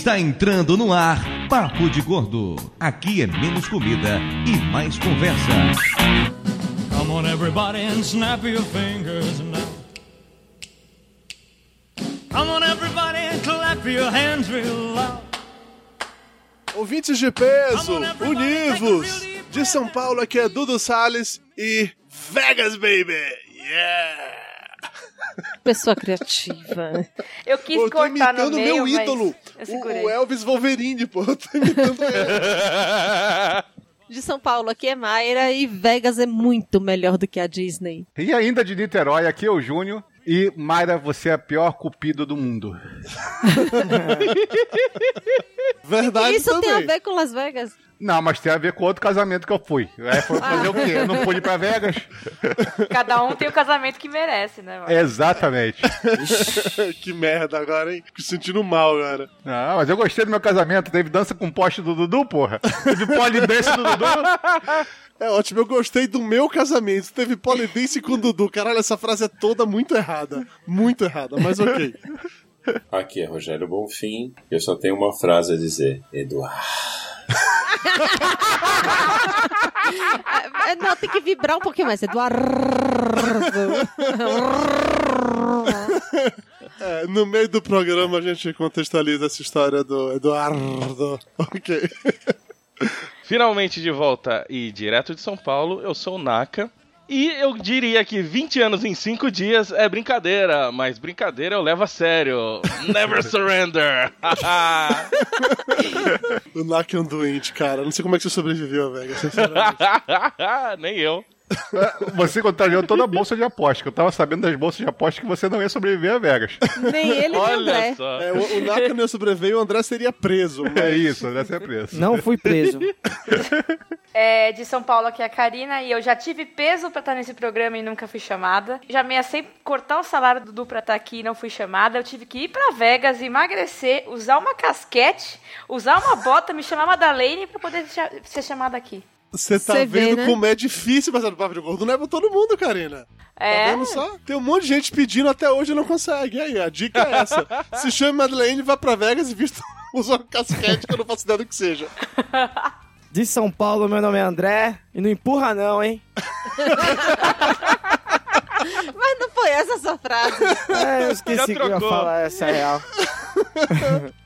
Está entrando no ar Papo de Gordo. Aqui é menos comida e mais conversa. Come on, everybody, and snap your fingers now. Come on, everybody, and clap your hands real loud. Ouvintes de peso, univos! De São Paulo, aqui é Dudu Salles e Vegas, baby! Yeah! Pessoa criativa. Eu quis Pô, eu tô cortar no imitando meio, meu mas ídolo, eu o, o Elvis Wolverine, pô. Eu tô imitando ele. De São Paulo, aqui é Mayra e Vegas é muito melhor do que a Disney. E ainda de Niterói, aqui é o Júnior. E Mayra, você é a pior cupido do mundo. Verdade Isso também. tem a ver com Las Vegas? Não, mas tem a ver com outro casamento que eu fui. Aí foi fazer o quê? Eu não pude ir pra Vegas? Cada um tem o casamento que merece, né, mano? Exatamente. que merda agora, hein? Fico sentindo mal agora. Não, mas eu gostei do meu casamento. Teve dança com poste do Dudu, porra. Teve polidense do Dudu. É ótimo, eu gostei do meu casamento. Teve polidense com o Dudu. Caralho, essa frase é toda muito errada. Muito errada, mas ok. Aqui é Rogério Bonfim. Eu só tenho uma frase a dizer: Eduardo. Não, tem que vibrar um pouquinho mais. Eduardo. É, no meio do programa a gente contextualiza essa história do Eduardo. Ok. Finalmente de volta e direto de São Paulo, eu sou o Naka. E eu diria que 20 anos em 5 dias é brincadeira, mas brincadeira eu levo a sério. Never surrender! O Nak é um doente, cara. Não sei como é que você sobreviveu, velho. Nem eu. Você contrariou toda a bolsa de aposta. que Eu tava sabendo das bolsas de aposta que você não ia sobreviver a Vegas. Nem ele nem Olha André. É, o, o Naka não ia sobreviver e o André seria preso. mas- É isso, deve ser preço. Não fui preso. É, de São Paulo aqui é a Karina e eu já tive peso pra estar nesse programa e nunca fui chamada. Já ameacei cortar o salário do Dudu pra estar aqui e não fui chamada. Eu tive que ir pra Vegas, emagrecer, usar uma casquete, usar uma bota, me chamar Madalene pra poder ser chamada aqui. Você tá vê, vendo né? como é difícil passar no papo de gordo. Não é pra todo mundo, Karina. Tá É. vendo só? Tem um monte de gente pedindo até hoje e não consegue. E aí, a dica é essa. Se chame Madeleine, vá pra Vegas e vista usa uma casquete que eu não faço ideia do que seja. De São Paulo, meu nome é André. E não empurra não, hein? Mas não foi essa a sua frase. É, eu esqueci Já que eu ia falar essa real.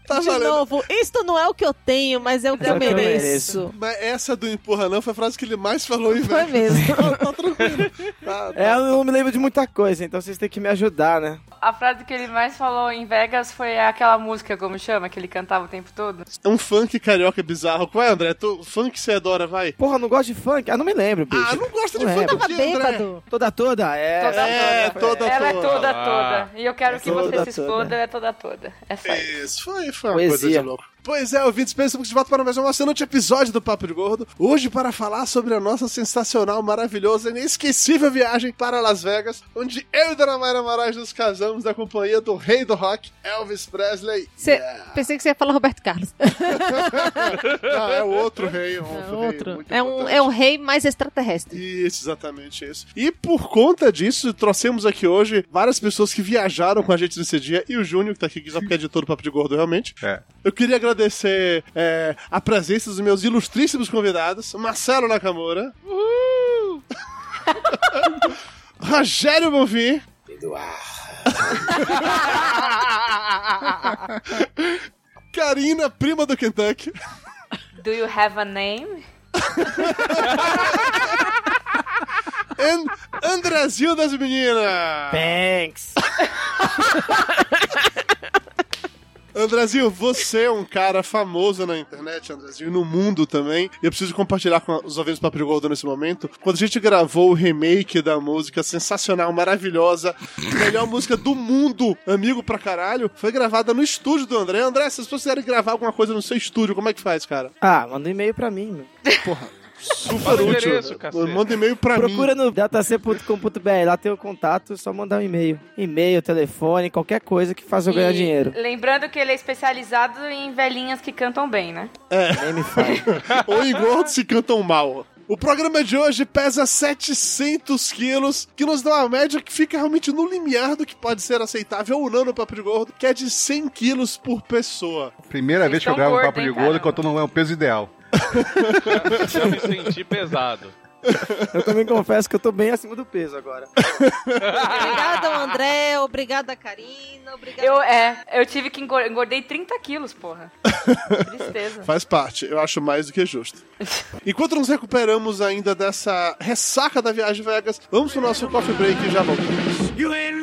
Tá De valendo. novo, isto não é o que eu tenho, mas é o que É eu que eu mereço. Mas essa do empurra não foi a frase que ele mais falou em Foi Vegas. mesmo. tá, tá tranquilo. Tá, tá. É, eu não me lembro de muita coisa, então vocês têm que me ajudar, né? A frase que ele mais falou em Vegas foi aquela música, como chama, que ele cantava o tempo todo. É um funk carioca bizarro. Qual é, André? Tu, funk você adora, vai. Porra, não gosto de funk? Ah, não me lembro, bicho. Ah, não gosta de Não funk lembro. quê, André? bêbado. Toda toda? É. Toda É, toda. toda Ela é toda. toda Ah. E eu quero que Toda você se exploda, ela é toda toda. É só isso. Isso, foi, foi uma Poesia. coisa. Pois é, ouvintes, pensamos de volta para mais um emocionante episódio do Papo de Gordo. Hoje para falar sobre a nossa sensacional, maravilhosa e inesquecível viagem para Las Vegas, onde eu e Dona Mayra Moraes nos casamos na companhia do rei do rock, Elvis Presley. Cê- Yeah. Pensei que você ia falar Roberto Carlos. Não, é o outro rei, um É rei outro. muito É um, importante. é um rei mais extraterrestre. Isso, exatamente isso. E por conta disso, trouxemos aqui hoje várias pessoas que viajaram com a gente nesse dia e o Júnior, que tá aqui, que é editor do Papo de Gordo, realmente. É. Eu queria agradecer é, a presença dos meus ilustríssimos convidados, Marcelo Nakamura. Rogério Bonfim. Eduardo. Karina, prima do Kentucky. Do you have a name? E Andrezinho das Meninas. Thanks. Andrezinho, você é um cara famoso na internet, Andrezinho, e no mundo também. E eu preciso compartilhar com os ouvintes do Papo de Gordo nesse momento. Quando a gente gravou o remake da música sensacional, maravilhosa, melhor música do mundo, amigo pra caralho, foi gravada no estúdio do André. André, se pessoas quiserem gravar alguma coisa no seu estúdio, como é que faz, cara? Ah, manda um e-mail pra mim, meu. Super Fala o útil. Manda e-mail pra Procura mim. no datac.com.br, lá tem o contato, só mandar um e-mail. E-mail, telefone, qualquer coisa que faça eu ganhar E dinheiro. Lembrando que ele é especializado em velhinhas que cantam bem, né? Nem me fale. Ou em gordos se cantam mal. O programa de hoje pesa 700 quilos, que nos dá uma média que fica realmente no limiar do que pode ser aceitável ou não no Papo de Gordo, que é de 100 quilos por pessoa. Primeira vez que eu gravo um papo de gordo que eu tô no peso ideal. Já me senti pesado. Eu também confesso que eu tô bem acima do peso agora. Obrigada, André. Obrigada, Karina. Obrigada. Eu, é, eu tive que engor- engordei 30 quilos, porra. Tristeza. Faz parte, eu acho mais do que justo. Enquanto nos recuperamos ainda dessa ressaca da viagem Vegas, vamos pro nosso coffee break e já voltamos. You ain't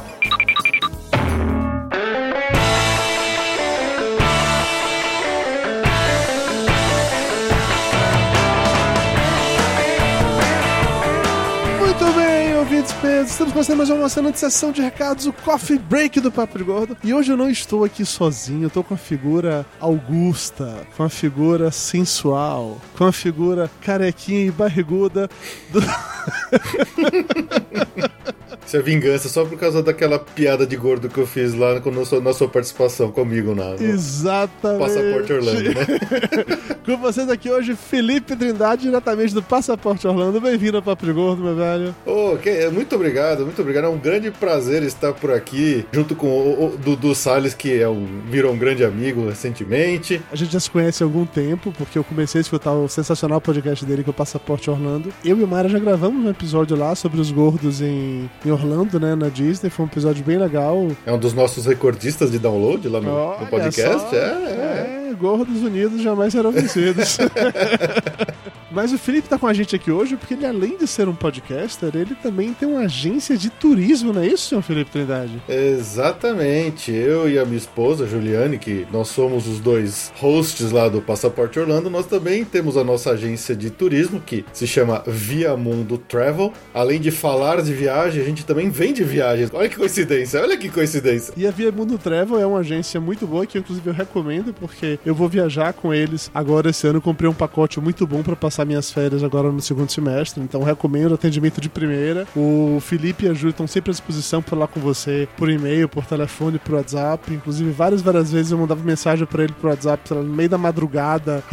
ouvintes pesos, estamos começando mais uma cena de sessão de recados, o Coffee Break do Papo de Gordo. E hoje eu não estou aqui sozinho, eu estou com uma figura augusta, com uma figura sensual, com uma figura carequinha e barriguda do... Isso é vingança só por causa daquela piada de gordo que eu fiz lá eu sou- na sua participação comigo na Exatamente. Passaporte Orlando, né? com vocês aqui hoje, Felipe Trindade, diretamente do Passaporte Orlando. Bem-vindo ao Papo de Gordo, meu velho. Ô, que- muito obrigado, muito obrigado. É um grande prazer estar por aqui, junto com o, o Dudu Salles, que é um, virou um grande amigo recentemente. A gente já se conhece há algum tempo, porque eu comecei a escutar o sensacional podcast dele, que é o Passaporte Orlando. Eu e o Mara já gravamos um episódio lá sobre os gordos em, em Orlando, né, na Disney. Foi um episódio bem legal. É um dos nossos recordistas de download lá no, no podcast. É, é. É, gordos unidos jamais serão vencidos. Mas o Felipe tá com a gente aqui hoje porque ele, além de ser um podcaster, ele também tem uma agência de turismo, não é isso, senhor Felipe Trindade? Exatamente. Eu e a minha esposa, Juliane, que nós somos os dois hosts lá do Passaporte Orlando, nós também temos a nossa agência de turismo, que se chama Via Mundo Travel. Além de falar de viagem, a gente também vende viagens. Olha que coincidência, olha que coincidência. E a Via Mundo Travel é uma agência muito boa que, inclusive, eu recomendo porque eu vou viajar com eles agora esse ano. Comprei um pacote muito bom para passar minhas férias agora no segundo semestre. Então, recomendo atendimento de primeira. O Felipe e a Ju estão sempre à disposição para falar com você por e-mail, por telefone, por WhatsApp. Inclusive, várias, várias vezes eu mandava mensagem para ele por WhatsApp lá, no meio da madrugada.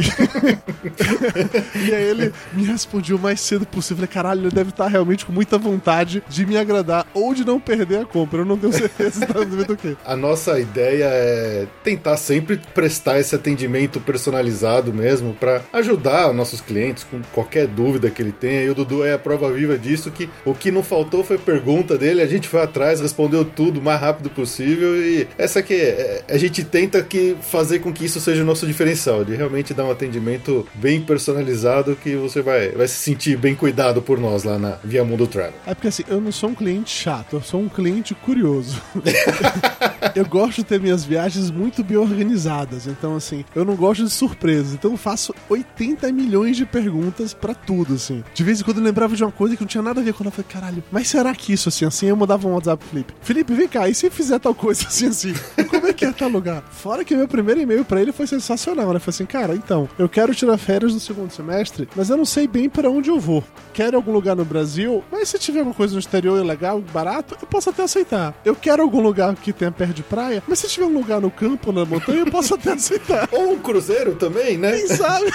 e aí ele me respondia o mais cedo possível. Falei, caralho, ele deve estar realmente com muita vontade de me agradar ou de não perder a compra. Eu não tenho certeza do quê. A nossa ideia é tentar sempre prestar esse atendimento personalizado mesmo para ajudar nossos clientes com qualquer dúvida que ele tenha. E o Dudu é a prova viva disso que o que não faltou foi pergunta dele, a gente foi atrás, respondeu tudo o mais rápido possível e essa que é, a gente tenta que fazer com que isso seja o nosso diferencial, de realmente dar um atendimento bem personalizado que você vai, vai se sentir bem cuidado por nós lá na Via Mundo Travel. É porque assim, eu não sou um cliente chato, eu sou um cliente curioso. eu gosto de ter minhas viagens muito bem organizadas. Então, assim, eu não gosto de surpresas. Então eu faço 80 milhões de perguntas pra tudo, assim. De vez em quando eu lembrava de uma coisa que não tinha nada a ver com ela. Eu falei, caralho, mas será que isso, assim, assim? Eu mandava um WhatsApp pro Felipe. Felipe, vem cá, e se fizer tal coisa assim, assim? É que é tal lugar? Fora que meu primeiro e-mail pra ele foi sensacional, né? Foi assim, cara, então, eu quero tirar férias no segundo semestre, mas eu não sei bem pra onde eu vou. Quero algum lugar no Brasil, mas se tiver alguma coisa no exterior legal, barato, eu posso até aceitar. Eu quero algum lugar que tenha perto de praia, mas se tiver um lugar no campo, na montanha, eu posso até aceitar. Ou um cruzeiro também, né? Quem sabe?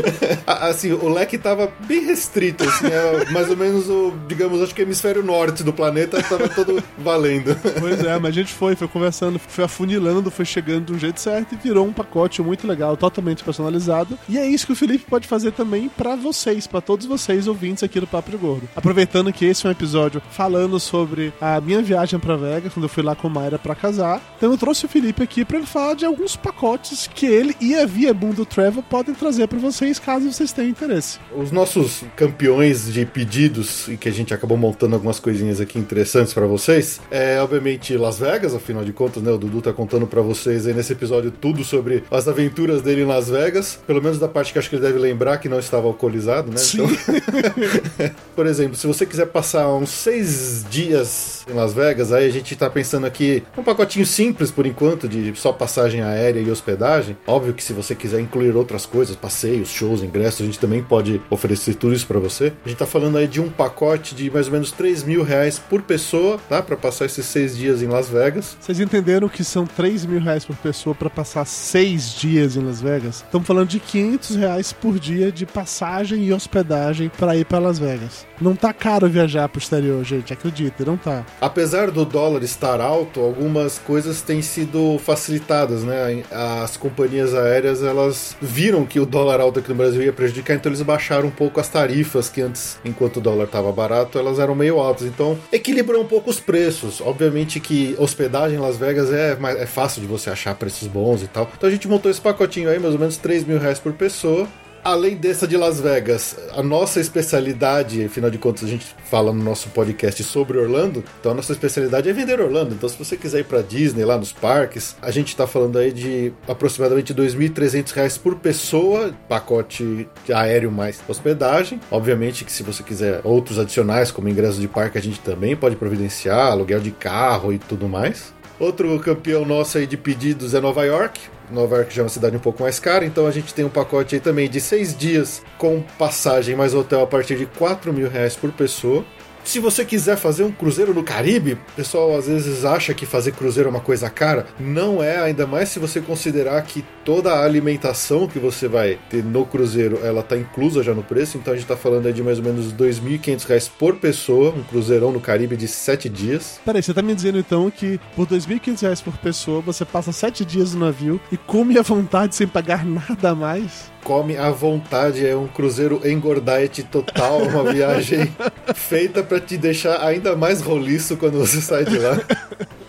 Assim, o leque tava bem restrito, assim, é mais ou menos o, digamos, acho que o hemisfério norte do planeta tava todo valendo. Pois é, mas a gente foi, foi conversando, foi afunilando desfilando, foi chegando de um jeito certo e virou um pacote muito legal, totalmente personalizado. E é isso que o Felipe pode fazer também pra vocês, pra todos vocês ouvintes aqui do Papo de Gordo. Aproveitando que esse é um episódio falando sobre a minha viagem pra Vegas, quando eu fui lá com Mayra pra casar. Então eu trouxe o Felipe aqui pra ele falar de alguns pacotes que ele e a Via Mundo Travel podem trazer pra vocês, caso vocês tenham interesse. Os nossos campeões de pedidos, e que a gente acabou montando algumas coisinhas aqui interessantes pra vocês, é obviamente Las Vegas, afinal de contas, né? O Dudu tá contando pra vocês aí nesse episódio tudo sobre as aventuras dele em Las Vegas, pelo menos da parte que acho que ele deve lembrar que não estava alcoolizado, né? Sim. Então, por exemplo, se você quiser passar uns seis dias em Las Vegas, aí a gente tá pensando aqui um pacotinho simples por enquanto, de só passagem aérea e hospedagem. Óbvio que se você quiser incluir outras coisas, passeios, shows, ingressos, a gente também pode oferecer tudo isso pra você. A gente tá falando aí de um pacote de mais ou menos 3 mil reais por pessoa, tá? Pra passar esses seis dias em Las Vegas. Vocês entenderam que são 3 mil reais por pessoa pra passar seis dias em Las Vegas? Estamos falando de 500 reais por dia de passagem e hospedagem pra ir pra Las Vegas. Não tá caro viajar pro exterior, gente, acredita, não tá. Apesar do dólar estar alto, algumas coisas têm sido facilitadas, né? As companhias aéreas, elas viram que o dólar alto aqui no Brasil ia prejudicar, então eles baixaram um pouco as tarifas que antes, enquanto o dólar estava barato, elas eram meio altas. Então, equilibrou um pouco os preços. Obviamente que hospedagem em Las Vegas é, mais- é fácil de você achar preços bons e tal. Então a gente montou esse pacotinho aí, mais ou menos 3 mil reais por pessoa. Além dessa de Las Vegas, a nossa especialidade, afinal de contas, a gente fala no nosso podcast sobre Orlando, então a nossa especialidade é vender Orlando. Então, se você quiser ir pra Disney, lá nos parques, a gente tá falando aí de aproximadamente 2.300 reais por pessoa, pacote aéreo mais hospedagem. Obviamente que se você quiser outros adicionais, como ingresso de parque, a gente também pode providenciar, aluguel de carro e tudo mais. Outro campeão nosso aí de pedidos é Nova York. Nova York já é uma cidade um pouco mais cara, então a gente tem um pacote aí também de seis dias com passagem mais hotel a partir de 4 mil reais por pessoa. Se você quiser fazer um cruzeiro no Caribe, o pessoal às vezes acha que fazer cruzeiro é uma coisa cara. Não é, ainda mais se você considerar que toda a alimentação que você vai ter no cruzeiro, ela tá inclusa já no preço. Então a gente tá falando de mais ou menos 2.500 reais por pessoa, um cruzeirão no Caribe de 7 dias. Peraí, você tá me dizendo então que por 2.500 reais por pessoa você passa sete dias no navio e come à vontade sem pagar nada mais? Come à vontade, é um cruzeiro engordite total, uma viagem feita pra te deixar ainda mais roliço quando você sai de lá.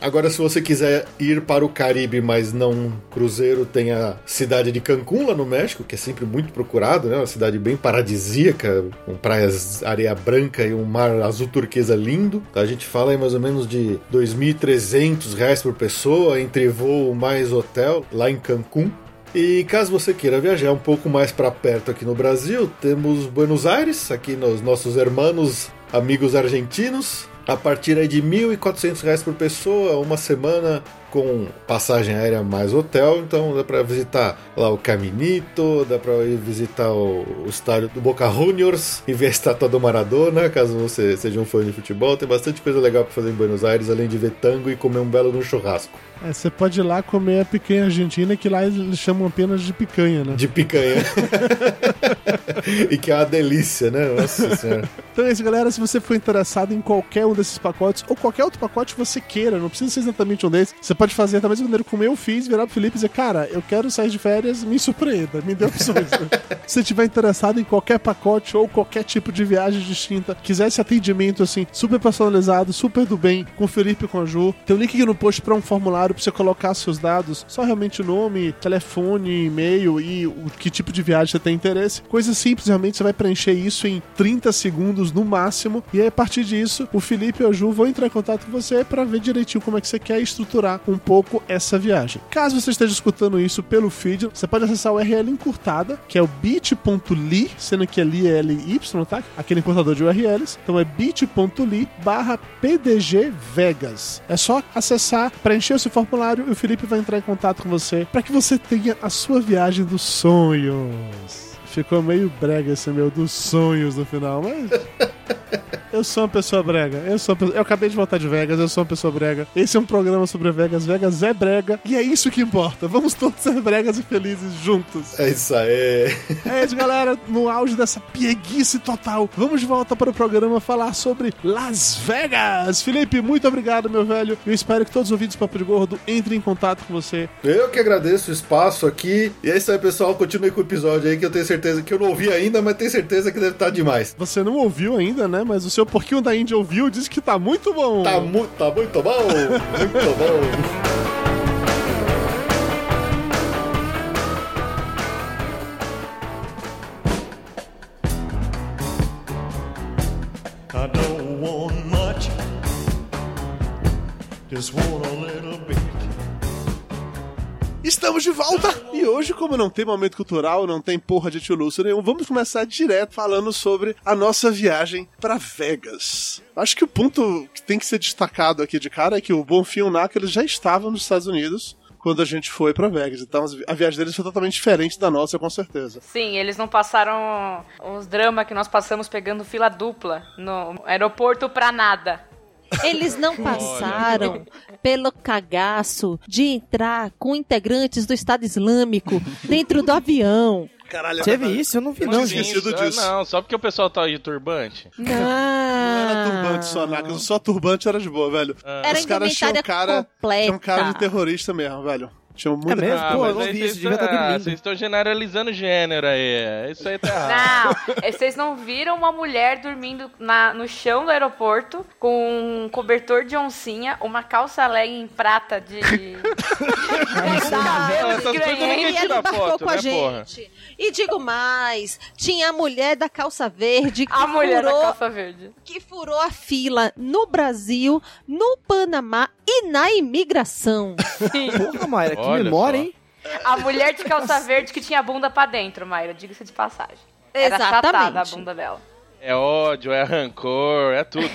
Agora, se você quiser ir para o Caribe, mas não cruzeiro, tem a cidade de Cancún lá no México, que é sempre muito procurado, né? Uma cidade bem paradisíaca, com praias areia branca e um mar azul turquesa lindo. A gente fala aí mais ou menos de 2.300 reais por pessoa, entre voo mais hotel, lá em Cancún. E caso você queira viajar um pouco mais para perto aqui no Brasil, temos Buenos Aires, aqui nos nossos hermanos amigos argentinos, a partir aí de 1.400 reais por pessoa, uma semana com passagem aérea mais hotel, então dá para visitar lá o Caminito, dá para ir visitar o, o estádio do Boca Juniors e ver a estátua do Maradona, caso você seja um fã de futebol, tem bastante coisa legal para fazer em Buenos Aires, além de ver tango e comer um belo no churrasco. É, você pode ir lá comer a picanha argentina, que lá eles chamam apenas de picanha, né? De picanha. e que é uma delícia, né? Nossa senhora. Então é isso, galera. Se você for interessado em qualquer um desses pacotes, ou qualquer outro pacote que você queira, não precisa ser exatamente um desses, você pode fazer da mesma maneira como eu fiz, virar pro Felipe e dizer, cara, eu quero sair de férias, me surpreenda, me dê opções. Se você estiver interessado em qualquer pacote ou qualquer tipo de viagem distinta, quiser esse atendimento assim, super personalizado, super do bem, com o Felipe e com a Ju, tem um link aqui no post pra um formulário pra você colocar seus dados, só realmente o nome, telefone, e-mail e o que tipo de viagem você tem interesse. Coisa simples, realmente você vai preencher isso em 30 segundos no máximo. E aí, a partir disso, o Felipe e a Ju vão entrar em contato com você para ver direitinho como é que você quer estruturar um pouco essa viagem. Caso você esteja escutando isso pelo feed, você pode acessar o URL encurtada, que é o bit.ly, sendo que é li é L-Y, tá? Aquele encurtador de URLs. Então é bit.ly barra PDG Vegas. É só acessar, preencher esse formulário e o Felipe vai entrar em contato com você para que você tenha a sua viagem dos sonhos. Ficou meio brega esse meu dos sonhos no final, mas. Eu sou uma pessoa brega. Eu sou pessoa- Eu acabei de voltar de Vegas, eu sou uma pessoa brega. Esse é um programa sobre Vegas. Vegas é brega. E é isso que importa. Vamos todos ser bregas e felizes juntos. É isso aí. É isso, galera. No auge dessa pieguice total, vamos de volta para o programa falar sobre Las Vegas. Felipe, muito obrigado, meu velho. Eu espero que todos os ouvintes do Papo de Gordo entrem em contato com você. Eu que agradeço o espaço aqui. E é isso aí, pessoal. Continue com o episódio aí que eu tenho certeza que eu não ouvi ainda, mas tenho certeza que deve estar demais. Você não ouviu ainda, né? Mas o seu porquinho da Índia ouviu disse que tá muito bom. Tá, mu tá muito bom. Muito bom. I don't want much, just want a little bit. Estamos de volta! E hoje, como não tem momento cultural, não tem porra de tio Lúcio nenhum, vamos começar direto falando sobre a nossa viagem pra Vegas. Acho que o ponto que tem que ser destacado aqui de cara é que o Bonfim e o Naka eles já estavam nos Estados Unidos quando a gente foi pra Vegas. Então a viagem deles foi totalmente diferente da nossa, com certeza. Sim, eles não passaram os dramas que nós passamos pegando fila dupla no aeroporto pra nada. Eles não passaram pelo cagaço de entrar com integrantes do Estado Islâmico dentro do avião. Caralho, Teve isso? Eu não vi, não, esquecido Ah, disso. Não, só porque o pessoal tá de turbante. Não era Não. turbante só, Naka. Só turbante era de boa, velho. Era Os caras tinham cara, completa. tinham cara de terrorista mesmo, velho. Muita É mesmo? Ah, Pô, eu não vi vocês isso, devia estar ah, dormindo. Vocês estão generalizando gênero aí. Isso aí tá errado. Não, eh, vocês não viram uma mulher dormindo na- no chão do aeroporto com um cobertor de oncinha, uma calça leg em prata de. E ele embarcou com a né, gente. E digo mais, tinha a mulher da calça verde que A mulher da furou calça verde. que furou a fila no Brasil, no Panamá e na imigração. Porra, Mayra, que Olha memória, só. hein? A mulher de calça verde que tinha a bunda pra dentro, Mayra, diga-se de passagem. Era Exatamente. chatada a bunda dela. É ódio, é rancor, é tudo.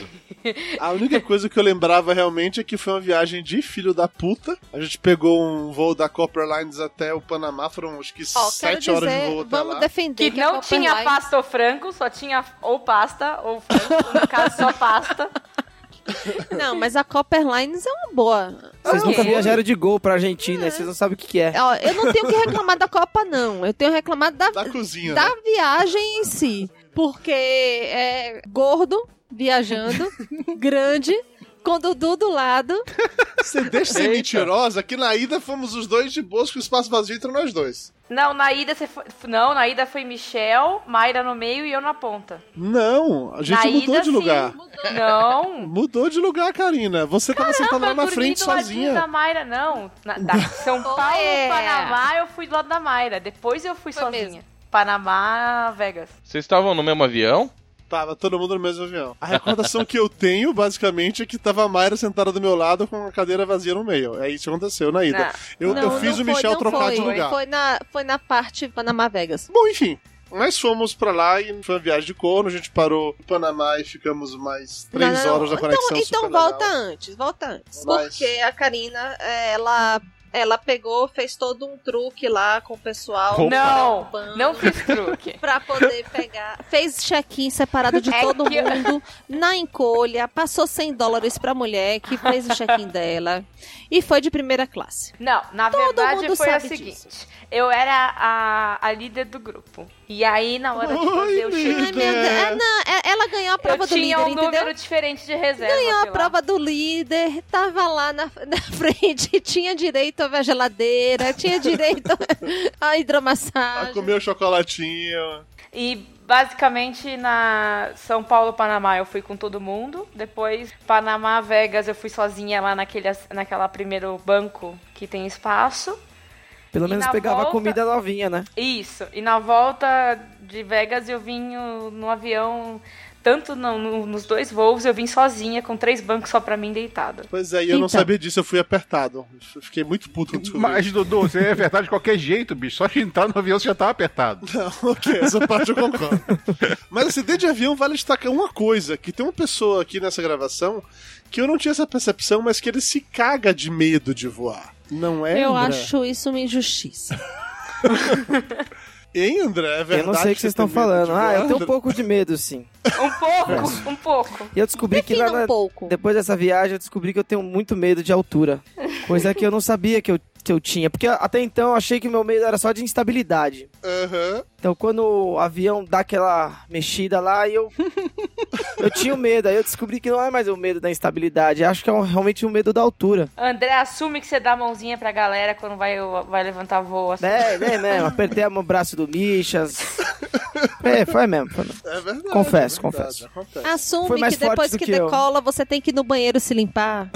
A única coisa que eu lembrava realmente é que foi uma viagem de filho da puta. A gente pegou um voo da Copper Lines até o Panamá, foram acho que quero sete horas de voo até vamos lá. defender Que a não tinha Line- pasta ou frango, só tinha ou pasta ou frango. No caso, só pasta. Não, mas a Copper Lines é uma boa. Vocês Ah, nunca é. viajaram de gol pra Argentina, vocês não sabem o que, que é. Ó, eu não tenho que reclamar da Copa, não. Eu tenho que reclamar da, Da cozinha, da né? viagem em si. Porque é gordo, viajando, grande, com Dudu do lado. Você deixa de ser Eita. mentirosa que na ida fomos os dois de boas com o espaço vazio entre nós dois. Não, na ida você foi. Não, na ida foi Michel, Mayra no meio e eu na ponta. Não, a gente na mudou ida, de lugar. Sim. Não. Mudou de lugar, Karina. Você tava sentada lá eu na frente do ladinho da sozinha. Mayra, não. Na, da São Paulo, É. Panamá, eu fui do lado da Mayra. Depois eu fui Foi sozinha. mesmo. Panamá, Vegas. Vocês estavam no mesmo avião? Tava todo mundo no mesmo avião. A recordação que eu tenho, basicamente, é que tava a Mayra sentada do meu lado com a cadeira vazia no meio. É isso que aconteceu na ida. Não. Eu, eu Não, fiz não o foi, Michel não trocar foi. de lugar. Foi na, foi na parte Panamá Vegas. Bom, enfim. Nós fomos pra lá e foi uma viagem de corno. A gente parou em Panamá e ficamos mais três Não, não, horas na conexão Então, então volta antes, volta antes. Mas- Porque a Karina, ela, ela pegou, fez todo um truque lá com o pessoal. Não, Banco, não fiz truque. Pra poder pegar. Fez check-in separado de É todo que- mundo na encolha. Passou 100 dólares pra mulher que fez o check-in dela. E foi de primeira classe. Não, na Todo verdade foi a seguinte. disso. Eu era a, a líder do grupo. E aí, na hora de fazer o Deus. É, não, é- ela ganhou a prova eu do tinha líder, um entendeu? número diferente de reserva. Ganhou a prova do líder, tava lá na, na frente, tinha direito a ver a geladeira, tinha direito a A hidromassagem. comer o chocolatinho. E basicamente na São Paulo, Panamá eu fui com todo mundo. Depois Panamá, Vegas eu fui sozinha lá naquele, naquela primeiro banco que tem espaço. Pelo E menos pegava volta- comida novinha, né? Isso. E na volta de Vegas eu vim no avião, tanto no- no- nos dois voos, eu vim sozinha com três bancos só pra mim deitada. Pois é, e eu não Então. sabia disso, eu fui apertado. Eu Fiquei muito puto quando descobri. Mas, Dudu, você é verdade de qualquer jeito, bicho. Só de entrar no avião você já tava apertado. Não, ok, essa parte eu concordo. Mas assim, dentro de avião vale destacar uma coisa, que tem uma pessoa aqui nessa gravação que eu não tinha essa percepção, mas que ele se caga de medo de voar. Não é, Eu acho isso uma injustiça. Hein, André? É verdade eu não sei o que vocês estão falando. Ah, eu tenho um pouco de medo, sim. Um pouco, um pouco. E eu descobri que lá Defina um na- pouco. depois dessa viagem eu descobri que eu tenho muito medo de altura. Coisa que eu não sabia que eu, que eu tinha. Porque até então eu achei que o meu medo era só de instabilidade. Aham. Então quando o avião dá aquela mexida lá, eu. eu tinha o medo. Aí eu descobri que não é mais o medo da instabilidade. Acho que é um- realmente o medo da altura. André, assume que você dá a mãozinha pra galera quando vai, vai levantar voo. Assim. É, né, mesmo. Apertei o braço do Michas. É, foi mesmo. Foi mesmo. É verdade. Confesso, é verdade, confesso. acontece. Assume Foi mais que depois que, que eu. decola, você tem que ir no banheiro se limpar.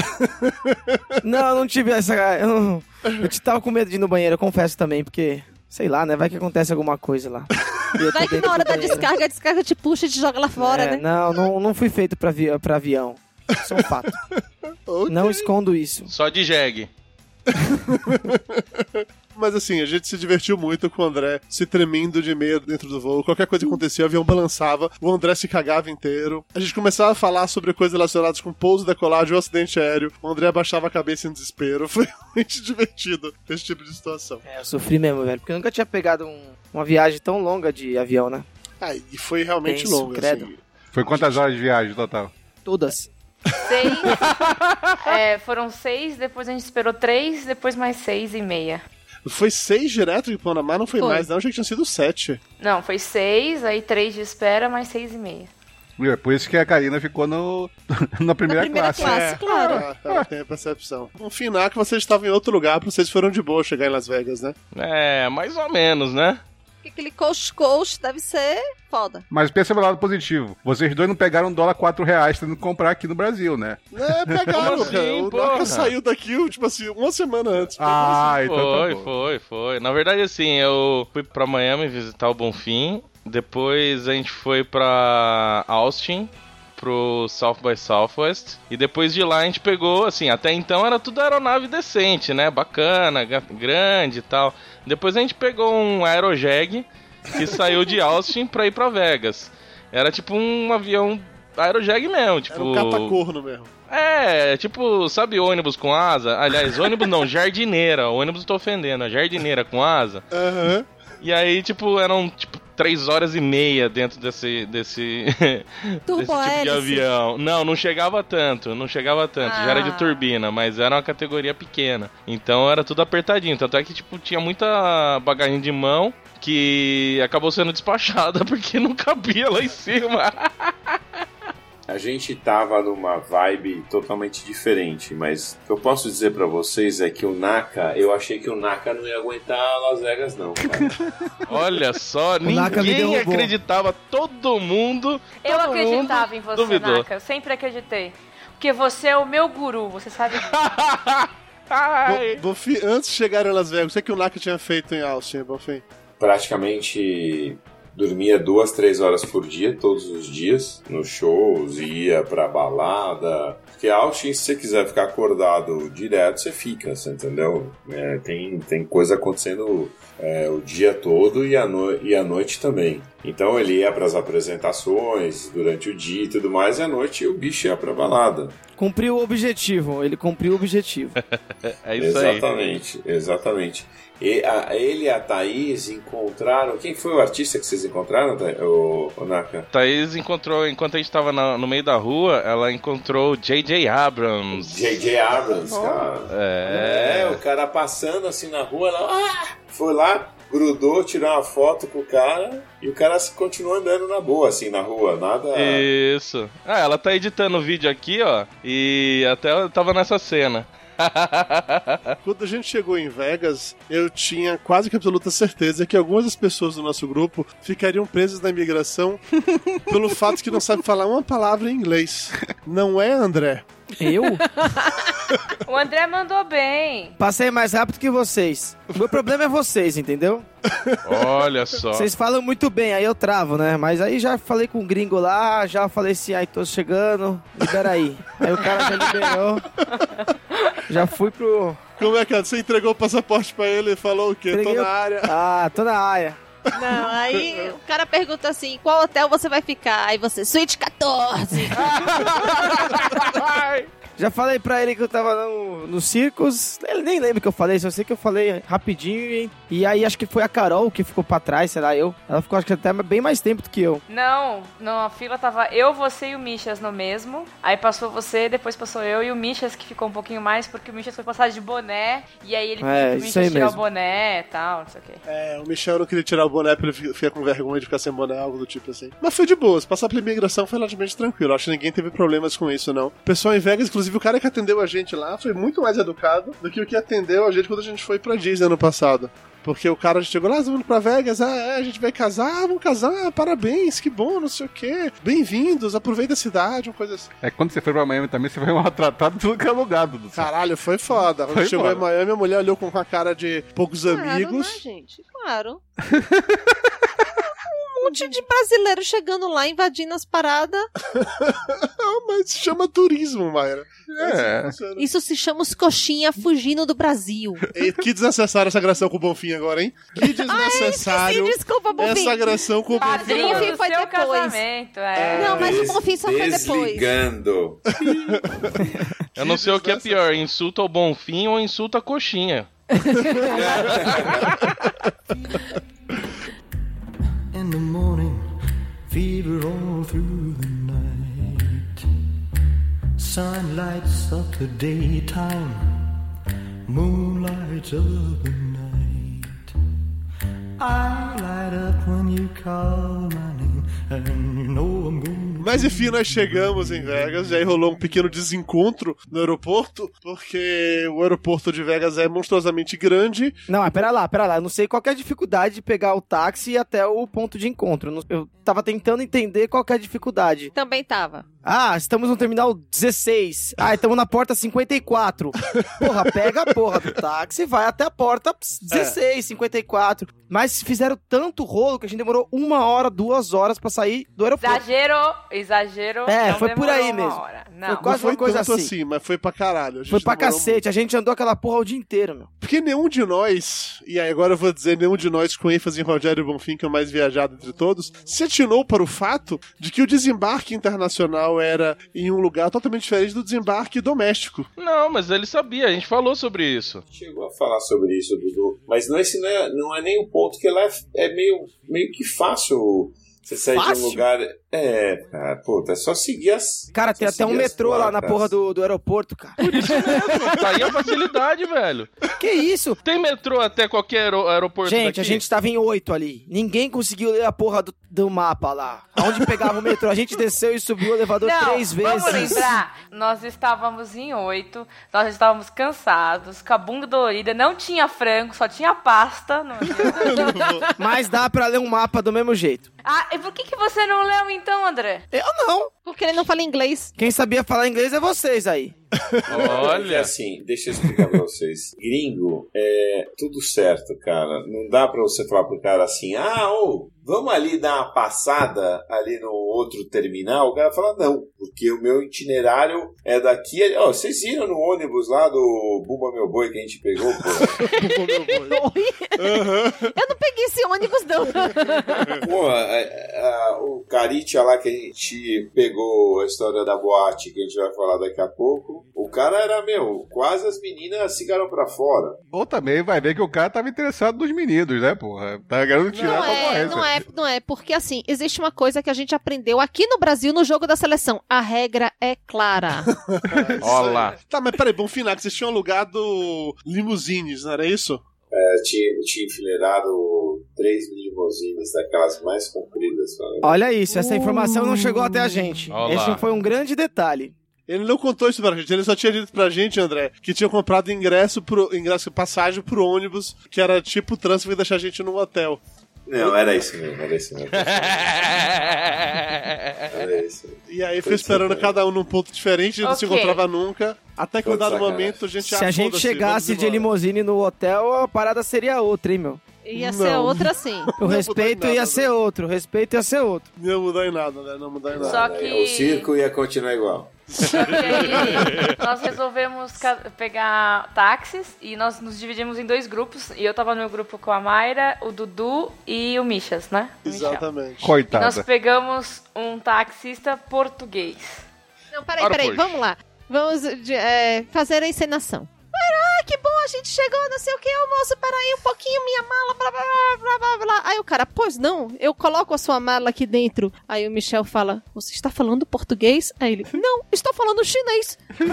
Não, eu não tive essa. Eu, eu tava com medo de ir no banheiro, eu confesso também, porque. Sei lá, né? Vai que acontece alguma coisa lá. Vai que na hora da banheiro. descarga, a descarga te puxa e te joga lá fora, É, né? Não, não, não fui feito pra, vi pra avião. Isso é um fato. Não escondo isso. Só de jegue. Mas assim, a gente se divertiu muito com o André se tremendo de medo dentro do voo. Qualquer coisa que acontecia, o avião balançava, o André se cagava inteiro. A gente começava a falar sobre coisas relacionadas com pouso, decolagem ou acidente aéreo. O André abaixava a cabeça em desespero. Foi realmente divertido esse tipo de situação. É, eu sofri mesmo, velho. Porque eu nunca tinha pegado um- uma viagem tão longa de avião, né? Ah, e foi realmente Tenso, longo. credo. Assim. Foi quantas horas de viagem total? Todas. Seis. É, foram seis, depois a gente esperou três, depois mais seis e meia. Foi seis direto de Panamá, não foi, Foi. mais, não. Achei que tinha sido sete. Não, foi seis, aí três de espera, mais seis e meia. É por isso que a Karina ficou no, na primeira, primeira classe. classe, claro. Ah, ela tem a percepção. No final, que vocês estavam em outro lugar, pra vocês foram de boa chegar em Las Vegas, né? É, mais ou menos, né? Porque aquele coach-coach deve ser foda. Mas pensa pelo lado positivo. Vocês dois não pegaram um dólar 4 reais tendo que comprar aqui no Brasil, né? É, pegaram, assim, cara. O? Naka saiu daqui, tipo assim, uma semana antes. Ah, então tá Foi, bom. foi, foi. Na verdade, assim, eu fui pra Miami visitar o Bonfim. Depois a gente foi pra Austin, pro South by Southwest. E depois de lá a gente pegou, assim, até então era tudo aeronave decente, né? Bacana, grande e tal. Depois a gente pegou um Aerojag que saiu de Austin pra ir pra Vegas. Era tipo um avião Aerojag mesmo, tipo. Era um catacorno mesmo. É, tipo, sabe ônibus com asa? Aliás, ônibus não, jardineira. Ônibus tô ofendendo, a jardineira com asa. Aham. E aí, tipo, eram tipo três horas e meia dentro desse desse, desse tipo de avião. Não, não chegava tanto, não chegava tanto. Já era de Ah. turbina, mas era uma categoria pequena. Então era tudo apertadinho. Tanto é que, tipo, tinha muita bagagem de mão que acabou sendo despachada porque não cabia lá em cima. A gente tava numa vibe totalmente diferente, mas o que eu posso dizer pra vocês é que o Naka, eu achei que o Naka não ia aguentar Las Vegas, não, cara. Olha só, ninguém acreditava, todo mundo. Eu todo acreditava em mundo você, duvidou. Naka. Eu sempre acreditei. Porque você é o meu guru, você sabe Bofi, antes de chegar em Las Vegas, o que, é que o Naka tinha feito em Austin, Bofi? Praticamente dormia duas, três horas por dia, todos os dias, nos shows, ia pra balada. Porque Austin, se você quiser ficar acordado direto, você fica, você entendeu? É, tem, tem coisa acontecendo é, o dia todo e a, no e a noite também. Então ele ia pras apresentações durante o dia e tudo mais, e à noite o bicho ia pra balada. Cumpriu o objetivo, ele cumpriu o objetivo. É isso aí. exatamente, exatamente. E a- ele e a Thaís encontraram. Quem foi o artista que vocês encontraram, o, o Naka? Thaís encontrou, enquanto a gente tava na- no meio da rua, ela encontrou J.J. Abrams. J.J. Abrams, cara. É. É, o cara passando assim na rua, ela ah! Foi lá, grudou, tirou uma foto com o cara e o cara se- continuou andando na boa, assim, na rua, nada. Isso. Ah, ela tá editando o vídeo aqui, ó. E até eu tava nessa cena. Quando a gente chegou em Vegas, eu tinha quase que absoluta certeza que algumas das pessoas do nosso grupo ficariam presas na imigração pelo fato que não sabe falar uma palavra em inglês. Não é, André? Eu? O André mandou bem. Passei mais rápido que vocês. O meu problema é vocês, entendeu? Olha só. Vocês falam muito bem, aí eu travo, né? Mas aí já falei com o gringo lá, já falei assim, ai, tô chegando, libera aí. Aí o cara já liberou. Já fui pro. Como é que é? Você entregou o passaporte pra ele e falou o quê? Entreguei Tô o- na área. Ah, tô na área. Não, aí o cara pergunta assim, qual hotel você vai ficar? Aí você, suíte 14. Já falei pra ele que eu tava no, no Circus. Ele nem lembra que eu falei, só sei que eu falei rapidinho. E, e aí acho que foi a Carol que ficou pra trás, sei lá, eu. Ela ficou acho que até bem mais tempo do que eu. Não, na fila tava eu, você e o Michas no mesmo. Aí passou você, depois passou eu e o Michas que ficou um pouquinho mais, porque o Michas foi passar de boné. E aí ele É, pediu pro Michas tirar o boné e tal, não sei o quê. É, o Michel não queria tirar o boné pra ele fi- ficar com vergonha de ficar sem boné, algo do tipo assim. Mas foi de boas, passar pela imigração foi relativamente tranquilo. Acho que ninguém teve problemas com isso, não. O pessoal em Vegas, inclusive o cara que atendeu a gente lá, foi muito mais educado do que o que atendeu a gente quando a gente foi pra Disney ano passado. Porque o cara chegou lá, "Ah, vamos pra Vegas, ah, é, a gente vai casar, ah, vamos casar, ah, parabéns, que bom, não sei o quê. Bem-vindos, aproveita a cidade, uma coisa assim. É quando você foi pra Miami também, você foi maltratado tudo que é lugar, Dudu. Caralho, foi foda. Quando Foi chegou foda. em Miami, a mulher olhou com a cara de poucos amigos. Claro, né, gente? Claro. um monte de brasileiro chegando lá, invadindo as paradas. Ah, mas chama turismo, Mayra. É. Isso se chama os coxinha fugindo do Brasil. E que desnecessário essa agressão com o Bonfim agora, hein? Que desnecessário esqueci, desculpa, Bonfim. essa agressão com o Bonfim. Padrinho do foi seu depois. casamento, é. Não, mas o Bonfim só foi depois. Desligando. Eu não sei o que é pior, insulta ao Bonfim ou insulta a coxinha. In the morning, fever all through the night. Sun lights up the daytime, moon lights up the night. I light up when you call my name, and you know I'm going Mas enfim, nós chegamos em Vegas e aí rolou um pequeno desencontro no aeroporto, porque o aeroporto de Vegas é monstruosamente grande. Não, mas pera lá, pera lá. Eu não sei qual que é a dificuldade de pegar o táxi e ir até o ponto de encontro. Eu tava tentando entender qual que é a dificuldade. Também tava. Ah, estamos no terminal 16. Ah, estamos na porta 54. Porra, pega a porra do táxi e vai até a porta 16, 54. Mas fizeram tanto rolo que a gente demorou uma hora, duas horas pra sair do aeroporto. Exagero, exagero. É, não foi por aí uma mesmo. hora. Foi Não. quase não foi uma coisa tanto assim. assim, mas foi pra caralho. A gente Foi pra cacete, a gente andou aquela porra o dia inteiro, meu. Porque nenhum de nós, e aí agora eu vou dizer, nenhum de nós com ênfase em Rogério Bonfim, que é o mais viajado entre todos, se atinou para o fato de que o desembarque internacional era em um lugar totalmente diferente do desembarque doméstico. Não, mas ele sabia, a gente falou sobre isso. Chegou a falar sobre isso, Dudu. Mas não, esse não, é, não é nem o ponto que lá é, é meio, meio que fácil você sair de Fácil? um lugar. É, cara, puta, é só seguir as. Cara, tem até um metrô lá na porra do, do aeroporto, cara. Tá aí a facilidade, velho. Que isso? Tem metrô até qualquer aero- aeroporto Gente, daqui? a gente tava em oito ali. Ninguém conseguiu ler a porra do, do mapa lá. Aonde pegava o metrô. A gente desceu e subiu o elevador Não, três vezes. Vamos lembrar, nós estávamos em oito, nós estávamos cansados, com a bunda dolorida, não tinha frango, só tinha pasta. Mas dá pra ler um mapa do mesmo jeito. ah, e por que, que você não leu então, André? Eu não. Porque ele não fala inglês. Quem sabia falar inglês é vocês aí. Olha, assim, deixa eu explicar pra vocês. Gringo é tudo certo, cara. Não dá pra você falar pro cara assim, ah, ô, vamos ali dar uma passada ali no outro terminal. O cara fala, não, porque o meu itinerário é daqui. Ó, vocês viram no ônibus lá do Bumba Meu Boi que a gente pegou, pô? Eu não peguei esse ônibus, não. Pô, a- a- o Caritia lá que a gente pegou a história da boate, que a gente vai falar daqui a pouco. O cara era, meu, quase as meninas se ficaram pra fora. Ou também vai ver que o cara tava interessado nos meninos, né, porra? Tá querendo tirar Não a é, não é, não é, porque assim, existe uma coisa que a gente aprendeu aqui no Brasil no jogo da seleção. A regra é clara. Olha lá. Tá, mas peraí, Bonfim, que vocês tinham alugado limusines, não era isso? É, tinha, tinha enfileirado três limousines daquelas mais compridas. sabe? Olha isso, essa informação não chegou até a gente. Olha Esse foi um grande detalhe. Ele não contou isso pra gente, ele só tinha dito pra gente, André, que tinha comprado ingresso pro ingresso, passagem pro ônibus, que era tipo transfer e deixar a gente num hotel. Não, era isso mesmo, era isso mesmo. Era isso. E aí foi esperando cada um num ponto diferente, não se encontrava nunca. Até que de dado momento a gente Se a gente chegasse de limusine no hotel, a parada seria outra, hein, meu? Ia ser Não. outra sim. O respeito nada, ia né? ser outro, o respeito ia ser outro. Não ia mudar em nada, né? Não mudar em nada. Só que- O circo ia continuar igual. Só que aí nós resolvemos pegar táxis e nós nos dividimos em dois grupos. E eu tava no meu grupo com a Mayra, o Dudu e o Michas, né? O. Exatamente. E Coitada. nós pegamos um taxista português. Não, peraí, peraí, vamos lá. Vamos de- é, fazer a encenação. Ah, que bom, a gente chegou, não sei o que, ô moço, peraí um pouquinho, minha mala, blá, blá, blá, blá, blá. Aí o cara, pois não, eu coloco a sua mala aqui dentro. Aí o Michel fala, você está falando português? Aí ele, não, estou falando chinês.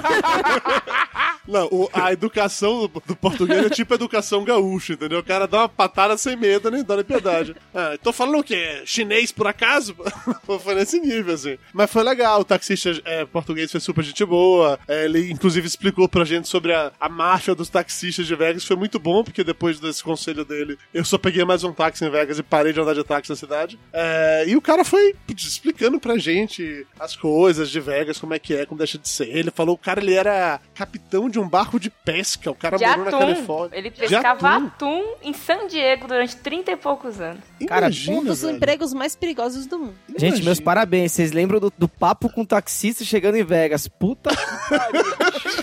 Não, o- a educação do, do português é tipo educação gaúcha, entendeu? O cara dá uma patada sem medo, nem dó nem piedade. Ah, tô falando o quê? Chinês por acaso? foi nesse nível, assim. Mas foi legal, o taxista é, português foi super gente boa. É, ele, inclusive, explicou pra gente sobre a, a máfia dos taxistas de Vegas. Foi muito bom, porque depois desse conselho dele, eu só peguei mais um táxi em Vegas e parei de andar de táxi na cidade. É, e o cara foi explicando pra gente as coisas de Vegas, como é que é, como deixa de ser. Ele falou, o cara, ele era capitão de um barco de pesca. O cara De morou na atum. Califórnia. Ele pescava atum. atum. em San Diego durante 30 e poucos anos. Cara, um dos empregos mais perigosos do mundo. Gente, meus parabéns. Vocês lembram do, do papo com o taxista chegando em Vegas? Puta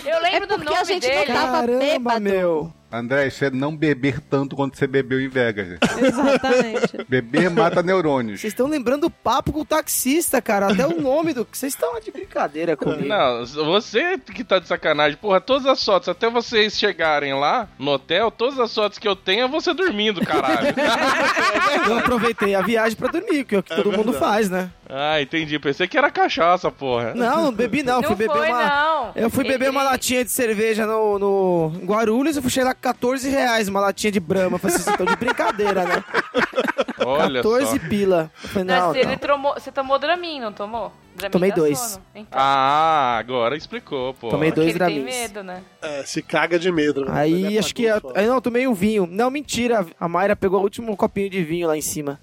Eu lembro do nome a gente não dele. Tava caramba, bêbado. meu. André, isso é não beber tanto quanto você bebeu em Vegas. Exatamente. Beber mata neurônios. Vocês estão lembrando do papo com o taxista, cara. Até o nome do. Vocês estão de brincadeira comigo. Não, você que tá de sacanagem. Porra, todas as fotos, até vocês chegarem lá no hotel, todas as fotos que eu tenho é você dormindo, caralho. Eu aproveitei a viagem pra dormir, que é o que todo mundo verdade. faz, né? ah, entendi. Pensei que era cachaça, porra. Não, não bebi não. Não fui beber foi, uma. não. Eu fui beber uma latinha de cerveja no, no Guarulhos e fui chegar 14 reais uma latinha de Brahma. Eu Falei assim, vocês estão de brincadeira, né? Olha 14 só. pila. Falei, Mas não, ele não. tomou- você tomou Dramin, não tomou? Dramin Tomei dois. sono. Então, Ah, agora explicou, pô. Tomei dois ele tem medo, né? É, se caga de medo. né? Aí é acho que. pagou Aí não, eu tomei um vinho. Não, mentira. A Mayra pegou o último copinho de vinho lá em cima.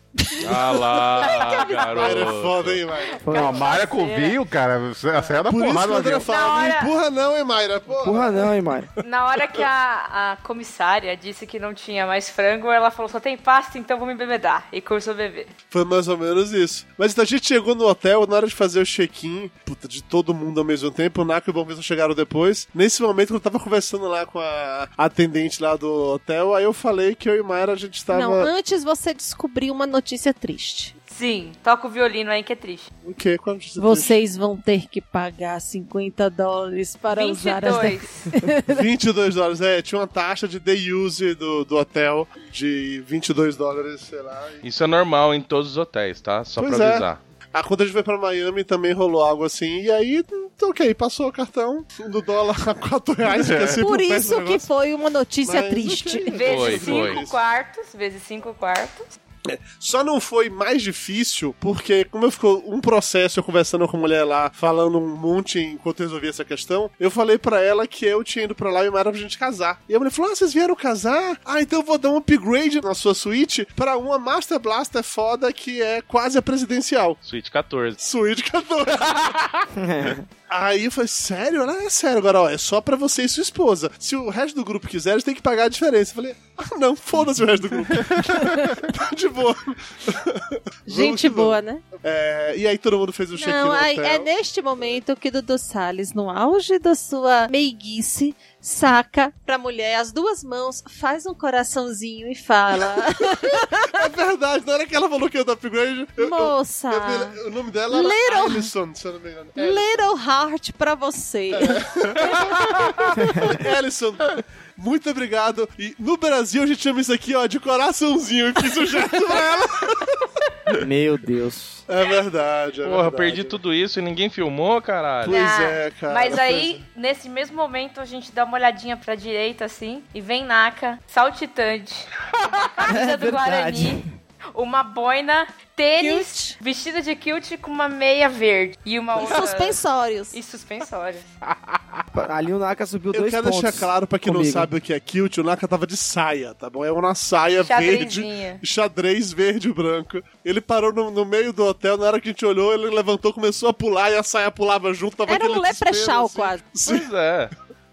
Ah lá, Mayra é garoto. foda, hein, Mayra? Não, a Mayra com vinho, cara, você sai da Por isso que porrada o lá André dentro. fala, Na não hora- empurra não, hein, Mayra? Porra. Porra, não, hein, Mayra? Na hora que a, a comissária disse que não tinha mais frango, ela falou, só tem pasta, então vou me bebedar. E começou a beber. Foi mais ou menos isso. Mas então, a gente chegou no hotel, na hora de fazer o check-in, de todo mundo ao mesmo tempo, o Nako e o Bom Vitor chegaram depois. Nesse momento, eu tava conversando lá com a atendente lá do hotel, aí eu falei que eu e Mayra, a gente tava... Não, antes você descobriu uma notícia triste. Sim, toca o violino aí que é triste. O quê? Qual notícia Vocês vão ter que pagar 50 dólares para usar as... 22. 22 dólares, é, tinha uma taxa de day use do, do hotel de 22 dólares, sei lá. e- Isso é normal em todos os hotéis, tá? Só Pois pra é. Ah, quando a gente foi pra Miami também rolou algo assim, e aí, ok, passou o cartão do dólar a 4 reais, é sempre Por isso que foi uma notícia Mas, triste. ok. Vezes Foi, cinco foi. quartos, vezes cinco quartos. Só não foi mais difícil porque, como eu ficou um processo eu conversando com a mulher lá, falando um monte enquanto eu resolvia essa questão, eu falei pra ela que eu tinha ido pra lá e era pra gente casar. E a mulher falou: Ah, vocês vieram casar? Ah, então eu vou dar um upgrade na sua suíte pra uma Master Blaster foda que é quase a presidencial. Suíte 14. Suíte 14. Aí eu falei, sério? Ela é sério. Agora, ó, é só pra você e sua esposa. Se o resto do grupo quiser, eles têm que pagar a diferença. Eu falei, ah, não, foda-se o resto do grupo. tá de boa. Gente boa, né? É, e aí todo mundo fez o check-in Não, aí é neste momento que Dudu Salles, no auge da sua meiguice, saca. Pra mulher as duas mãos, faz um coraçãozinho e fala: É verdade, na hora que ela falou que ia dar upgrade, eu, eu- Moça, eu vi- o nome dela era Little- Alison, se eu não me engano. little heart pra você. Alison, muito obrigado. E no Brasil a gente chama isso aqui, ó, de coraçãozinho. E fiz o gesto pra ela. Meu Deus. É verdade, é Porra, verdade. perdi tudo isso e ninguém filmou, caralho. Pois Ah, é, cara. Mas aí, nesse mesmo momento, a gente dá uma olhadinha pra direita, assim, e vem Naka, saltitante, camisa É do verdade. Guarani, uma boina, tênis, vestida de kilt com uma meia verde e uma E suspensórios. E suspensórios. Ali o Naka subiu Eu dois quero pontos. deixar claro pra quem não comigo. sabe o que é kilt, o Naka tava de saia, tá bom? É uma saia verde, xadrez verde e branco. Ele parou no, no meio do hotel, na hora que a gente olhou, ele levantou, começou a pular e a saia pulava junto, tava Era um leprechal assim. quase. Sim. Pois é.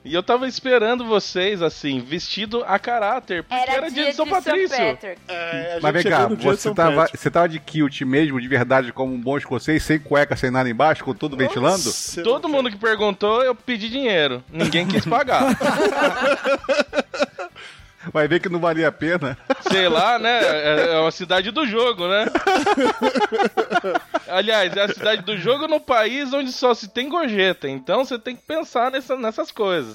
E eu tava esperando vocês, assim, vestido a caráter, porque era, Era dia de São São Patrício. É, a Mas vem cá, dia de você São tava, Patrick. você tava de kilt mesmo, de verdade, como um bom escocês, sem cueca, sem nada embaixo, com tudo ventilando? Nossa, Todo mundo que perguntou, eu pedi dinheiro. Ninguém quis pagar. Vai ver que não valia a pena. Sei lá, né? É é uma cidade do jogo, né? Aliás, é a cidade do jogo no país onde só se tem gorjeta. Então você tem que pensar nessa- nessas coisas.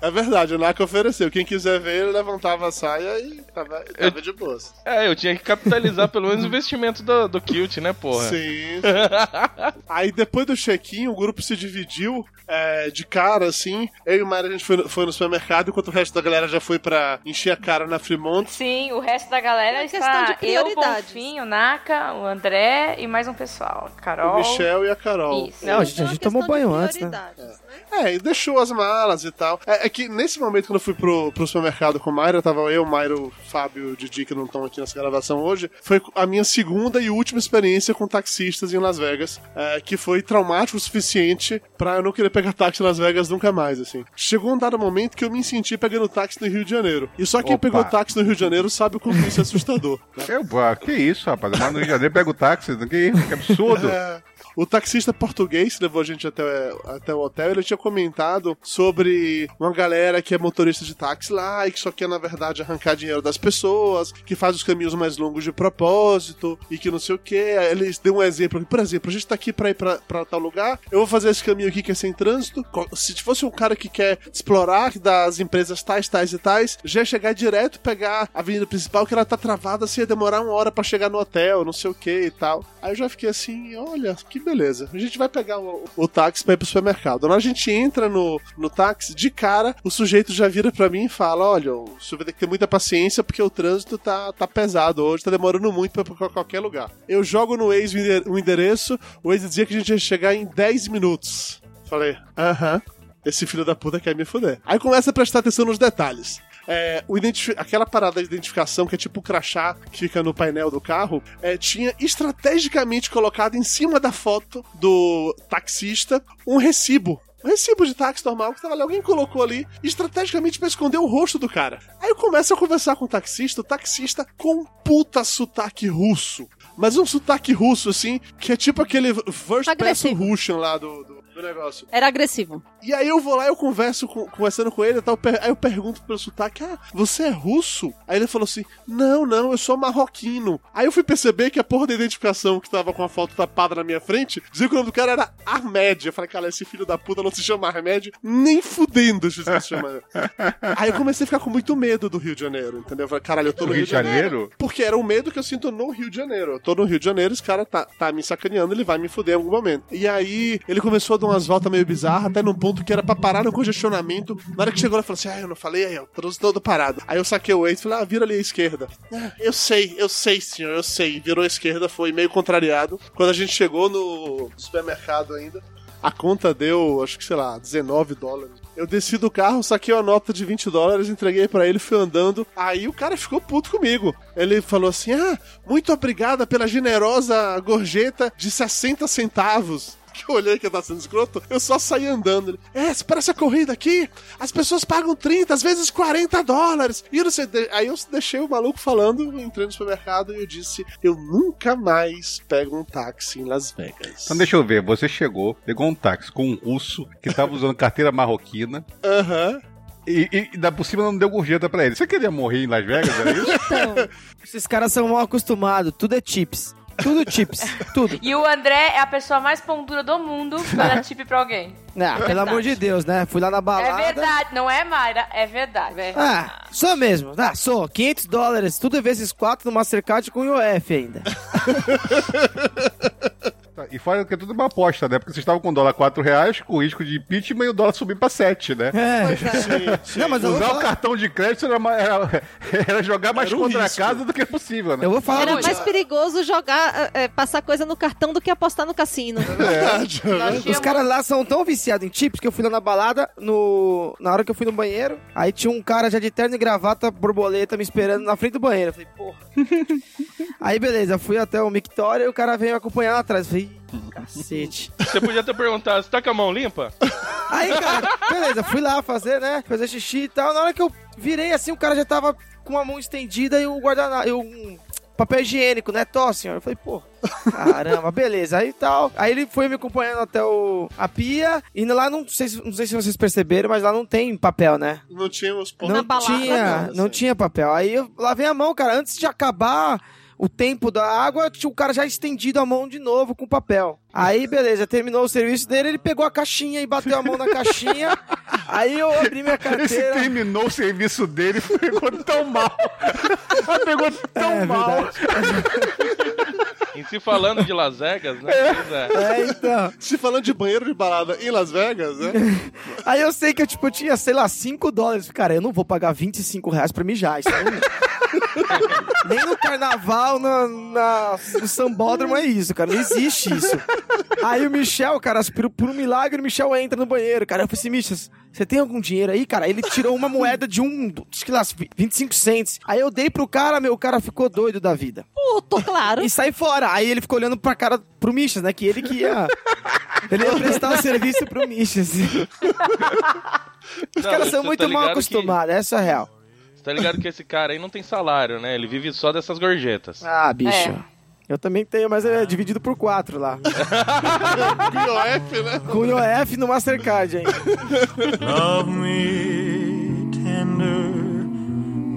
É verdade, o Naka ofereceu. Quem quiser ver, ele levantava a saia e tava, tava de boas. É, eu tinha que capitalizar pelo menos o investimento do, do Kilt, né, porra? Sim. Aí depois do check-in, o grupo se dividiu é, de cara, assim. Eu e o Mário, a gente foi no, foi no supermercado, enquanto o resto da galera já foi pra encher a cara na Fremont. Sim, o resto da galera É questão está de eu. Bonfim, o Naka, o André e mais um pessoal. Carol. O Michel e a Carol. Isso. Não, a gente, a gente tomou banho antes, né? É, e deixou as malas e tal. É, é que nesse momento, quando eu fui pro, pro supermercado com o Mayra, tava eu, Mayra, o Fábio e o Didi, que não estão aqui nessa gravação hoje, foi a minha segunda e última experiência com taxistas em Las Vegas, é, que foi traumático o suficiente pra eu não querer pegar táxi em Las Vegas nunca mais, assim. Chegou um dado momento que eu me senti pegando táxi no Rio de Janeiro. E só quem Opa. pegou táxi no Rio de Janeiro sabe o quanto isso é assustador. Eu, pá, que isso, rapaz? Mas no Rio de Janeiro pega o táxi, que, que absurdo. É. O taxista português que levou a gente até, até o hotel, ele tinha comentado sobre uma galera que é motorista de táxi lá e que só quer, na verdade, arrancar dinheiro das pessoas, que faz os caminhos mais longos de propósito e que não sei o que. Eles deu um exemplo. Por exemplo, a gente tá aqui pra ir pra, pra tal lugar, eu vou fazer esse caminho aqui que é sem trânsito. Se fosse um cara que quer explorar das empresas tais, tais e tais, já chegar direto, pegar a avenida principal, que ela tá travada, se ia demorar uma hora pra chegar no hotel, não sei o que e tal. Aí eu já fiquei assim, olha, que beleza. A gente vai pegar o, o táxi pra ir pro supermercado. Quando a gente entra no, no táxi, de cara, o sujeito já vira pra mim e fala: Olha, o senhor vai ter que ter muita paciência porque o trânsito tá, tá pesado hoje, tá demorando muito pra pra qualquer lugar. Eu jogo no Waze o ende- o endereço, o Waze dizia que a gente ia chegar em 10 minutos. Falei, aham. Esse filho da puta quer me fuder. Aí começa a prestar atenção nos detalhes. É, aquela parada de identificação que é tipo o crachá que fica no painel do carro, é, tinha estrategicamente colocado em cima da foto do taxista um recibo. Um recibo de táxi normal que tava ali. Alguém colocou ali estrategicamente pra esconder o rosto do cara. Aí eu começo a conversar com o taxista, o taxista com um puta sotaque russo. Mas um sotaque russo, assim, que é tipo aquele first person. Russian lá do, do, do negócio. Era agressivo. E aí eu vou lá, eu converso com, conversando com ele e tal. Aí eu pergunto pelo sotaque: Ah, você é russo? Aí ele falou assim: Não, não, eu sou marroquino. Aí eu fui perceber que a porra da identificação que tava com a foto tapada na minha frente dizia que o nome do cara era Ahmed. Eu falei, cara, esse filho da puta não se chama Ahmed, nem fudendo se chama. aí eu comecei a ficar com muito medo do Rio de Janeiro, entendeu? Eu falei, caralho, eu tô no, Rio de Janeiro. Porque era o medo que eu sinto no Rio de Janeiro. Eu tô no Rio de Janeiro, esse cara tá, tá me sacaneando, ele vai me fuder em algum momento. E aí, ele começou a dar umas voltas meio bizarras, até num ponto que era pra parar no congestionamento. Na hora que chegou, ele falou assim: Ah, eu não falei, aí, o trânsito todo parado. Aí eu saquei o Waze e falei: Ah, vira ali à esquerda. "Ah, eu sei, eu sei, senhor, eu sei. Virou à esquerda, foi meio contrariado. Quando a gente chegou no supermercado ainda, a conta deu, acho que sei lá, 19 dólares. Eu desci do carro, saquei uma nota de 20 dólares, entreguei pra ele, fui andando. Aí o cara ficou puto comigo. Ele falou assim: Ah, muito obrigada pela generosa gorjeta de 60 centavos. Que eu olhei que eu tava sendo escroto, eu só saí andando. Ele, É, para essa corrida aqui, as pessoas pagam 30, às vezes 40 dólares. E eu não sei, aí eu deixei o maluco falando, entrei no supermercado e eu disse: Eu nunca mais pego um táxi em Las Vegas. Então deixa eu ver, você chegou, pegou um táxi com um russo que tava usando carteira marroquina. Aham. E, e, e da por cima não deu gorjeta pra ele. Você queria morrer em Las Vegas, era isso? Então, Esses caras são mal acostumados, tudo é chips. Tudo chips, tudo. E o André é a pessoa mais pão dura do mundo pra dar tip pra alguém. Ah, pelo amor de Deus, né? Fui lá na É balada. verdade, não é, Mayra? É verdade. Ah, sou mesmo. Ah, sou. 500 dólares, tudo vezes 4 no Mastercard com IOF ainda. E fora que é tudo uma aposta, né? Porque vocês estavam com o dólar 4 reais, com o risco de impeachment e o dólar subir pra 7, né? É. Não, mas eu vou Usar falar- o cartão de crédito era, era- era jogar mais Era um contra risco. a casa do que possível, né? Eu vou falar era mais perigoso jogar, é, passar coisa no cartão do que apostar no cassino. Verdade, Nós Os caras lá são tão viciados em chips que eu fui lá na balada, no... na hora que eu fui no banheiro, aí tinha um cara já de terno e gravata, borboleta, me esperando na frente do banheiro. Eu falei, porra. aí beleza, fui até o Mictória e o cara veio me acompanhar lá atrás. Eu falei, "Ih, cacete. Você podia ter perguntado, você tá com a mão limpa? Aí, cara, beleza, fui lá fazer, né? Fazer xixi e tal. Na hora que eu virei assim, o cara já tava com a mão estendida e o guardanapo. E um papel higiênico, né? Tó, senhor. Eu falei, pô, caramba, beleza. Aí tal. Aí ele foi me acompanhando até o, a pia. E lá não sei, se- não sei se vocês perceberam, mas lá não tem papel, né? Não tinha os pontos. Não tinha, não, não assim. tinha papel. Aí eu lavei a mão, cara, antes de acabar o tempo da água, tinha o cara já estendido a mão de novo com papel. Aí, beleza, terminou o serviço dele, ele pegou a caixinha e bateu a mão na caixinha. Aí eu abri minha Esse carteira. terminou o serviço dele e pegou tão mal. Mas pegou tão É mal. E se falando de Las Vegas, né? Pois é. É, então. Se falando de banheiro de balada em Las Vegas, né? Aí eu sei que eu, tipo, tinha, sei lá, 5 dólares. Cara, eu não vou pagar 25 reais pra mijar. Isso aí não- Nem no carnaval, na, na, no sambódromo é isso, cara. Não existe isso. Aí o Michel, cara, por, por um milagre, o Michel entra no banheiro, cara. Eu falei assim, Michel, você tem algum dinheiro aí, cara? Ele tirou uma moeda de um, acho que lá, 25 cents. Aí eu dei pro cara, meu, o cara ficou doido da vida. Puto, claro. E sai fora. Aí ele ficou olhando pra cara pro Michas, né? Que ele que ia. Ele ia prestar o serviço pro Michas. Os Não, caras são você muito tá mal acostumados, essa é a real. Você tá ligado que esse cara aí não tem salário, né? Ele vive só dessas gorjetas. Ah, bicho. É. Eu também tenho, mas é dividido por quatro lá. Com IOF, né? Com o IOF no Mastercard, hein? Love me tender,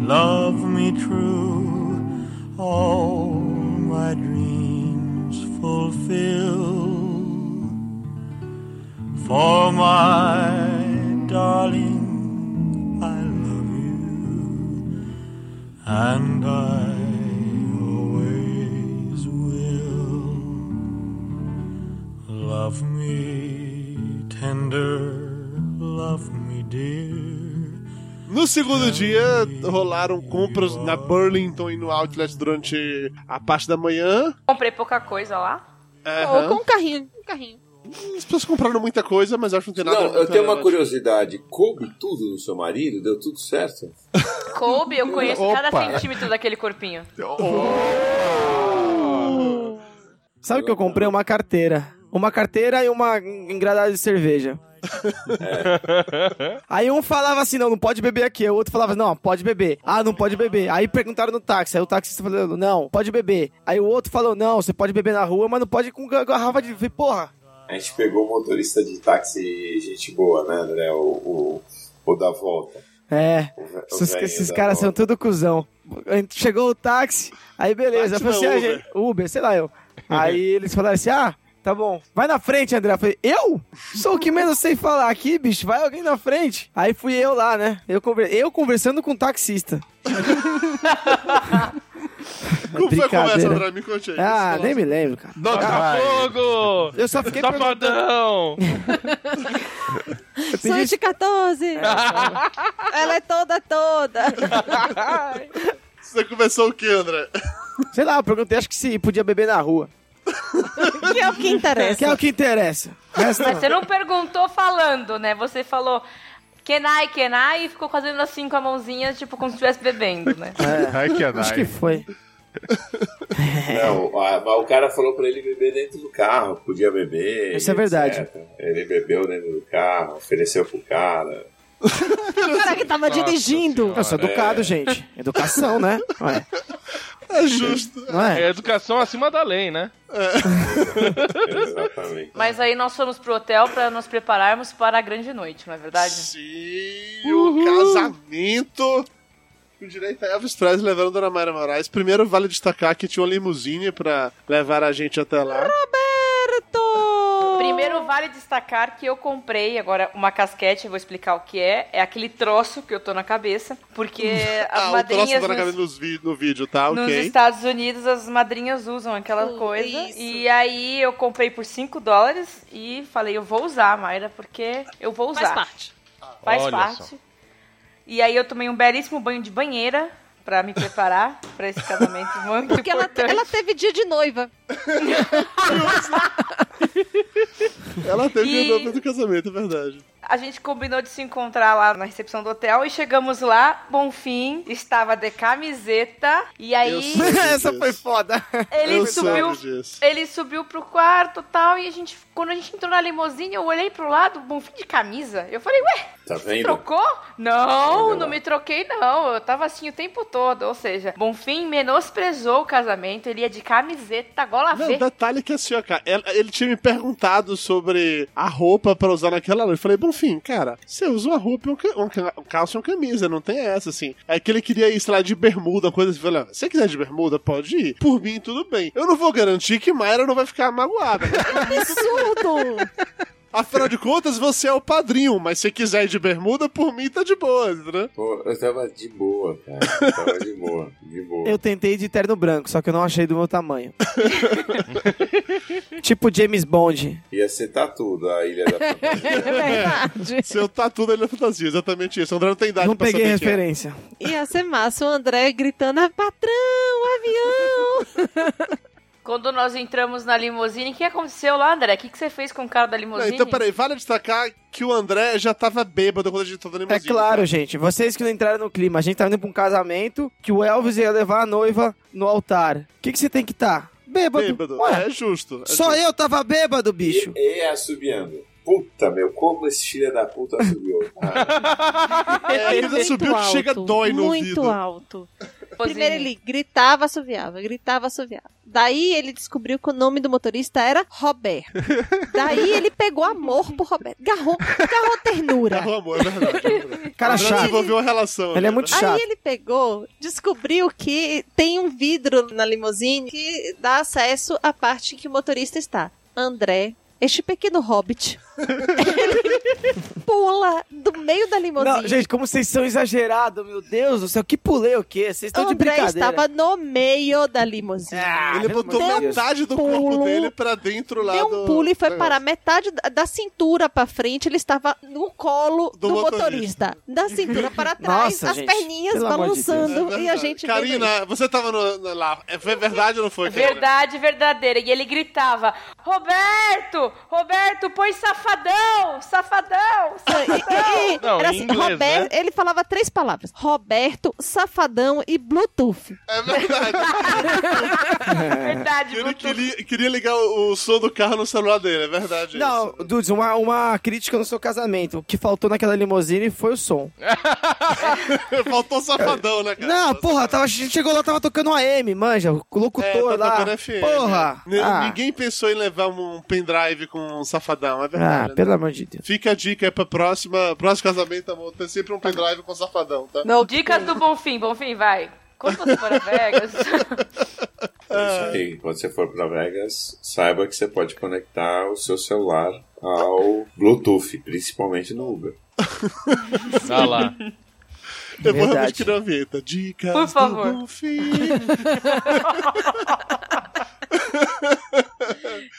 love me true, all my dreams fulfill. For my darling, I love you, and I Love me tender, love me dear. No segundo dia, rolaram compras na Burlington e no Outlet durante a parte da manhã. Comprei pouca coisa lá. Ou com um carrinho, um carrinho. As pessoas compraram muita coisa, mas acho que não tem nada Não, eu tenho uma curiosidade. Coube tudo no seu marido? Deu tudo certo? Coube, eu conheço Opa. cada centímetro daquele corpinho. Sabe que eu comprei uma carteira? Uma carteira e uma engradada de cerveja. Aí um falava assim, não, não pode beber aqui. Aí o outro falava, não, pode beber. Ah, não pode beber. Aí perguntaram no táxi. Aí o taxista falou, não, pode beber. Aí o outro falou, não, você pode beber na rua, mas não pode com ga- garrafa de... Eu Porra, A gente pegou o motorista de táxi, gente boa, né, André? O, o, o da volta. É, O o esses, caras são volta. tudo cuzão. Chegou o táxi, aí beleza. Eu Táxi falei assim, não, ah, gente, Uber, sei lá eu. Aí eles falaram assim, ah, tá bom, vai na frente, André. Eu falei, eu? Sou o que menos sei falar aqui, bicho, vai alguém na frente. Aí fui eu lá, né? Eu, conver... eu conversando com o taxista. Como foi a conversa. André? Me conte aí. Ah, nem me lembro, cara. Botafogo! Eu só fiquei Safadão! Sou pedi... de 14. Ela é toda, toda. Você começou o que, André? Sei lá, eu perguntei, acho que se podia beber na rua. que é o que interessa. Que é o que interessa. Mas não. você não perguntou falando, né? Você falou Kenai, Kenai e ficou fazendo assim com a mãozinha, tipo, como se estivesse bebendo, né? É, Ai, que acho que foi. Não, a- mas o cara falou pra ele beber dentro do carro, podia beber. Isso é verdade. etc. Ele bebeu dentro do carro, ofereceu pro cara. O cara que tava dirigindo. Eu sou educado, gente. Educação, né? Ué, É justo. não é? É educação acima da lei, né? Exatamente. Mas aí nós fomos pro hotel pra nos prepararmos para a grande noite, não é verdade? Sim, o casamento. Com direito a Elvis Presley levando a Dona Mayra Moraes. Primeiro, vale destacar que tinha uma limusine pra levar a gente até lá. Roberto! Primeiro, vale destacar que eu comprei agora uma casquete, eu vou explicar o que é. É aquele troço que eu tô na cabeça, porque as Ah, o troço madrinhas tá na cabeça nos no vídeo, tá? nos. Estados Unidos, as madrinhas usam aquela Uh, coisa. isso. E aí eu comprei por 5 dólares e falei, eu vou usar, Mayra, porque eu vou usar. Faz parte. Faz Olha parte. só. E aí eu tomei um belíssimo banho de banheira pra me preparar pra esse casamento muito Porque ela, ela teve dia de noiva. Ela teve E- o nome do casamento, é verdade. A gente combinou de se encontrar lá na recepção do hotel e chegamos lá. Bonfim estava de camiseta e aí. Essa foi foda. ele Eu subiu, ele subiu pro quarto tal e a gente, quando a gente entrou na limusine, eu olhei pro lado, Bonfim de camisa. Eu falei, ué, Tá vendo? trocou? Não, não me troquei não. Eu tava assim o tempo todo. Ou seja, Bonfim menosprezou o casamento. Ele ia de camiseta, gola Não, verde. detalhe que assim, ó, cara, ele tinha me perguntado sobre a roupa pra usar naquela noite. Eu falei, bom, afim. Cara, você usa uma roupa, e um, um, ca- um calça e uma camisa, não tem essa, assim. Aí que ele queria ir, sei lá, de bermuda, coisa assim. Falei, "Ah, se você quiser de bermuda, pode ir. Por mim, tudo bem. Eu não vou garantir que Mayra não vai ficar magoada. Absurdo! Afinal de contas, você é o padrinho, mas se quiser ir de bermuda, por mim tá de boa, né? Pô, eu tava de boa, cara. Eu tava de boa, de boa. Eu tentei de terno branco, só que eu não achei do meu tamanho. tipo James Bond. Ia ser tatu da Ilha da Fantasia. É verdade. Seu tatu da Ilha da Fantasia, exatamente isso. O André não tem idade Não pra peguei saber quem é. referência. Ia ser massa o André gritando, ah, patrão, avião! Quando nós entramos na limusine, o que aconteceu lá, André? O que, que você fez com o cara da Não, limusine? então, peraí, vale destacar que o André já tava bêbado quando a gente entrou na É limusine. claro, gente. Vocês que não entraram no clima. A gente tá indo pra um casamento que o Elvis ia levar a noiva no altar. O que, que você tem que estar? Bêbado. Bêbado. Ué, É justo. é só justo. eu tava bêbado, bicho. E assobiando. Puta, meu, como esse filho da puta cara. É, ele subiu que chega alto, dói no Muito ouvido. alto. Primeiro ele gritava, assoviava, gritava, assoviava. Daí ele descobriu que o nome do motorista era Roberto. Daí ele pegou amor por Roberto. Garrou, garrou ternura. Garrou amor, é verdade. é verdade. Cara chato. desenvolveu uma relação. Ele é ali, muito né? chato. Aí ele pegou, descobriu que tem um vidro na limusine que dá acesso à parte que o motorista está. André, este pequeno hobbit, ele pula do meio da limusine. Não, gente, como vocês são exagerados, meu Deus do céu. Que pulei o quê? Vocês estão de André brincadeira. estava no meio da limusine. Ah, Ele botou de metade do pulo, corpo dele pra dentro lá Deu do... um pulo e foi do parar negócio. metade da, cintura pra frente. Ele estava no colo do, Do motorista. Da cintura para trás, Nossa, as gente, perninhas de balançando. É e a gente. Karina, você tava no, no- lá. É, Foi verdade ou não foi? Karina? Verdade verdadeira. E ele gritava: Roberto! Roberto, põe safadão! Safadão! E- e- Não, era assim, inglês, Roberto, ele falava três palavras: Roberto, Safadão e Bluetooth. É verdade. Verdade, Ele Bluetooth. queria, queria ligar o, o som do carro no celular dele, é verdade. Não, Dudes, uma, uma crítica no seu casamento. O que faltou naquela limusine foi o som. isso. Faltou safadão, né, cara? Não, porra, tava, a gente chegou lá, tava tocando AM, manja, o É, locutor tá lá. FM. Porra! né? N- Ah. Ninguém pensou em levar um pendrive com um safadão, é verdade. Ah, né? pelo amor de Deus. Fica a dica aí pra próxima, próximo casamento, amor. Tem sempre um pendrive com safadão, tá? Não, Dicas do Bonfim, Bonfim, vai. Quando você for a Vegas. Isso aí, quando você for pra Vegas, saiba que você pode conectar o seu celular ao Bluetooth, principalmente no Uber. Ah lá. Eu vou realmente criar uma vinheta. Dicas Por favor. do Bonfim.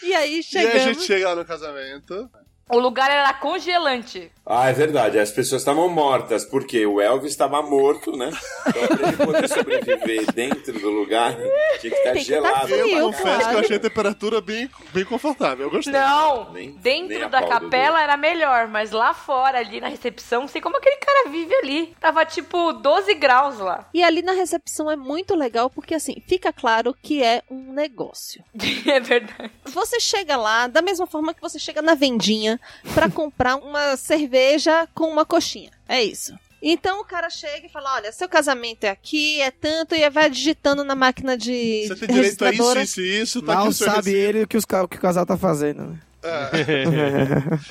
E aí E aí a chegamos. gente chega lá no casamento. O lugar era congelante. Ah, é verdade, as pessoas estavam mortas, porque o Elvis estava morto, né? Então, pra ele poder sobreviver dentro do lugar, tinha que estar Tem que tá gelado. frio, Eu confesso que eu claro. achei a temperatura bem, bem confortável. Eu gostei. Não, Nem- nem dentro a da capela era melhor, mas lá fora, ali na recepção, não sei como aquele cara vive ali. Tava tipo 12 graus lá. E ali na recepção é muito legal porque assim, fica claro que é um negócio. é verdade. Você chega lá da mesma forma que você chega na vendinha pra comprar uma cerveja com uma coxinha. É isso. Então o cara chega e fala: Olha, seu casamento é aqui, é tanto, e vai digitando na máquina de Você tem direito a isso, isso e isso, tá aqui Mal sabe ele o que, os, o que o casal tá fazendo, né?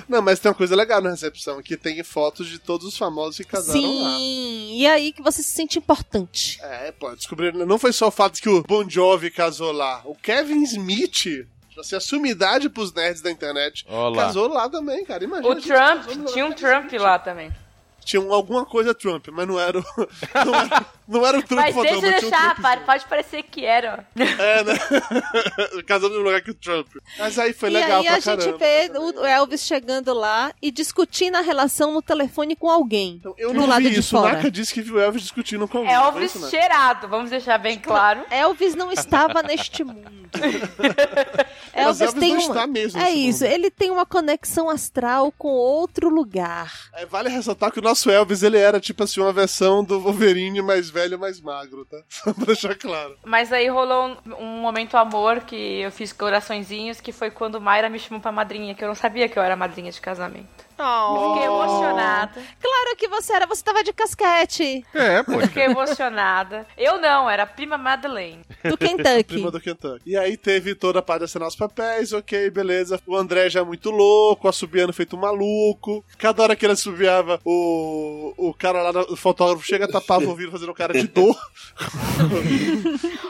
Não, mas tem uma coisa legal na recepção, que tem fotos de todos os famosos que casaram lá. Sim, e aí que você se sente importante. É, pô, descobrir. Não foi só o fato de que o Bon Jovi casou lá. O Kevin Smith, assim, a sumidade pros nerds da internet, Olá. casou lá também, cara. Imagina. O Trump, tinha um Trump lá também. Tinha um- alguma coisa Trump, mas não era o. Não era, não era o Trump Mas fodão, deixa eu mas um deixar, pode parecer que era. ó. É, né? Casando no lugar que o Trump. Mas aí foi e legal aí pra a gente caramba. vê o Elvis chegando lá e discutindo a relação no telefone com alguém. Então, Eu não lado vi de isso. O. Naka disse que viu Elvis discutindo com alguém. Elvis isso, Naka? cheirado, vamos deixar bem claro. Elvis não estava neste mundo. Mas Elvis tem não uma... está mesmo É isso, mundo. ele tem uma conexão astral com outro lugar. É, vale ressaltar que o nosso Elvis, ele era tipo assim, uma versão do Wolverine mais velho, mais magro, tá? Só pra deixar claro. Mas aí rolou um, um momento amor que eu fiz coraçõezinhos, que foi quando Mayra me chamou pra madrinha, que eu não sabia que eu era madrinha de casamento. Oh. Fiquei emocionada. Claro que você era, você tava de casquete É, pô. Fiquei emocionada. Eu não, era a prima Madeleine. do Kentucky. Prima do Kentucky. E aí teve toda a parte de assinar os papéis, ok, beleza. O André já é muito louco, assobiando feito um maluco. Cada hora que ele assobiava, o, o cara lá, o fotógrafo, chega, tapava o ouvido fazendo cara de dor.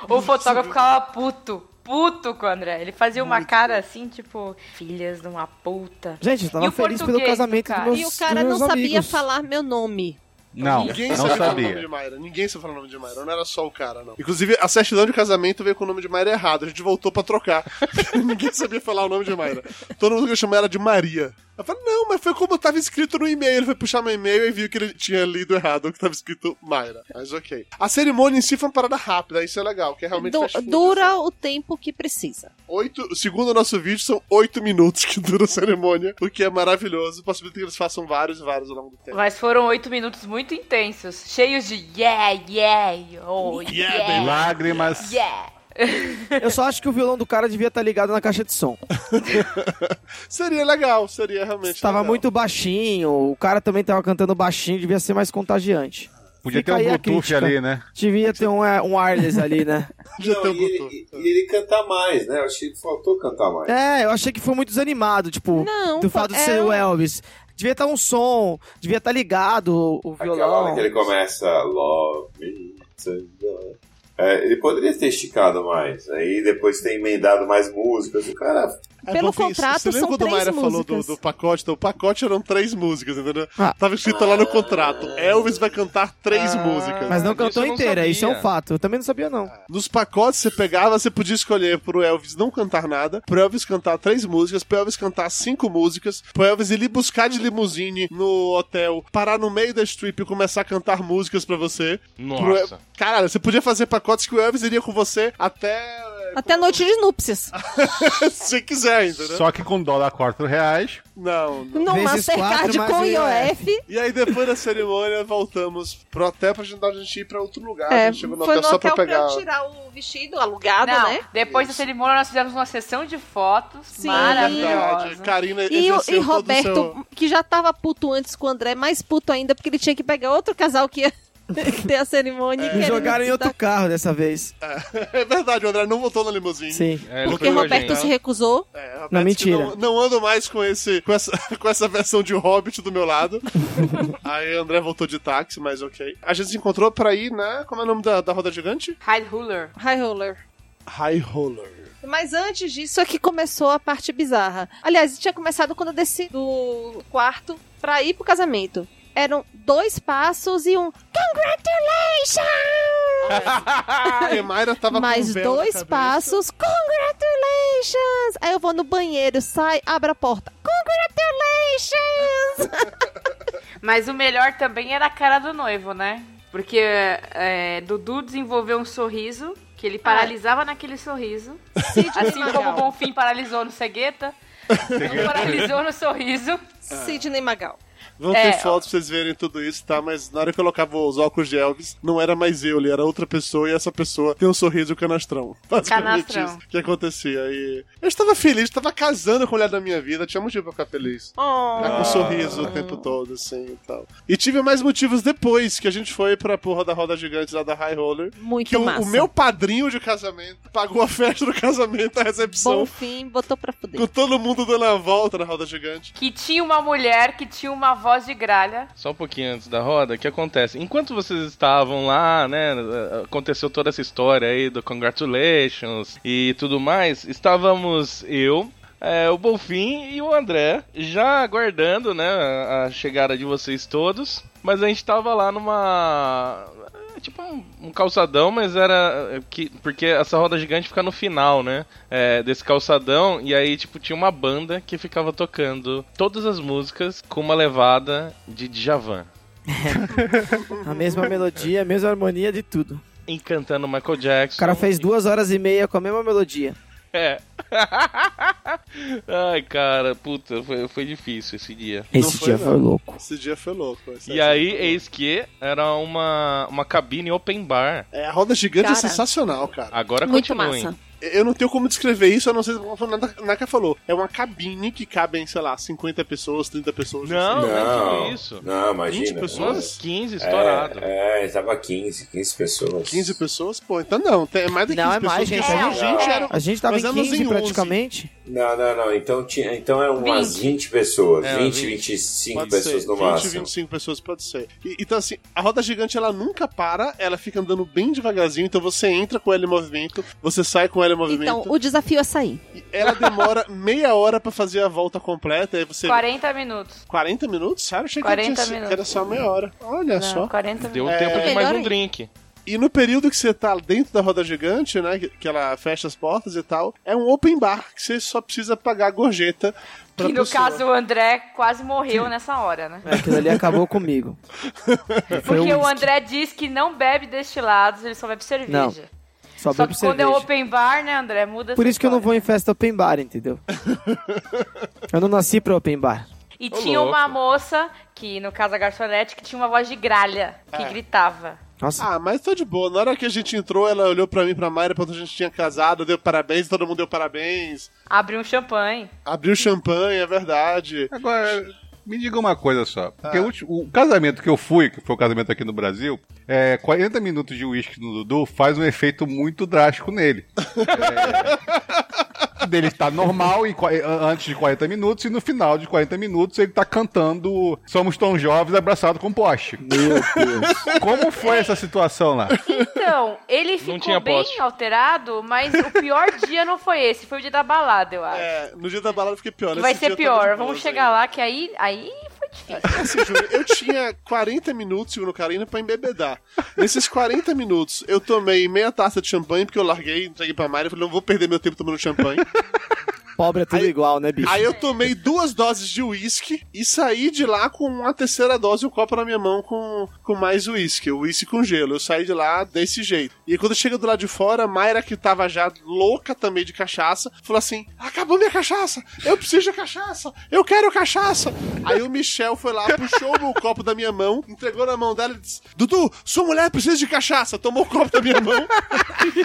O fotógrafo ficava puto. Puto com o André. Ele fazia uma cara assim, tipo, filhas de uma puta. Gente, eu tava E feliz pelo casamento cara? dos E meus o cara não meus sabia amigos. falar meu nome. Não, Ninguém não sabia falar o nome de Mayra. Ninguém sabia falar o nome de Mayra. Não era só o cara, não. Inclusive, a certidão de casamento veio com o nome de Mayra errado. A gente voltou pra trocar. Ninguém sabia falar o nome de Mayra. Todo mundo chamava ela de Maria. Eu falei, não, mas foi como tava escrito no e-mail. Ele foi puxar meu e-mail e viu que ele tinha lido errado, que tava escrito Mayra. Mas ok. A cerimônia em si foi uma parada rápida, isso é legal, que é realmente Du- food, dura o tempo que precisa. Oito, segundo o nosso vídeo, são oito minutos que dura a cerimônia, o que é maravilhoso. Possibilita que eles façam vários e vários ao longo do tempo. Mas foram oito minutos muito intensos, cheios de yeah, yeah, oh, Yeah, yeah. Lágrimas. yeah. Eu só acho que o violão do cara devia estar ligado na caixa de som. Seria legal, seria realmente Tava legal. muito baixinho, o cara também tava cantando baixinho, devia ser mais contagiante. Podia Fica ter um Bluetooth ali, né? Devia ter um, é, um wireless ali, né? Não, e, ele, e ele cantar mais, né? Eu achei que faltou cantar mais. É, eu achei que foi muito desanimado, tipo, Não, do fato de é ser o um- Elvis. Devia estar um som, devia estar ligado o, o Aquela violão. hora que ele começa Love me tonight. É, ele poderia ter esticado mais. Aí depois ter emendado mais músicas. O cara. É Pelo porque contrato, você lembra são quando três Mayra falou do, do pacote? Então, o pacote eram três músicas, entendeu? Ah. Tava escrito lá no contrato. Elvis vai cantar três músicas. Mas não cantou não inteira, isso é um fato. Eu também não sabia, não. Nos pacotes você pegava, você podia escolher pro Elvis não cantar nada, pro Elvis cantar três músicas, pro Elvis cantar cinco músicas, pro Elvis ir lhe buscar de limusine no hotel, parar no meio da strip e começar a cantar músicas pra você. Pro Nossa. Caralho, você podia fazer pacotes que o Elvis iria com você até. Até a noite de núpcias. se quiser, entendeu? Só que com dólar 4 reais. Não, não. No Mastercard quatro, com mais IOF. E aí, depois da cerimônia, voltamos pro hotel pra gente a gente ir pra outro lugar. É, a gente chegou no foi hotel no só pra hotel pegar. pra eu tirar o vestido alugado, Não, né? depois da cerimônia nós fizemos uma sessão de fotos Sim. Maravilhosa. Karina E, o, e todo o Roberto, seu- que já tava puto antes com o André, mais puto ainda, porque ele tinha que pegar outro casal que ia ter a cerimônia. e Me querendo jogaram em outro carro dessa vez. É verdade, o André não voltou na limusine. Sim. É, Porque Roberto gente. se recusou. É, Roberto Não, mentira. Não, não ando mais com, esse, com, essa, com essa versão de Hobbit do meu lado. Aí o André voltou de táxi, mas ok. A gente se encontrou pra ir, né? Como é o nome da, da roda gigante? High Ruler. High roller. High Roller. Mas antes disso é que começou a parte bizarra. Aliás, tinha começado quando eu desci do quarto pra ir pro casamento. Eram dois passos e um Congratulations! A Mayra tava Mais com um dois passos. Congratulations! Aí eu vou no banheiro, sai, abre a porta. Congratulations! Mas o melhor também era a cara do noivo, né? Porque é, Dudu desenvolveu um sorriso que ele paralisava naquele sorriso. assim como o Bonfim paralisou no Cegueta. Ele paralisou no sorriso. Sidney Magal. Vão É, ter fotos pra vocês verem tudo isso, tá? Mas na hora que eu colocava os óculos de Elvis, não era mais eu, ele era outra pessoa e essa pessoa tem um sorriso canastrão. Basicamente Canastrão. isso que acontecia. E eu estava feliz, estava casando com a mulher da minha vida, tinha motivo pra ficar feliz. Oh. Tá com um sorriso o tempo todo, assim e tal. E tive mais motivos depois que a gente foi pra porra da roda gigante lá da High Roller. Muito que o, massa. o meu padrinho de casamento pagou a festa do casamento, a recepção. Bom fim, botou pra fuder. Com todo mundo dando a volta na roda gigante. Que tinha uma mulher que tinha uma voz de gralha. Só um pouquinho antes da roda, o que acontece? Enquanto vocês estavam lá, né, aconteceu toda essa história aí do Congratulations e tudo mais, estávamos eu, é, o Bonfim e o André já aguardando, né, a chegada de vocês todos, mas a gente tava lá numa... é, Tipo um, um calçadão, mas era. é, Que, porque essa roda gigante fica no final, né? é, desse calçadão. E aí, tipo, tinha uma banda que ficava tocando todas as músicas com uma levada de Djavan. A mesma melodia, a mesma harmonia de tudo. Encantando Michael Jackson. O cara fez duas horas e meia com a mesma melodia. É. Ai, cara, puta, foi, foi difícil esse dia. Esse Não dia não. foi louco. Esse dia foi louco. E aí, foi louco. eis que era uma, uma cabine open bar. É, a roda gigante é Cara. sensacional, cara. Agora Muito continuem. massa. Eu não tenho como descrever isso, eu não sei se a Naka- falou. É uma cabine que cabem, sei lá, 50 pessoas, 30 pessoas. Não, sei. Não, que isso. não, imagina. 20 pessoas? 15 estourado. É, é, tava 15, 15 pessoas. 15 pessoas? Pô, então não, tem é mais do que 15 Não, é pessoas. mais, gente. porque A a gente, gente era. a gente tava em éramos 15 em 11. Não, não, não. Então, tinha, então eram umas 20. 20 pessoas. É, 20, 20. 25 Pode pessoas ser, no 20, máximo. 25 pessoas pode ser. E- então, assim, a roda gigante ela nunca para, ela fica andando bem devagarzinho, então você entra com ela em movimento, você sai com ela em movimento. Então, o desafio é sair. e Ela demora meia hora pra fazer a volta completa, aí você. 40 minutos. 40 minutos? Sério? Achei que 40 tinha, sido- minutos. era só meia hora. Olha Não, só. 40 Deu minutos. tempo de mais um drink. E no período que você tá dentro da roda gigante, né, que, ela fecha as portas e tal, é um open bar que você só precisa pagar a gorjeta pra Que no pessoa. caso o André quase morreu nessa hora, né? É, Aquilo ali acabou comigo. Porque o uísque. André diz que não bebe destilados, ele só bebe cerveja. Não, Só Só que quando é cerveja. open bar, né, André? Muda Por isso que eu não história. vou em festa open bar, entendeu? eu não nasci pra open bar. E Ô, tinha louco. uma moça, que no caso a garçonete, que tinha uma voz de gralha, que É. gritava. Nossa, Ah, mas tô de boa. Na hora que a gente entrou, ela olhou pra mim, e pra Mayra, quando a gente tinha casado, deu parabéns, todo mundo deu parabéns. Abriu um champanhe. Abriu champanhe, é verdade. Agora, me diga uma coisa só. Porque Ah. o, último- o casamento que eu fui, que foi o casamento aqui no Brasil, é, 40 minutos de uísque no Dudu faz um efeito muito drástico nele. É, dele está normal qua- antes de 40 minutos e no final de 40 minutos ele tá cantando Somos Tão Jovens abraçado com poste. meu Deus. Como foi essa situação lá? Então, ele ficou bem poste. alterado, mas o pior dia não foi esse, foi o dia da balada, eu acho. É, no dia da balada eu fiquei pior. vai ser pior. Vamos chegar ainda. lá, que aí, aí. Assim, Júnior, eu tinha 40 minutos, segundo Karina, pra embebedar. Nesses 40 minutos, eu tomei meia taça de champanhe, porque eu larguei, entreguei pra Mayra e falei, não vou perder meu tempo tomando champanhe. Pobre é tudo Aí- igual, né, bicho? Aí eu tomei duas doses de uísque e saí de lá com uma terceira dose e um copo na minha mão com, com mais uísque, o uísque com gelo. Eu saí de lá desse jeito. E quando chega do lado de fora, a Mayra, que tava já louca também de cachaça, falou assim: acabou minha cachaça! Eu preciso de cachaça! Eu quero cachaça! Aí o Michel foi lá, puxou o copo da minha mão, entregou na mão dela e disse: Dudu, sua mulher precisa de cachaça! Tomou o copo da minha mão,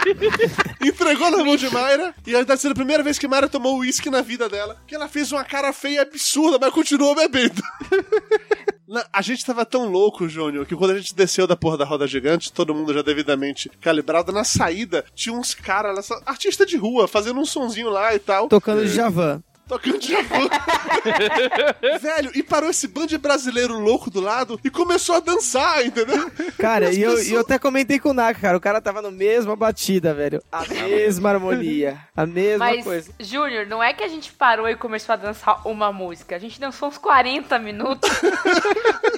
entregou na mão de Mayra, e aí tá sendo a primeira vez que Mayra tomou uísque na vida dela, que ela fez uma cara feia absurda, mas continuou bebendo. A gente tava tão louco, Júnior, que quando a gente desceu da porra da roda gigante, todo mundo já devidamente calibrado, na saída tinha uns caras, artista de rua, fazendo um sonzinho lá e tal. Tocando de Javan. Tocando de Javan. Velho, e parou esse bando de brasileiro louco do lado e começou a dançar, entendeu? Cara, e eu, pessoas- e eu até comentei com o Naka, cara. O cara tava na mesma batida, velho. A mesma harmonia. A mesma Mas, coisa. Júnior, não é que a gente parou e começou a dançar uma música. A gente dançou uns 40 minutos.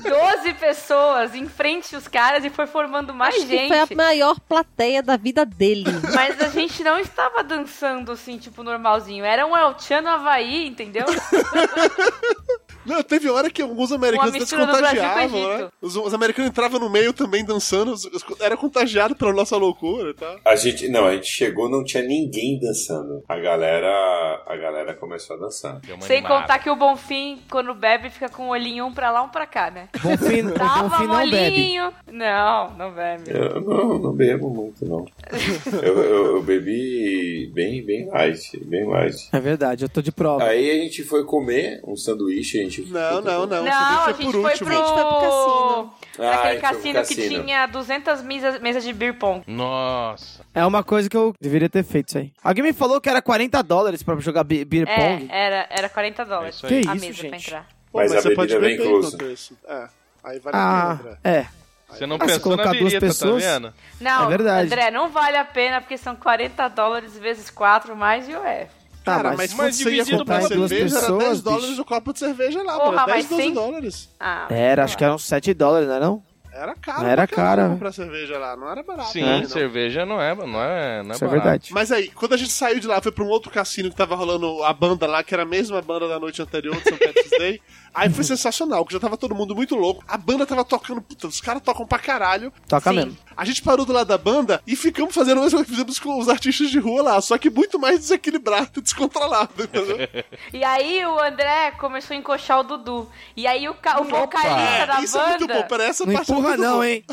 12 pessoas em frente aos caras e foi formando mais Acho que gente. foi a maior plateia da vida dele. Mas a gente não estava dançando assim, tipo, normalzinho. Era um El Chan no Havaí, entendeu? Não, teve hora que alguns americanos se contagiavam, né? Os, os americanos entravam no meio também dançando, os- os- era contagiado pela nossa loucura e tal. A gente, não, a gente chegou, não tinha ninguém dançando. A galera, a galera começou a dançar. Sem contar que o Bonfim, quando bebe, fica com o olhinho um pra lá, um pra cá, né? Bonfim, o Tava Bonfim não bebe. Não, não bebe. Eu não, não bebo muito, não. eu, eu, eu bebi bem, bem light, bem light. É verdade, eu tô de prova. Aí a gente foi comer um sanduíche, a gente... Não, não, não. Não, a gente foi pro... A gente foi pro cassino. Ah, a gente foi pro cassino que tinha 200 mesas, mesas de beer pong. Nossa. É uma coisa que eu deveria ter feito isso aí. Alguém me falou que era 40 dólares pra jogar be- beer É, pong. era, era 40 dólares É isso aí. a isso, mesa pra gente? entrar. Pô, Mas a você pode bebida vem inclusa. É, aí vale a Ah, pena, André. é. Você não Ah, pensou na colocar duas birita, pessoas- tá vendo? Não, É verdade. André, não vale a pena porque são 40 dólares vezes 4 mais IOF. Tá, Cara, mas, mas, você ia dividido comprar por duas cerveja, era pessoas, 10 dólares bicho. o copo de cerveja lá, Porra, mano. 10, mas 12 sem- dólares. Ah, Era, acho que eram 7 dólares, não é não? Era caro. Não era cara. comprar cerveja lá, não era barato. Sim, né, cerveja não é, não é, não é Isso é barato. verdade. Mas aí, quando a gente saiu de lá, foi pra um outro cassino que tava rolando a banda lá, que era a mesma banda da noite anterior, de St. Patrick's Day. Aí foi sensacional, que já tava todo mundo muito louco. A banda tava tocando, puta, os caras tocam pra caralho. Toca Sim. mesmo. A gente parou do lado da banda e ficamos fazendo a mesma coisa que fizemos com os artistas de rua lá, só que muito mais desequilibrado e descontrolado, entendeu? E aí o André começou a encoxar o Dudu. E aí o, ca- o vocalista da Isso é banda. muito bom, peraí, essa Não parte é empurra muito não, boa. hein?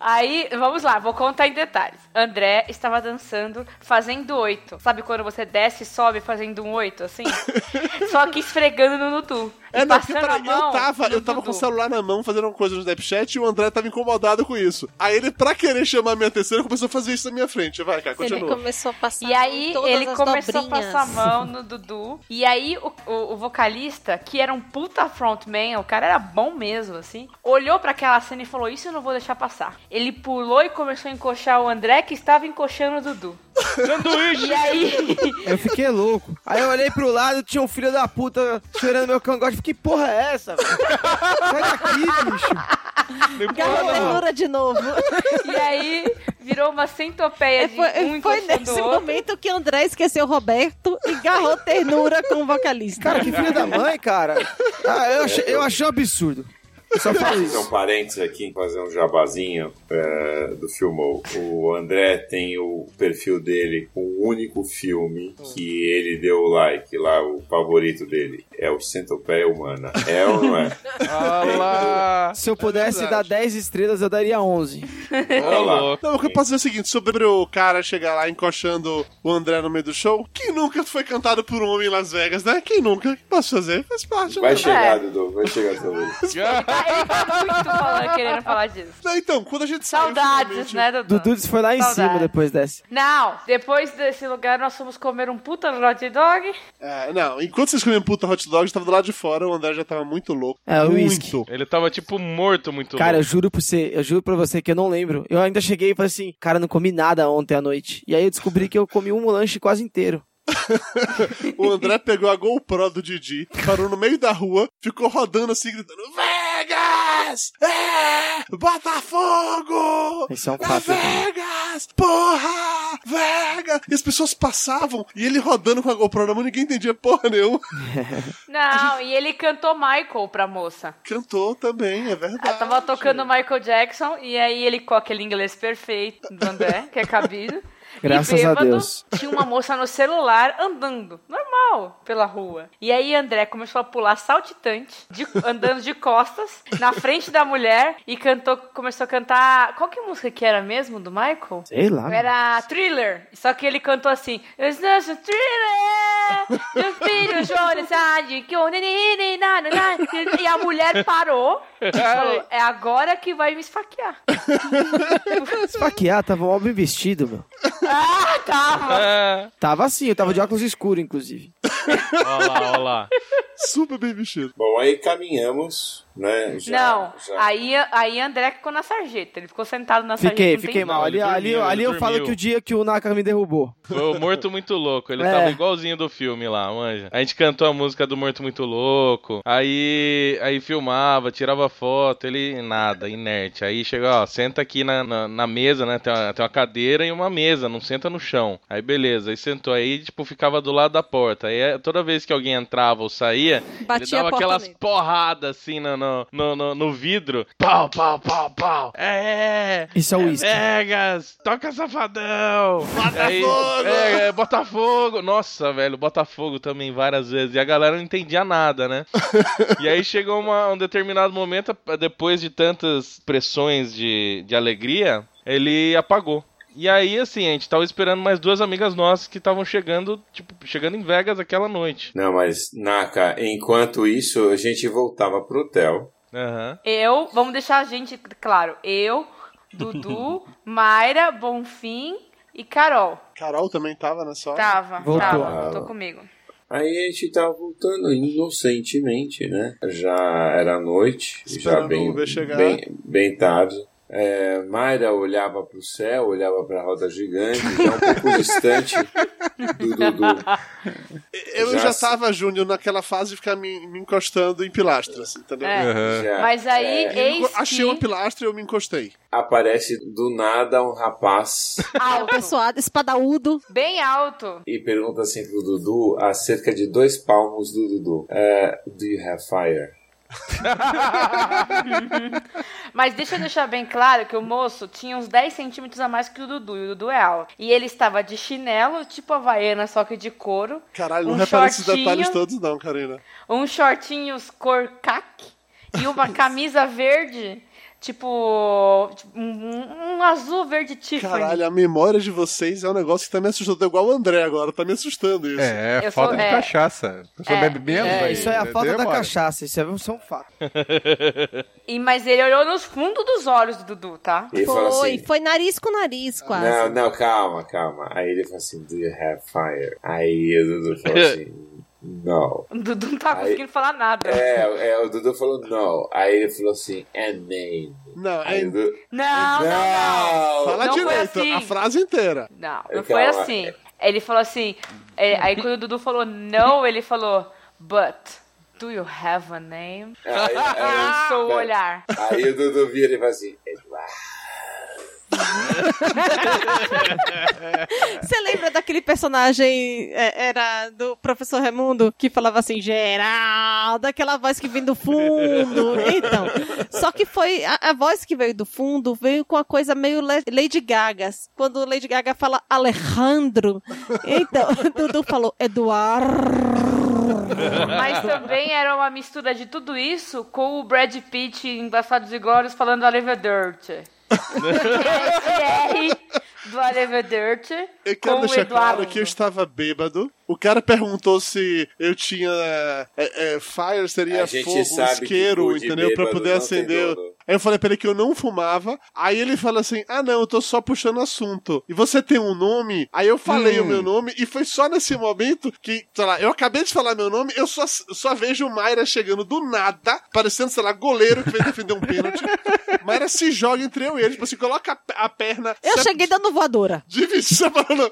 Aí, vamos lá, vou contar em detalhes. André estava dançando, fazendo oito. Sabe quando você desce e sobe fazendo um oito, assim? Só que esfregando no Dudu. E É, não, porque passando a peraí, eu tava, eu tava com o celular na mão fazendo uma coisa no Snapchat e o André tava incomodado com isso. Aí ele, pra querer chamar a minha terceira, começou a fazer isso na minha frente. Vai, cara, Ele continua. começou a passar E aí todas ele as começou dobrinhas. a passar a mão no Dudu. E aí o, o- o vocalista, que era um puta frontman, o cara era bom mesmo, assim, olhou pra aquela cena e falou: Isso eu não vou deixar passar. Ele pulou e começou a encoxar o André, que estava encoxando o Dudu. Sanduíche! E aí. Eu fiquei louco. Aí eu olhei pro lado, tinha um filho da puta cheirando meu cangote. Fiquei, porra é essa, velho? Sai daqui, bicho. Garra ternura de novo. E aí virou uma centopeia de Foi, um foi nesse momento que o André esqueceu o Roberto e garrou ternura com o vocalista. Cara, que filho da mãe, cara. Ah, eu achei, eu achei um absurdo. Eu só falo Fazer isso. um parênteses aqui, fazer um jabazinho é, do Filmou. O André tem o perfil dele com o único filme que ele deu like lá, o favorito dele. É o Centopeia Humana. É ou não é? Olha lá! Se eu pudesse dar 10 estrelas, eu daria 11. Olha lá. Não, o que eu posso dizer é o seguinte, sobre o cara chegar lá encoxando o André no meio do show, quem nunca foi cantado por um homem em Las Vegas, né? Quem nunca? O que posso fazer? Faz parte. Vai né? chegar, Dudu, vai chegar também. Ele tá muito falando, querendo falar disso. Não, então, quando a gente saiu Saudades, finalmente- né, Dudu? Dudu foi lá em Saudade. cima depois dessa. Não, depois desse lugar nós fomos comer um puta hot dog. É, não, enquanto vocês comiam puta hot dog, eu tava do lado de fora, o André já tava muito louco. É, o muito. Ele tava tipo morto muito Cara, eu louco. juro pra você, eu juro pra você que eu não lembro. Eu ainda cheguei e falei assim, cara, não comi nada ontem à noite. E aí eu descobri que eu comi um lanche quase inteiro. O André pegou a GoPro do Didi, parou no meio da rua, ficou rodando assim, gritando: Vegas! É! Botafogo! Isso é um É fato. Vegas! Porra! Vegas! E as pessoas passavam e ele rodando com a GoPro na mão, ninguém entendia porra nenhuma. Não, e ele cantou Michael pra moça. Cantou também, é verdade. Ela tava tocando Michael Jackson e aí ele com aquele inglês perfeito do André, que é cabido. Graças e a bêbado, Deus. Tinha uma moça no celular andando, normal, pela rua. E aí André começou a pular saltitante, de- andando de costas, na frente da mulher e cantou, começou a cantar. Qual que música que era mesmo do Michael? Sei lá. Era thriller. Só que ele cantou assim: It's just a thriller. Be the show inside you. E a mulher parou falou: É agora que vai me esfaquear. Esfaquear, tava bem vestido, meu. Ah, tava. É. Tava assim, eu tava de óculos escuros, inclusive. Olha lá, olha lá. Super bem vestido. Bom, aí caminhamos, né? já- não, já- aí, aí André ficou na sarjeta. Ele ficou sentado na sarjeta. Fiquei, um fiquei tempão. mal. Ali, ali, dormiu, ali eu falo que o dia que o Naka me derrubou. Foi o Morto Muito Louco. Ele É. tava igualzinho do filme lá, manja. A gente cantou a música do Morto Muito Louco. Aí, aí filmava, tirava foto, ele nada, inerte. Aí chegou, ó, senta aqui na, na, na mesa, né? Tem uma, tem uma cadeira e uma mesa, não senta no chão. Aí beleza, aí sentou aí, tipo, ficava do lado da porta. Aí eh, toda vez que alguém entrava ou saía, Batia ele dava aquelas porradas assim no, no, no, no- no vidro. Pau, pau, pau, pau. É, Isso é o uísque. Vegas, toca safadão. Botafogo! é, é, Botafogo. Nossa, velho, Botafogo também várias vezes. E a galera não entendia nada, né? e aí chegou uma- um determinado momento, depois de tantas pressões de, de alegria, ele apagou. E aí, assim, a gente tava esperando mais duas amigas nossas que estavam chegando, tipo, chegando em Vegas aquela noite. Não, mas, Naka, enquanto isso, a gente voltava pro hotel. Aham. Eu, vamos deixar a gente claro. Eu, Dudu, Mayra, Bonfim e Carol. Carol também tava nessa hora? Tava, Voltou. tava, voltou comigo. Aí a gente tava voltando inocentemente, né? Já era noite, já Esperando bem, Uber chegar. bem, bem tarde. É, Mayra olhava pro céu, olhava pra roda gigante, já um pouco distante do Dudu. Eu Já já, s- tava, Júnior, naquela fase de ficar me, me encostando em pilastras, entendeu? É. Já, Mas aí, é, Me enco- eis Achei que... uma pilastra e eu me encostei. aparece do nada um rapaz Ah, o pessoal espadaúdo. Bem alto. e pergunta assim pro Dudu, a cerca de dois palmos do Dudu: é, Do you have fire? Mas deixa eu deixar bem claro que o moço tinha uns 10 centímetros a mais que o Dudu, e o Dudu é alto. E ele estava de chinelo, tipo havaiana, só que de couro. Caralho, não um repara esses shortinho, detalhes todos, não, Karina. Uns shortinhos cor caque e uma camisa verde, tipo. tipo, um, um azul verde Tiffany. Caralho, a memória de vocês é um negócio que tá me assustando. É igual o André agora, tá me assustando isso. É, Eu falta sou- de é. cachaça. A pessoa É. bebe menos. É, aí, isso é a né? falta da cachaça, isso é, isso é um fato. E, mas ele olhou nos fundos dos olhos do Dudu, tá? E fala Foi, assim, foi nariz com nariz, quase. Não, não, calma, calma. Aí ele falou assim, do you have fire? Aí o Dudu falou assim, no. O Dudu não tava Aí- conseguindo falar nada. É, é, o Dudu falou no. Aí ele falou assim, and name. Não, Aí é... Dudu, Não, não, não. Fala Não direito, assim. a frase inteira. Não, não foi calma. assim. Ele falou assim. é, aí quando o Dudu falou no, ele falou, but do you have a name? Aí, aí, lançou o olhar. aí o Dudu vira e fala assim, Eduardo. Você lembra daquele personagem, é, era do professor Raimundo, que falava assim, Geraldo, aquela voz que vem do fundo. Então, só que foi, a, a voz que veio do fundo veio com a coisa meio Lady Gaga. Quando Lady Gaga fala Alejandro, então, Dudu falou Eduardo. Mas também era uma mistura de tudo isso com o Brad Pitt em Bastardos e Glórias falando. R do Arrivederci Eu quero deixar Eduardo. claro que eu estava bêbado. O cara perguntou se eu tinha. É, é, fire seria fogo, isqueiro, entendeu? Pra poder acender. Aí eu falei pra ele que eu não fumava. Aí ele fala assim: Ah, não, eu tô só puxando assunto. E você tem um nome? Aí eu falei Hum. o meu nome e foi só nesse momento que, sei lá, eu acabei de falar meu nome, eu só, só vejo o Mayra chegando do nada, parecendo, sei lá, goleiro que veio defender um pênalti. Mayra se joga entre eu e ele, tipo assim, coloca a, a perna. Eu sep- cheguei dando voadora. Dividindo, separando,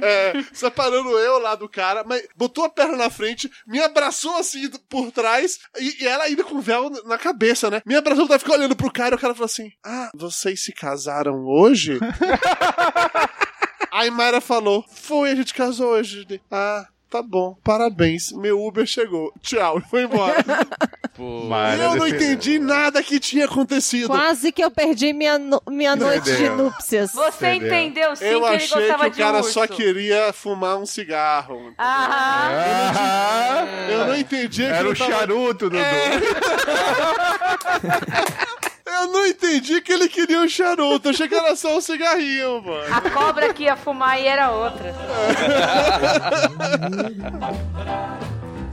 é, separando eu lá do cara, mas botou a perna na frente, me abraçou assim por trás, e, e ela ainda com o véu na cabeça, né? Me abraçou, ela ficou olhando pro cara e o cara falou assim: Ah, vocês se casaram hoje? Aí Mayra falou: Foi, a gente casou hoje. Ah. Tá bom, parabéns. Meu Uber chegou. Tchau, e foi embora. Pô, Mas eu não entendi nada que tinha acontecido. Quase que eu perdi minha, no- minha noite de núpcias. Você Entendeu? entendeu sim Eu que ele achei gostava que o de cara urso. só queria fumar um cigarro. Ah, Ah, Eu não entendi que era ele o tava- charuto, Dudu. Eu não entendi que ele queria um charuto. Eu achei que era só um cigarrinho, mano. a cobra que ia fumar e era outra.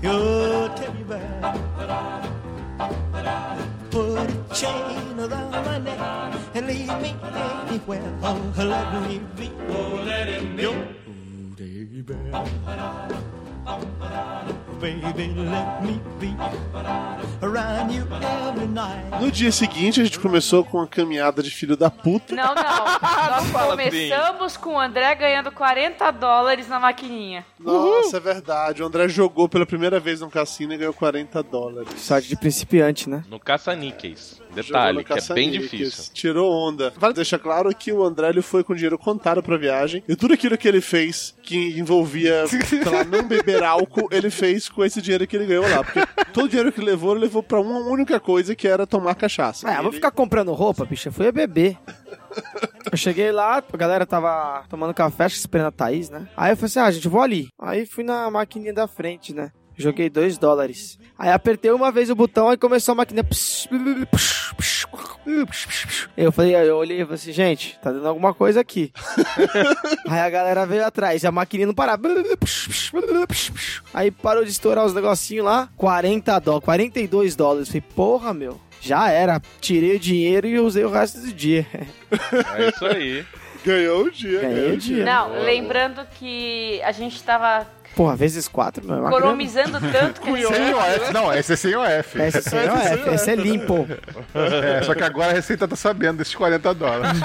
Your teddy bear. Put a chain around my neck and leave me anywhere. Oh, let me be. Oh, let him be. Your teddy bear. Baby, let me be around you every night. No dia seguinte, a gente começou com uma caminhada de filho da puta. Não, não. Nós fala começamos com o André ganhando 40 dólares na maquininha. Nossa, é verdade. O André jogou pela primeira vez no cassino e ganhou 40 dólares. Sorte de principiante, né? No caça-níqueis. Detalhe, que é bem difícil. Tirou onda. Vale deixar claro que o André ele foi com dinheiro contado pra viagem. E tudo aquilo que ele fez que envolvia, sei lá, não beber álcool, ele fez com esse dinheiro que ele ganhou lá. Porque todo o dinheiro que ele levou, ele levou pra uma única coisa que era tomar cachaça. Ah, eu vou Ele- ficar comprando roupa, bicho. Eu fui a beber. Eu cheguei lá, a galera tava tomando café, acho que esperando a Thaís, né? Aí eu falei assim, ah, gente, eu vou ali. Aí fui na maquininha da frente, né? Joguei dois dólares. Aí apertei uma vez o botão e começou a máquina. Eu falei, eu olhei e falei assim, gente, tá dando alguma coisa aqui. aí a galera veio atrás e a maquininha não parava. Aí parou de estourar os negocinhos lá. 40 dólares, 42 dólares. Falei, porra, meu. Já era. Tirei o dinheiro e usei o resto do dia. É isso aí. Ganhou o dia, ganhou o dia. Não, lembrando que a gente tava Porra, vezes 4, meu. é uma grana. economizando tanto que a gente... Sem OF. Não, esse é sem OF. Esse é, F, esse é limpo. É, só que agora a Receita tá sabendo desses 40 dólares.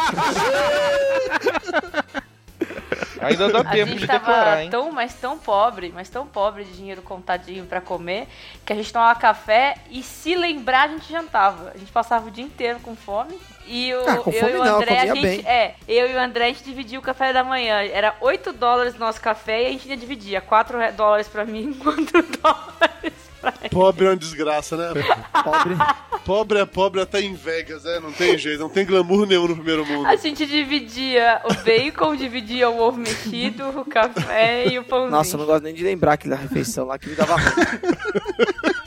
Ainda dá A tempo gente de tava decorar, hein? tão, mas tão pobre, mas tão pobre de dinheiro contadinho pra comer, que a gente tomava café e se lembrar a gente jantava. A gente passava o dia inteiro com fome. E o, Ah, com eu e o não, André, a comia gente. bem. É, eu e o André a gente dividia o café da manhã. Era 8 dólares no nosso café e a gente ia dividir. 4 dólares pra mim, 4 dólares pra Pobre é uma desgraça, né? Pobre. Pobre é pobre até em Vegas, né? Não tem jeito, não tem glamour nenhum no primeiro mundo. A gente dividia o bacon, dividia o ovo mexido, o café e o pãozinho. Nossa, eu não gosto nem de lembrar aquela refeição lá que me dava ruim.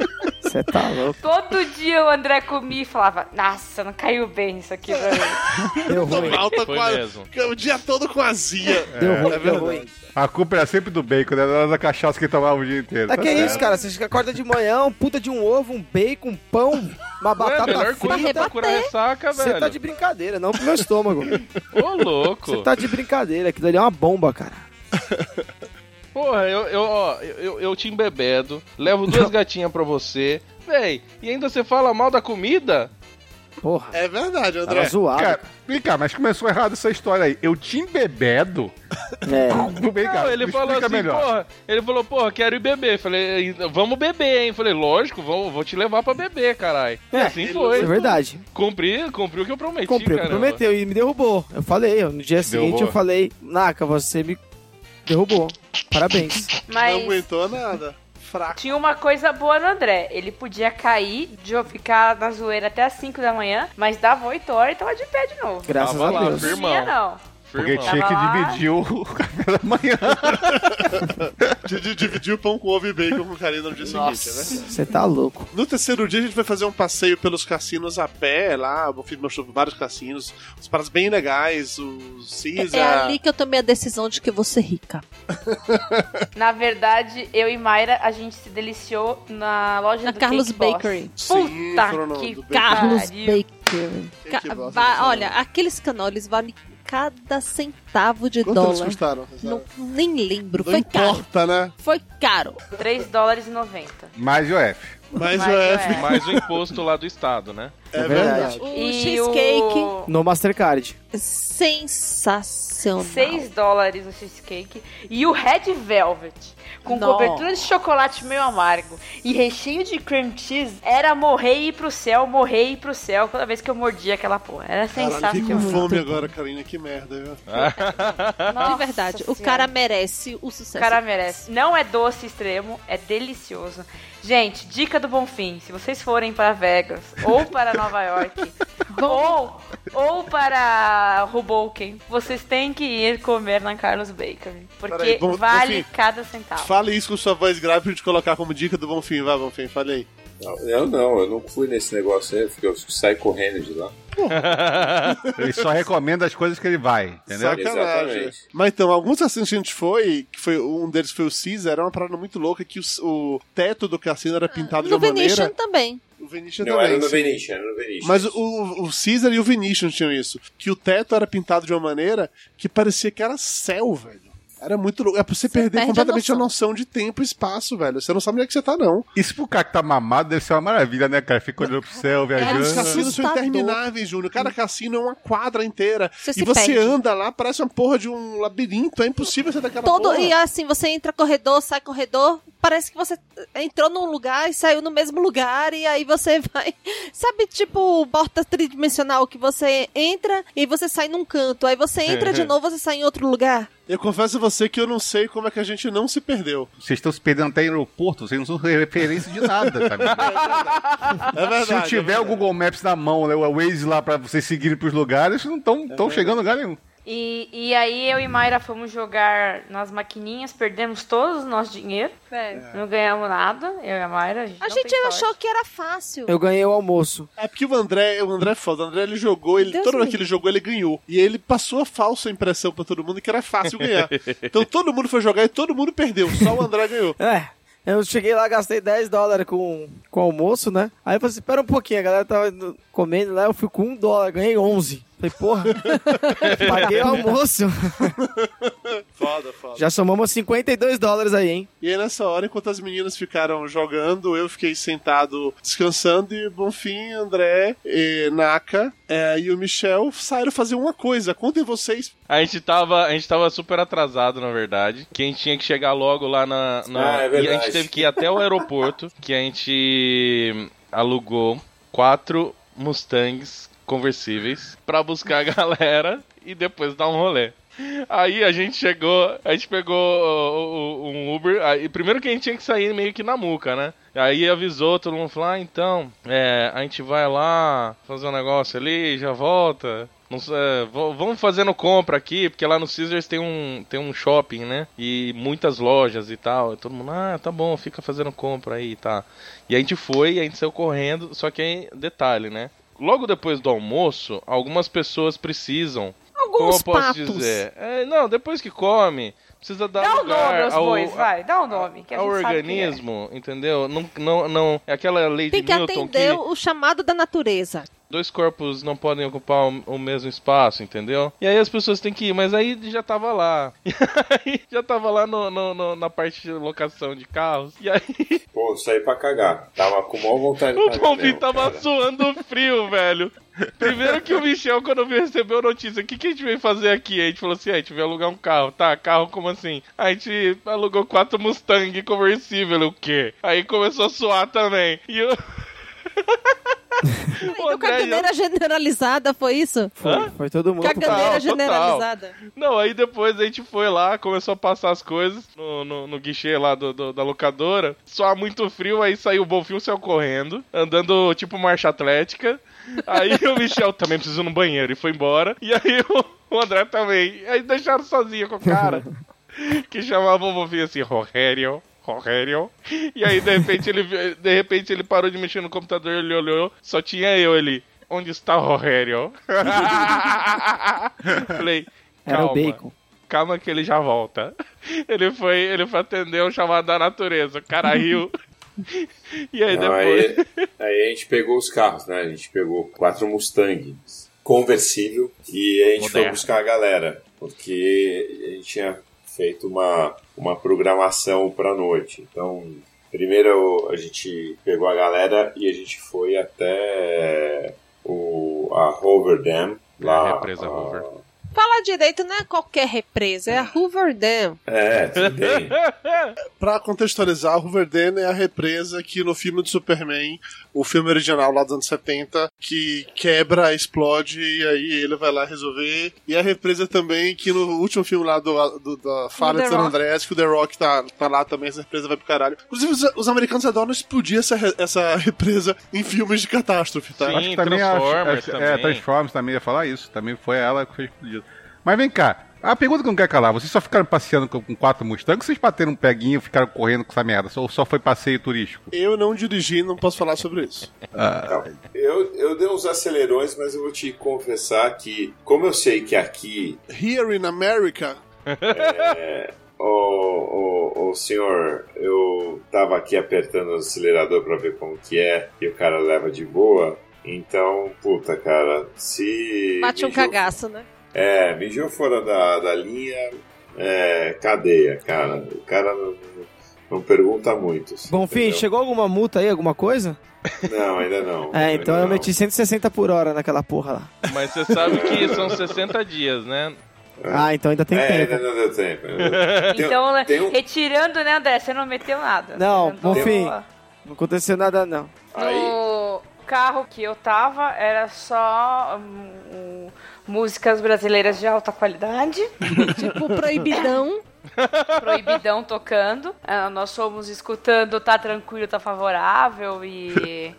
Você tá louco. Todo dia o André comia e falava, nossa, não caiu bem isso aqui pra mim. Deu ruim. mal, tô Foi com a- mesmo. o dia todo com azia. Deu ruim, é deu ruim. A culpa era sempre do bacon, né? Era da cachaça que ele tomava o dia inteiro. Tá que certo. isso, cara? Você acorda de manhã, um puta de um ovo, um bacon, um pão, uma Ué, batata melhor coisa frita. pra curar ressaca, Você velho. tá de brincadeira, não pro meu estômago. Ô, louco. Você tá de brincadeira, aquilo ali é uma bomba, cara. Porra, eu, eu, ó, eu, eu, te embebedo, levo duas gatinhas pra você, véi, e ainda você fala mal da comida? Porra. É verdade, Tava André. zoado. Cara, vem cá, mas começou errado essa história aí. Eu te embebedo. É. Vem cá, Não, ele me falou assim, melhor. porra, ele falou, porra, quero ir beber. Falei, vamos beber, hein? Falei, lógico, vamos, vou te levar pra beber, caralho. É, assim foi. É verdade. Cumpri, cumpri o que eu prometi, Comprei, caramba. prometeu e me derrubou. Eu falei, eu- no dia seguinte Derrubou? eu falei, Naka, você me derrubou. Parabéns. Não Mas aguentou nada. Fraco. tinha uma coisa boa no André. Ele podia cair, de eu ficar na zoeira até as 5 da manhã, mas dava 8 horas e tava de pé de novo. Graças Tava a lá, Deus. firme. Não tinha, não. Porque Firmão. tinha que dividir o café da manhã. Dividir o pão com ovo e bacon com carinho no dia seguinte, né? Você tá louco. No terceiro dia a gente vai fazer um passeio pelos cassinos a pé lá. O filho mostrou vários cassinos, uns paras bem legais, o Caesar. É ali que eu tomei a decisão de que vou ser rica. Na verdade, eu e Mayra, a gente se deliciou na loja Na do Carlos Cake Boss. Bakery. Sim, Puta que Bakery. Carlos. Bakery. Cake Ca- Boss, olha, aqueles canoles valem cada centavo de Quanto dólar. custaram? Você Não, nem lembro. Não Foi caro. importa, né? Foi caro. 3 dólares e 90. Mais o F. Mas Mas o. F Mais o imposto lá do estado, né? É, É verdade. O E cheesecake, o... No Mastercard. sensacional. 6 dólares o cheesecake. E o Red Velvet, com Nossa. cobertura de chocolate meio amargo e recheio de cream cheese, era morrer e ir pro céu, morrer e ir pro céu toda vez que eu mordia aquela porra. Era Caralho, fiquei com sensacional. fome agora, Karina. Que merda, viu? Nossa De verdade, o cara merece o sucesso. O cara merece. Não é doce extremo, é delicioso. Gente, dica do Bonfim: se vocês forem para Vegas ou para Nova York ou, ou para Hoboken, vocês têm que ir comer na Carlos Bakery. Porque Peraí, Bon- vale Bonfim, cada centavo. Fale isso com sua voz grave pra gente colocar como dica do Bonfim. Vai, Bonfim, fale aí. Não, eu não, eu não fui nesse negócio aí, porque eu saí correndo de lá. Ele só recomenda as coisas que ele vai, entendeu? Exatamente. Mas então, alguns cassinos que a gente foi, que foi um deles foi o Caesar, era uma parada muito louca que o, o teto do cassino era pintado de uma Venetian maneira. também. O Venetian Não, também. era no sim. Venetian, era no Venetian. Mas o, o Caesar e o Venetian tinham isso. Que o teto era pintado de uma maneira que parecia que era céu, velho. Era muito louco. É pra você, perder perde a completamente a noção. noção. de tempo e espaço, velho. Você não sabe onde é que você tá, não. Isso pro cara que tá mamado deve ser uma maravilha, né, cara? Fica olhando pro céu, Os viajando. cassinos são intermináveis, Júnior. Cada cassino é uma quadra inteira. Você e se você perde. anda lá, parece uma porra de um labirinto. É impossível você daquela Todo, porra. e assim, você entra corredor, sai corredor, parece que você entrou num lugar e saiu no mesmo lugar, e aí você vai. Sabe, tipo, porta tridimensional que você entra e você sai num canto, aí você entra de novo, você sai em outro lugar. Eu confesso a você que eu não sei como é que a gente não se perdeu. Vocês estão se perdendo até em aeroporto, vocês não são referência de nada, tá ligado? É verdade. Se é tiver verdade. o Google Maps na mão, né, o Waze lá pra vocês seguirem pros lugares, vocês não estão tão chegando a lugar nenhum. E, e aí eu e Mayra fomos jogar nas maquininhas, perdemos todo o nosso dinheiro. Não ganhamos nada, eu e a Mayra. A gente, A não gente tem achou sorte. que era fácil. Eu ganhei o almoço. É porque o André, o André é foda. O André ele jogou, ele, Deus vez me que ele jogou, ele ganhou. E ele passou a falsa impressão pra todo mundo que era fácil ganhar. então todo mundo foi jogar e todo mundo perdeu. Só o André ganhou. É. Eu cheguei lá, gastei 10 dólares com, com almoço, né? Aí eu falei assim, espera um pouquinho, a galera tava comendo lá, eu fui com 1 dólar, ganhei 11. Falei, porra, paguei o almoço. Foda, foda. Já somamos 52 dólares aí, hein? E aí nessa hora, enquanto as meninas ficaram jogando, eu fiquei sentado descansando e Bonfim, André, e Naka é, e o Michel saíram fazer uma coisa. Contem vocês. A gente tava, a gente tava super atrasado, na verdade. Que a gente tinha que chegar logo lá na. na- Ah, é e a verdade. gente teve que ir até o aeroporto, que a gente alugou quatro Mustangs conversíveis pra buscar a galera e depois dar um rolê. Aí a gente chegou, a gente pegou um Uber. Aí, primeiro que a gente tinha que sair meio que na muca, né? Aí avisou, todo mundo falou: ah, então, é, a gente vai lá fazer um negócio ali, já volta. Não sei, é, vamos fazendo compra aqui, porque lá no Caesars tem um, tem um shopping, né? E muitas lojas e tal. E todo mundo, ah, tá bom, fica fazendo compra aí, tá. E a gente foi, a gente saiu correndo, só que aí, detalhe, né? Logo depois do almoço, algumas pessoas precisam. como eu Alguns posso patos. dizer? É, não, depois que come, precisa dar Dá o lugar nome aos ao, bois, vai. Dá o nome, que a ao gente sabe quem é. organismo, entendeu? Não, não, não. É aquela lei Tem de que Newton atender que o chamado da natureza. Dois corpos não podem ocupar o, o mesmo espaço, entendeu? E aí as pessoas têm que ir, mas aí já tava lá. E aí já tava lá no, no- no- na parte de locação de carros. E aí Pô, saí pra cagar. Tava com maior vontade de o mesmo, tava cara. suando frio, velho. Primeiro que o Michel, quando veio receber a notícia, o que, que a gente veio fazer aqui? A gente falou assim, "Ah, a gente veio alugar um carro. Tá, carro como assim? A gente alugou quatro Mustang conversível, o quê? Aí começou a suar também. E eu... Então, caganeira generalizada, foi isso? Hã? Foi todo mundo. Caganeira Total, generalizada. Não, aí depois a gente foi lá, começou a passar as coisas no, no, no guichê lá do, do- da locadora. Só muito frio, aí saiu o Bonfim, saiu correndo, andando tipo marcha atlética. Aí o Michel também precisou no banheiro e foi embora. E aí o, o André também. Aí deixaram sozinho com o cara. que chamava o Bonfim assim, Rogério. Rogério. E aí, de repente, ele, de repente, ele parou de mexer no computador, ele olhou, só tinha eu ali. Onde está o Rogério? Falei, Era calma. o bacon. Calma que ele já volta. Ele foi, ele foi atender o chamado da natureza. O cara riu. E aí Não, depois. aí, aí a gente pegou os carros, né? A gente pegou quatro Mustangs conversível e a gente foi Moderno. buscar a galera, porque a gente tinha feito uma, uma programação pra noite. Então, primeiro a gente pegou a galera e a gente foi até o, a Hoover Dam. Lá, É, a represa a-. Fala direito, não é qualquer represa, é a Hoover Dam. É. Pra contextualizar, Hoover Dam é a represa que no filme do Superman, o filme original lá dos anos 70, que quebra, explode e aí ele vai lá resolver. E a represa também que no último filme lá do, do- da Falha The de San. Andreas, que o The Rock tá, tá lá também, essa represa vai pro caralho. Inclusive, os, os americanos adoram explodir essa, re- essa represa em filmes de catástrofe, tá? Sim. Acho que também a- Transformers é, também. É, Transformers também ia falar isso. Também foi ela que fez explodido. Mas vem cá. A pergunta que eu não quero calar, vocês só ficaram passeando com, com quatro Mustangs ou vocês bateram um peguinho e ficaram correndo com essa merda? Ou só foi passeio turístico? Eu não dirigi, não posso falar sobre isso. Ah, Eu, eu dei uns acelerões, mas eu vou te confessar que, como eu sei que aqui Here in America, É, ô, ô, ô, senhor, eu tava aqui apertando o acelerador pra ver como que é e o cara leva de boa. Então, puta, cara, se. Bate um mijou- cagaço, né? É, mijou fora da, da linha, é, cadeia, cara. O cara não, não pergunta muito. assim, Bonfim, entendeu? chegou alguma multa aí, alguma coisa? Não, ainda não. É, então eu não. meti 160 por hora naquela porra lá. Mas você sabe que são 60 dias, né? Ah, então ainda tem é, tempo. ainda não deu tempo. Então, né, tem um- retirando, né, André? Você não meteu nada. Não, Bonfim, não aconteceu nada não. No carro que eu tava, era só hum, músicas brasileiras de alta qualidade. tipo, proibidão. Proibidão tocando. Ah, nós fomos escutando Tá Tranquilo, Tá Favorável e...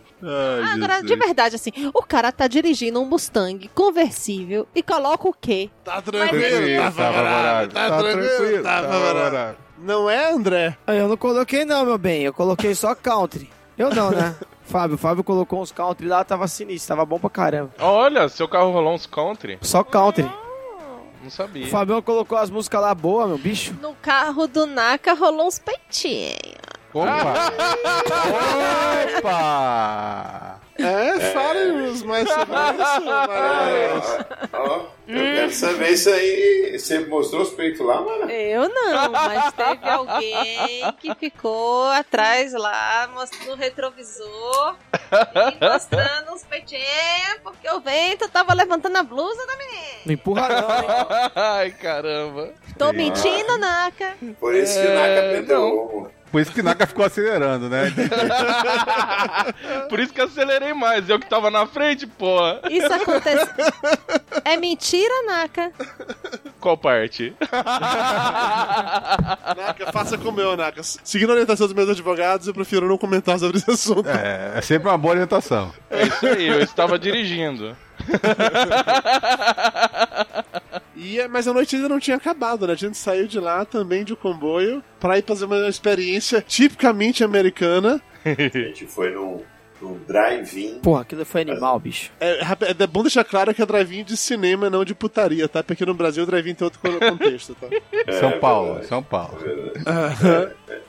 Agora, de verdade, assim, o cara tá dirigindo um Mustang conversível e coloca o quê? Tá tranquilo, tá tá favorável, tá tá tranquilo, tranquilo, tá tá favorável. favorável. Não é, André? Ah, Eu não coloquei não, meu bem. Eu coloquei só country. Eu não, né? Fábio, Fábio colocou uns country lá, tava sinistro, tava bom pra caramba. Olha, seu carro rolou uns country? Só country. Não sabia. O Fabião colocou as músicas lá boas, meu bicho. No carro do Naka rolou uns peitinhos. Opa! Opa! É, fale-nos mais sobre isso, Maria. Ó, eu quero saber isso aí. Você mostrou os peitos lá, mano? Eu não, mas teve alguém que ficou atrás lá, mostrando no retrovisor e mostrando uns peitinhos, porque o vento tava levantando a blusa da menina. Não empurra não? Ai, caramba. Tô mentindo, Naka. Por isso que o Naka É, perdeu o ombro. Por isso que Naka ficou acelerando, né? Por isso que acelerei mais. Eu que tava na frente, porra. Isso acontece. É mentira, Naka. Qual parte? Naka, faça como eu, Naka. Seguindo a orientação dos meus advogados, eu prefiro não comentar sobre esse assunto. É, é sempre uma boa orientação. É isso aí, eu estava dirigindo. E, é- mas a noite ainda não tinha acabado, né? A gente saiu de lá também de comboio pra ir fazer uma experiência tipicamente americana. A gente foi num, num drive-in. Porra, aquilo foi animal, bicho. É, é bom deixar claro que é drive-in de cinema, não de putaria, tá? Porque no Brasil o drive-in tem outro contexto, tá? É, São Paulo, verdade. São Paulo.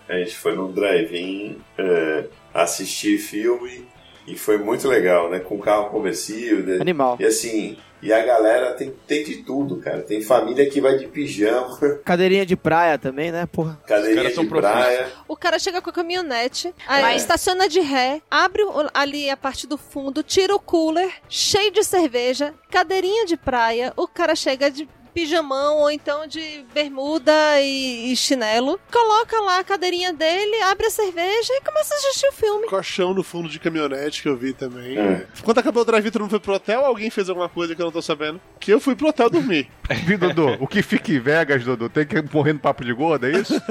É, a gente foi num drive-in é, assistir filme e foi muito legal, né? Com carro conversível. né? Animal. E assim, e a galera tem, tem de tudo, cara. Tem família que vai de pijama, Cadeirinha de praia também, né, porra? cadeirinha de praia. O cara chega com a caminhonete, aí Mas- estaciona de ré, abre ali a parte do fundo, tira o cooler, cheio de cerveja, cadeirinha de praia, o cara chega de pijamão ou então de bermuda e, e chinelo, coloca lá a cadeirinha dele, abre a cerveja e começa a assistir o filme. Colchão no fundo de caminhonete que eu vi também. É. Quando acabou o todo mundo foi pro hotel ou alguém fez alguma coisa que eu não tô sabendo? Que eu fui pro hotel dormir. Viu, Dudu? O que fica em Vegas, Dudu? Tem que morrer no papo de gordo, é isso?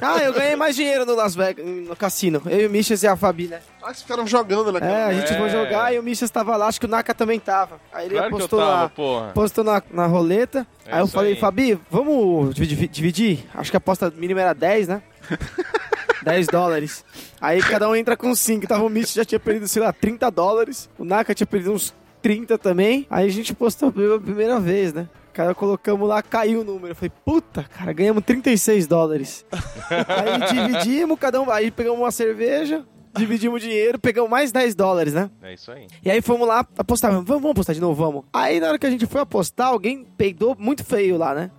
Ah, eu ganhei mais dinheiro no Las Vegas, no cassino. Eu e o Michas e a Fabi, né? Ah, vocês ficaram jogando naquela. É, a gente É. foi jogar e o Michas tava lá, acho que o Naka também tava. Aí ele Claro que eu postou, tava, na, porra. postou na, na roleta. É aí eu falei, aí. Fabi, vamos dividir, dividir? Acho que a aposta mínima era 10, né? 10 dólares. Aí cada um entra com 5. Tava o Michas já tinha perdido, sei lá, 30 dólares. O Naka tinha perdido uns 30 também. Aí a gente postou pela primeira vez, né? Cara, colocamos lá, caiu o número. Eu falei, puta, cara, ganhamos 36 dólares. aí dividimos, cada um. Aí pegamos uma cerveja, dividimos o dinheiro, pegamos mais 10 dólares, né? É isso aí. E aí fomos lá apostar. Vamos, vamos apostar de novo, vamos. Aí na hora que a gente foi apostar, alguém peidou muito feio lá, né?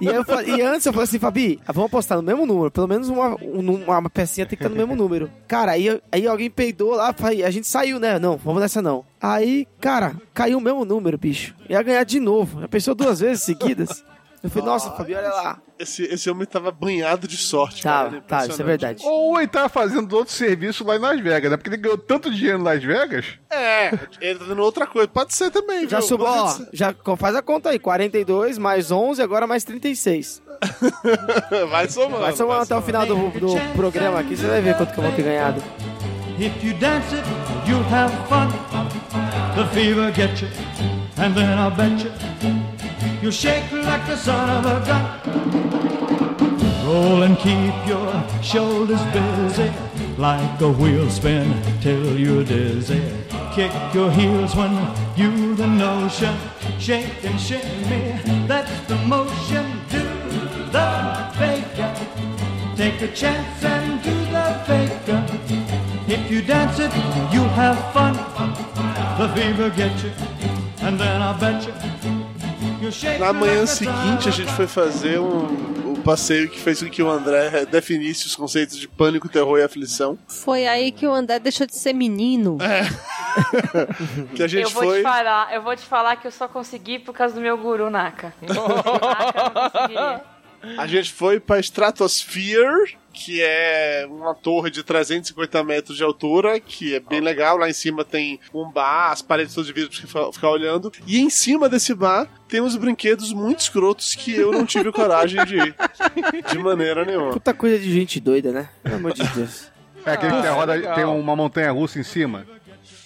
e, eu e antes eu falei assim, Fabi, vamos apostar no mesmo número. Pelo menos uma, um- uma pecinha tem que estar no mesmo número. Cara, aí, aí alguém peidou lá, a gente saiu, né? Não, vamos nessa não. Aí, cara, caiu o mesmo número, bicho. Ia ganhar de novo. Já pensou duas vezes seguidas? Eu falei, nossa, Fabi, olha lá. Esse, esse homem tava banhado de sorte. Tá, cara, tá, isso é verdade. Ou ele tava fazendo outro serviço lá em Las Vegas, né? Porque ele ganhou tanto dinheiro em Las Vegas. É, ele tá dando outra coisa. Pode ser também, Já viu? subiu, ó, já faz a conta aí, 42 mais 11, agora mais 36. Vai somando. Vai somando até o final do, do programa aqui, você vai ver quanto que eu vou ter ganhado. If you dance it, you'll have fun. The fever get you, and then I'll bet you you'll shake like the son of a gun. Roll and keep your shoulders busy, like a wheel spin till you're dizzy. Kick your heels when you the notion. Shake and shimmy, that's the motion. Do the faker. Take a chance and do the faker. If you dance it, you'll have fun. The fever get you, and then I bet you. Na manhã seguinte, a gente foi fazer um, o passeio que fez com que o André definisse os conceitos de pânico, terror e aflição. Foi aí que o André deixou de ser menino. Que a gente eu vou foi. te falar, eu vou te falar que eu só consegui por causa do meu guru Naka. Naka eu não conseguiria. A gente foi pra Stratosphere, que é uma torre de 350 metros de altura, que é bem legal. Lá em cima tem um bar, as paredes todas de vidro pra ficar- ficar olhando. E em cima desse bar tem uns brinquedos muito escrotos que eu não tive coragem de ir. De maneira nenhuma. Puta coisa de gente doida, né? Pelo amor de Deus. É aquele que tem, a roda, legal. tem uma montanha russa em cima.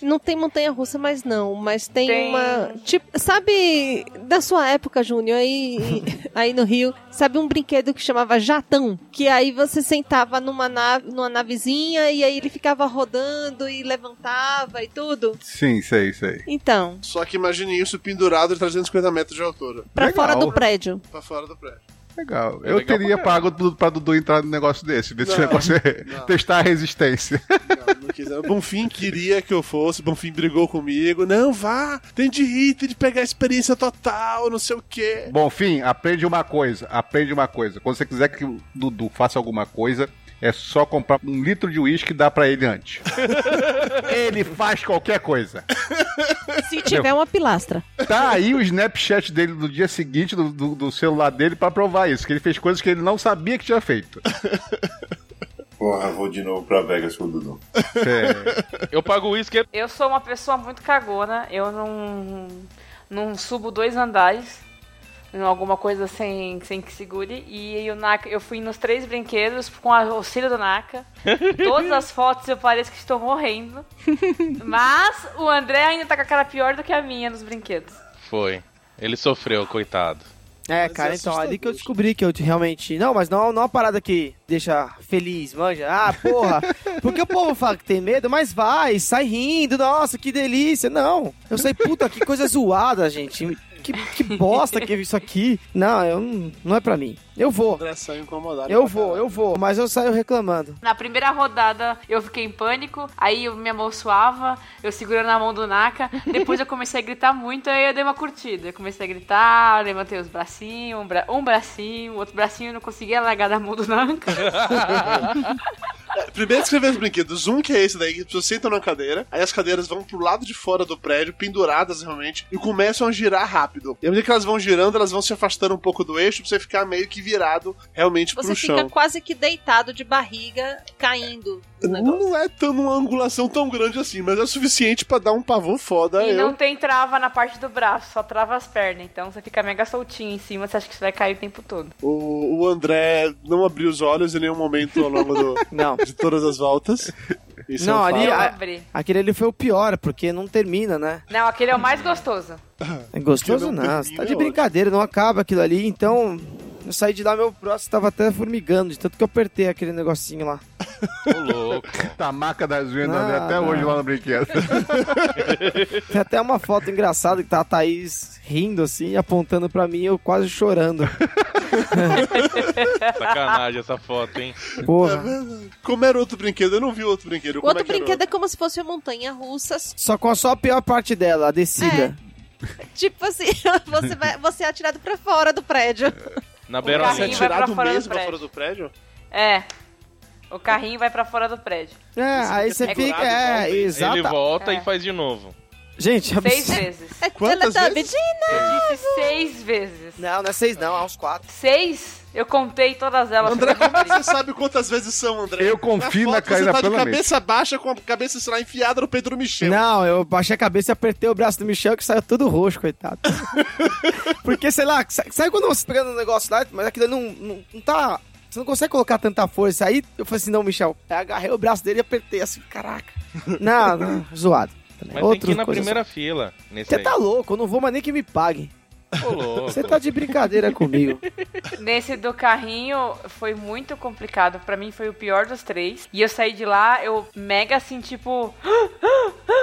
Não tem montanha russa, mas não. Mas tem, Tem. uma. Tipo, sabe, da sua época, Júnior, aí, aí no Rio, sabe um brinquedo que chamava Jatão? Que aí você sentava numa, nave, numa navezinha e aí ele ficava rodando e levantava e tudo. Sim, sei, sei. Então, Só que imagine isso pendurado de 350 metros de altura. pra Legal. fora do prédio. Pra fora do prédio. Legal. É Eu legal teria pago pra Dudu entrar no negócio desse, ver se o Não, negócio é não. testar a resistência. Não, não quis. O Bonfim queria que eu fosse, o Bonfim brigou comigo. Não, vá, tem de ir, tem de pegar a experiência total, não sei o quê. Bom, fim, aprende uma coisa, aprende uma coisa. Quando você quiser que o Dudu faça alguma coisa, é só comprar um litro de uísque e dar pra ele antes. ele faz qualquer coisa. Se tiver uma pilastra. Tá aí o Snapchat dele do dia seguinte, do, do- do celular dele, pra provar isso. Que ele fez coisas que ele não sabia que tinha feito. Porra, vou de novo pra Vegas com o Dudu. É, Eu pago o uísque. Eu sou uma pessoa muito cagona, eu não, não subo dois andares. Em alguma coisa sem, sem que segure. E aí o Naka, eu fui nos três brinquedos com o auxílio do Naka. Todas as fotos eu pareço que estou morrendo. Mas o André ainda tá com a cara pior do que a minha nos brinquedos. Foi. Ele sofreu, coitado. É, cara, então, ali que eu descobri que eu realmente. Não, mas não, não é uma parada que deixa feliz, manja. Ah, porra. Porque o povo fala que tem medo, mas vai, sai rindo, nossa, que delícia. Não. Eu sei, puta, que coisa zoada, gente. Que, que bosta que é isso aqui. Não, eu, não- é pra mim. Eu vou. Incomodado. Eu vou, eu vou. Mas eu saio reclamando. Na primeira rodada eu fiquei em pânico, aí eu, minha mão suava, eu segurando a mão do Naka. Depois eu comecei a gritar muito, aí eu dei uma curtida. Eu comecei a gritar, levantei os bracinhos, um, bra um bracinho, outro bracinho, eu não conseguia largar da mão do Naka. Primeiro escrever os brinquedos. Um que é esse daí, que pessoas sentam na cadeira, aí as cadeiras vão pro lado de fora do prédio, penduradas realmente, e começam a girar rápido. E à medida que elas vão girando, elas vão se afastando um pouco do eixo pra você ficar meio que virado realmente Você pro fica chão. quase que deitado de barriga, caindo. Do negócio. Não é tão uma angulação tão grande assim, mas é o suficiente pra dar um pavor foda. E eu... não tem trava na parte do braço, só trava as pernas. Então você fica mega soltinho em cima, você acha que você vai cair o tempo todo. O, o André não abriu os olhos em nenhum momento ao longo do, Não. de todas as voltas. Isso não, é um ali. a- aquele ali foi o pior, porque não termina, né? Não, aquele é o mais gostoso. É gostoso não não, você tá é de brincadeira, não acaba aquilo ali, então. Eu saí de lá, meu braço tava até formigando, de tanto que eu apertei aquele negocinho lá. Ô, louco. Tá a marca das unhas do André Não, até não. hoje lá no brinquedo. Tem até uma foto engraçada que tá a Thaís rindo assim, apontando pra mim, eu quase chorando. Sacanagem essa foto, hein? Porra. Como era outro brinquedo? Eu não vi outro brinquedo. O Como outro é brinquedo é como se fosse uma montanha russa. Só com a só a pior parte dela, a descida. Tipo assim, você, vai, você é atirado pra fora do prédio. Na Você é carrinho beirolinha. vai pra tirado fora do mesmo pra fora do prédio? É. O carrinho vai pra fora do prédio. É, aí você é fica. curado É, exato. Ele volta É. e faz de novo. Gente, Seis absurdo. vezes. É Quantas Teletubbies. vezes? Eu disse seis vezes. Não, não é seis, não, é uns quatro. Seis? Eu contei todas elas. André, como é que você sabe quantas vezes são, André? Eu confio na Karina Você tá de plenamente. cabeça baixa com a cabeça, sei lá, enfiada no peito do Michel. Não, eu baixei a cabeça e apertei o braço do Michel que saiu todo roxo, coitado. Porque, sei lá, sa- sabe quando você pegando um negócio lá, mas aquilo não, não, não tá. Você não consegue colocar tanta força. Aí eu falei assim, não, Michel. Aí agarrei o braço dele e apertei assim, caraca. Não, não, zoado. Mas tem que ir na primeira fila. Nesse Você tá louco, eu não vou mais nem que me paguem. Você tá de brincadeira comigo. Nesse do carrinho foi muito complicado. Pra mim foi o pior dos três. E eu saí de lá, eu mega assim, tipo.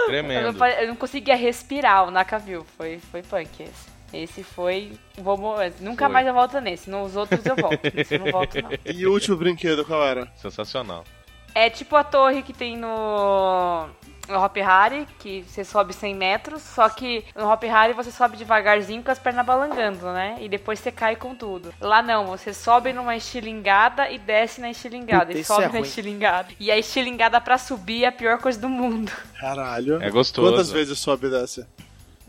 Eu não, Tremendo. eu não conseguia respirar, o Naka viu. Foi, foi punk esse. Esse foi. Vou, nunca Foi. mais eu volto nesse. Nos outros eu volto. Nesse eu não volto, não. E o último brinquedo, qual era? Sensacional. É tipo a torre que tem no. No Hop Harry, que você sobe 100 metros, só que no Hop Harry você sobe devagarzinho com as pernas balangando, né? E depois você cai com tudo. Lá não, você sobe numa estilingada e desce na estilingada. Puta, e isso sobe é na ruim. estilingada. E a estilingada pra subir é a pior coisa do mundo. Caralho. É gostoso. Quantas vezes sobe e desce?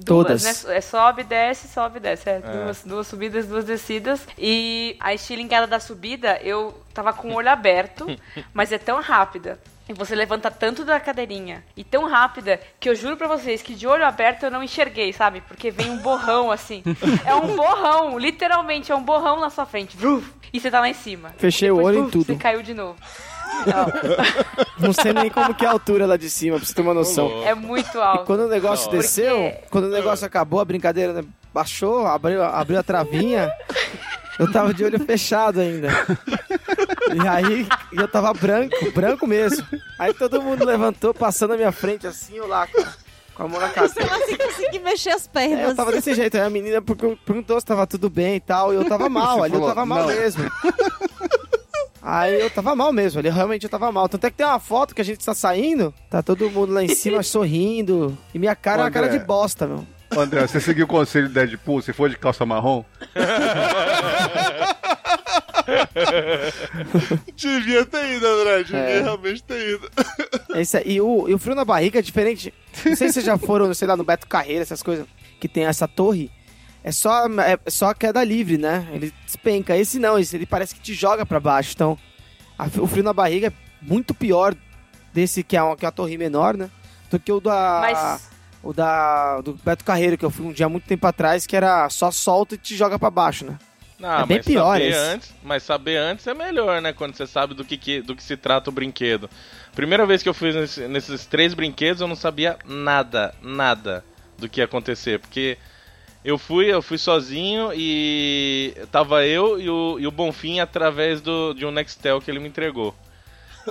Todas. Duas, né? É sobe, desce, sobe, desce. É, Duas, duas subidas, duas descidas. E a estilingada da subida, eu tava com o olho aberto, mas é tão rápida. E você levanta tanto da cadeirinha e tão rápida que eu juro pra vocês que de olho aberto eu não enxerguei, sabe? Porque vem um borrão assim. É um borrão, literalmente, é um borrão na sua frente. E você tá lá em cima. Fechei o Depois, olho em vruf, tudo. Você caiu de novo. Não, Não sei nem como que é a altura lá de cima, pra você ter uma noção. é muito E alto. quando o negócio Porque- desceu, quando o negócio acabou, a brincadeira né, baixou, abriu, abriu a travinha, eu tava de olho fechado ainda. E aí eu tava branco, branco mesmo. Aí todo mundo levantou, passando na minha frente assim, eu lá com- a mão na cabeça. Você não conseguir mexer as pernas. É, eu tava desse jeito, aí a menina pergun- perguntou se tava tudo bem e tal, e eu tava mal, Você ali eu falou, tava mal "Não." mesmo. Aí eu tava mal mesmo, ali realmente eu tava mal. Tanto é que tem uma foto que a gente tá saindo, tá todo mundo lá em cima sorrindo, e minha cara é uma cara André. de bosta, meu. André, você seguiu o conselho do Deadpool? Se for de calça marrom? Devia ter ido, André. Devia É. realmente ter ido. É isso aí. E o, e o frio na barriga é diferente. Não sei se vocês já foram, sei lá, no Beto Carreira, essas coisas, que tem essa torre. É só, é só queda livre, né? Ele despenca. Esse não, esse ele parece que te joga pra baixo. Então, a- o frio na barriga é muito pior desse que é uma, que é uma torre menor, né? Do que o da. Mas O da, do Beto Carreiro, que eu fui um dia há muito tempo atrás, que era só solta e te joga pra baixo, né? Ah, É bem mas pior saber esse. antes, mas saber antes é melhor, né? Quando você sabe do que, que- do que se trata o brinquedo. Primeira vez que eu fui nesse- nesses três brinquedos, eu não sabia nada, nada do que ia acontecer, porque eu fui, eu fui sozinho e tava eu e o, e o Bonfim através do, de um Nextel que ele me entregou.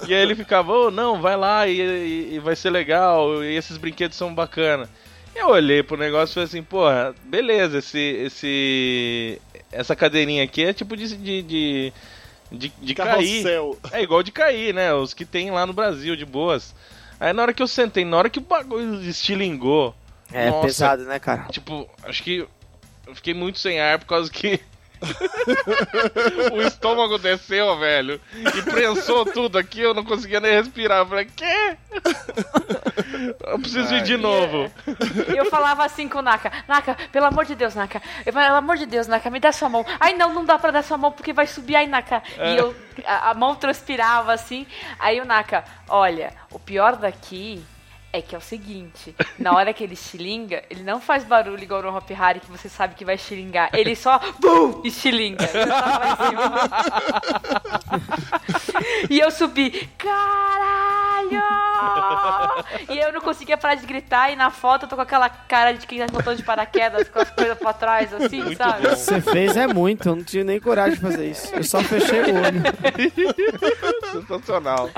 E aí ele ficava, ô, não, vai lá e, e- e vai ser legal, e esses brinquedos são bacana. Eu olhei pro negócio e falei assim, porra, beleza, esse, esse, essa cadeirinha aqui é tipo de, de, de, de, de cair. É igual de cair, né? Os que tem lá no Brasil, de boas. Aí na hora que eu sentei, na hora que o bagulho estilingou. É nossa, pesado, né, cara? Tipo, acho que eu fiquei muito sem ar por causa que o estômago desceu, velho, e prensou tudo aqui, eu não conseguia nem respirar. Eu falei, quê? Eu preciso ir de novo. E eu falava assim com o Naka: Naka, pelo amor de Deus, Naka. Eu, pelo amor de Deus, Naka, me dá sua mão. Ai, não, não dá pra dar sua mão porque vai subir aí, Naka. É. E eu, a, a mão transpirava assim. Aí o Naka: Olha, o pior daqui. É que é o seguinte, na hora que ele estilinga, ele não faz barulho igual no Hop Harry que você sabe que vai estilingar. Ele só BUM! estilinga. E eu subi, caralho! E eu não conseguia parar de gritar, e na foto eu tô com aquela cara de quem tá saltando de paraquedas, com as coisas pra trás, assim, Muito sabe? bom. Você fez é muito, eu não tive nem coragem de fazer isso. Eu só fechei o olho. Sensacional.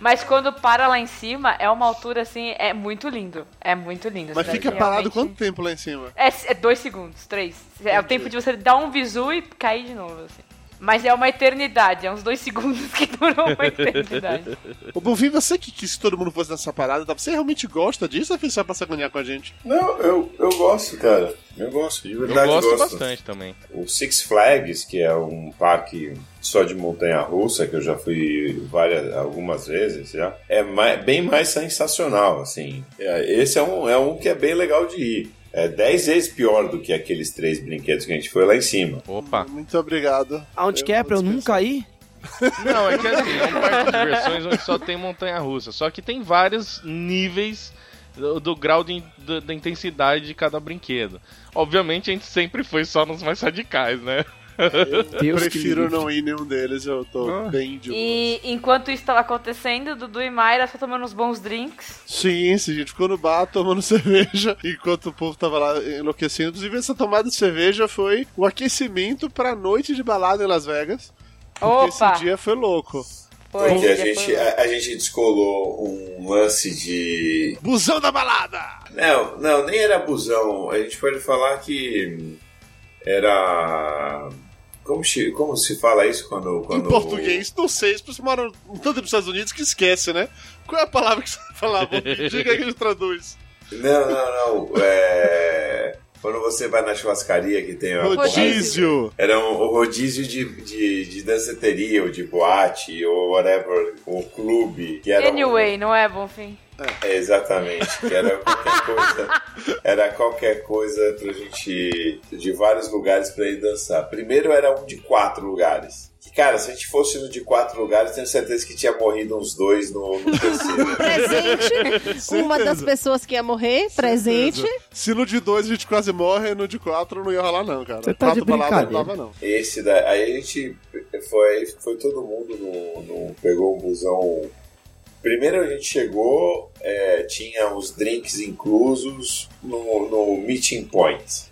Mas quando para lá em cima, é uma altura assim, é muito lindo. É muito lindo. Mas fica daí parado realmente- quanto tempo lá em cima? É, é dois segundos, três. É o tempo de você dar um visu e cair de novo, assim. Mas é uma eternidade, é uns dois segundos que durou uma eternidade. Ô, Bonfim, você que quis que todo mundo fosse nessa parada, tá? você realmente gosta disso ou fez só pra sacanear com a gente? Não, eu, eu gosto, cara. Eu gosto, de Eu verdade gosto bastante também. O Six Flags, que é um parque só de montanha-russa, que eu já fui várias, algumas vezes já, é mai- bem mais sensacional, assim. É, Esse é um, é um que é bem legal de ir. É dez vezes pior do que aqueles três brinquedos que a gente foi lá em cima. Opa. Muito obrigado. Aonde que é pra eu nunca ir? Não, é que assim, é um parque de diversões onde só tem montanha russa. Só que tem vários níveis do, do grau de, do- da intensidade de cada brinquedo. Obviamente a gente sempre foi só nos mais radicais, né? Eu prefiro não ir em nenhum deles, eu tô Ah. bem de boa. E enquanto isso estava acontecendo, Dudu e Mayra só tomando uns bons drinks. Sim, sim, a gente ficou no bar tomando cerveja enquanto o povo tava lá enlouquecendo. Inclusive, essa tomada de cerveja foi o aquecimento pra noite de balada em Las Vegas. Porque Opa! esse dia foi louco. Foi, Porque a gente, foi. a, a gente descolou um lance de. Busão da balada! Não, não, nem era busão. A gente pode falar que era. Como se, como se fala isso quando. Em quando português, não sei, se você mora tanto nos Estados Unidos que esquece, né? Qual é a palavra que você falava? Diga que a gente traduz. Não, não, não. É... Quando você vai na churrascaria que tem a Rodízio. Era um, o rodízio de, de, de danceteria, ou de boate, ou whatever, o clube. Que era um- Anyway, não é, Bonfim? É, exatamente. Que era qualquer coisa. Era qualquer coisa pra gente. de vários lugares pra ir dançar. Primeiro era um de quatro lugares. Que, cara, se a gente fosse no de quatro lugares, tenho certeza que tinha morrido uns dois no, no terceiro. Presente, uma das pessoas que ia morrer, presente. Se no de dois a gente quase morre, no de quatro não ia rolar, não, cara. Você tá de quatro baladas não brincadeira. dava, não. Esse da, aí a gente foi, foi todo mundo no, no- pegou um busão. Primeiro a gente chegou, é, tinha os drinks inclusos no, no meeting point.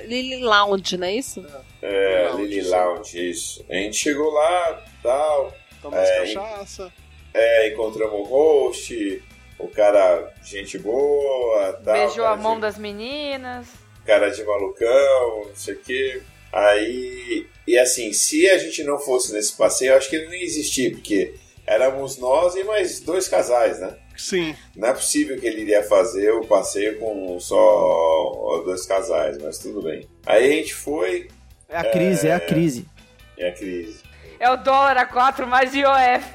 Lily Lounge, não é isso? É, Lounge, Lily. Lounge, isso. A gente chegou lá, tal, Tomamos É, cachaça. é, encontramos o host, o cara, gente boa, tal. Beijou a mão de- das meninas. cara de malucão, não sei o quê. Aí, e assim, se a gente não fosse nesse passeio, eu acho que ele nem existia, porque éramos nós e mais dois casais, né? Sim. Não é possível que ele iria fazer o passeio com só dois casais, mas tudo bem. Aí a gente foi, É a crise, é a crise. é a crise. É o dólar a 4 mais IOF.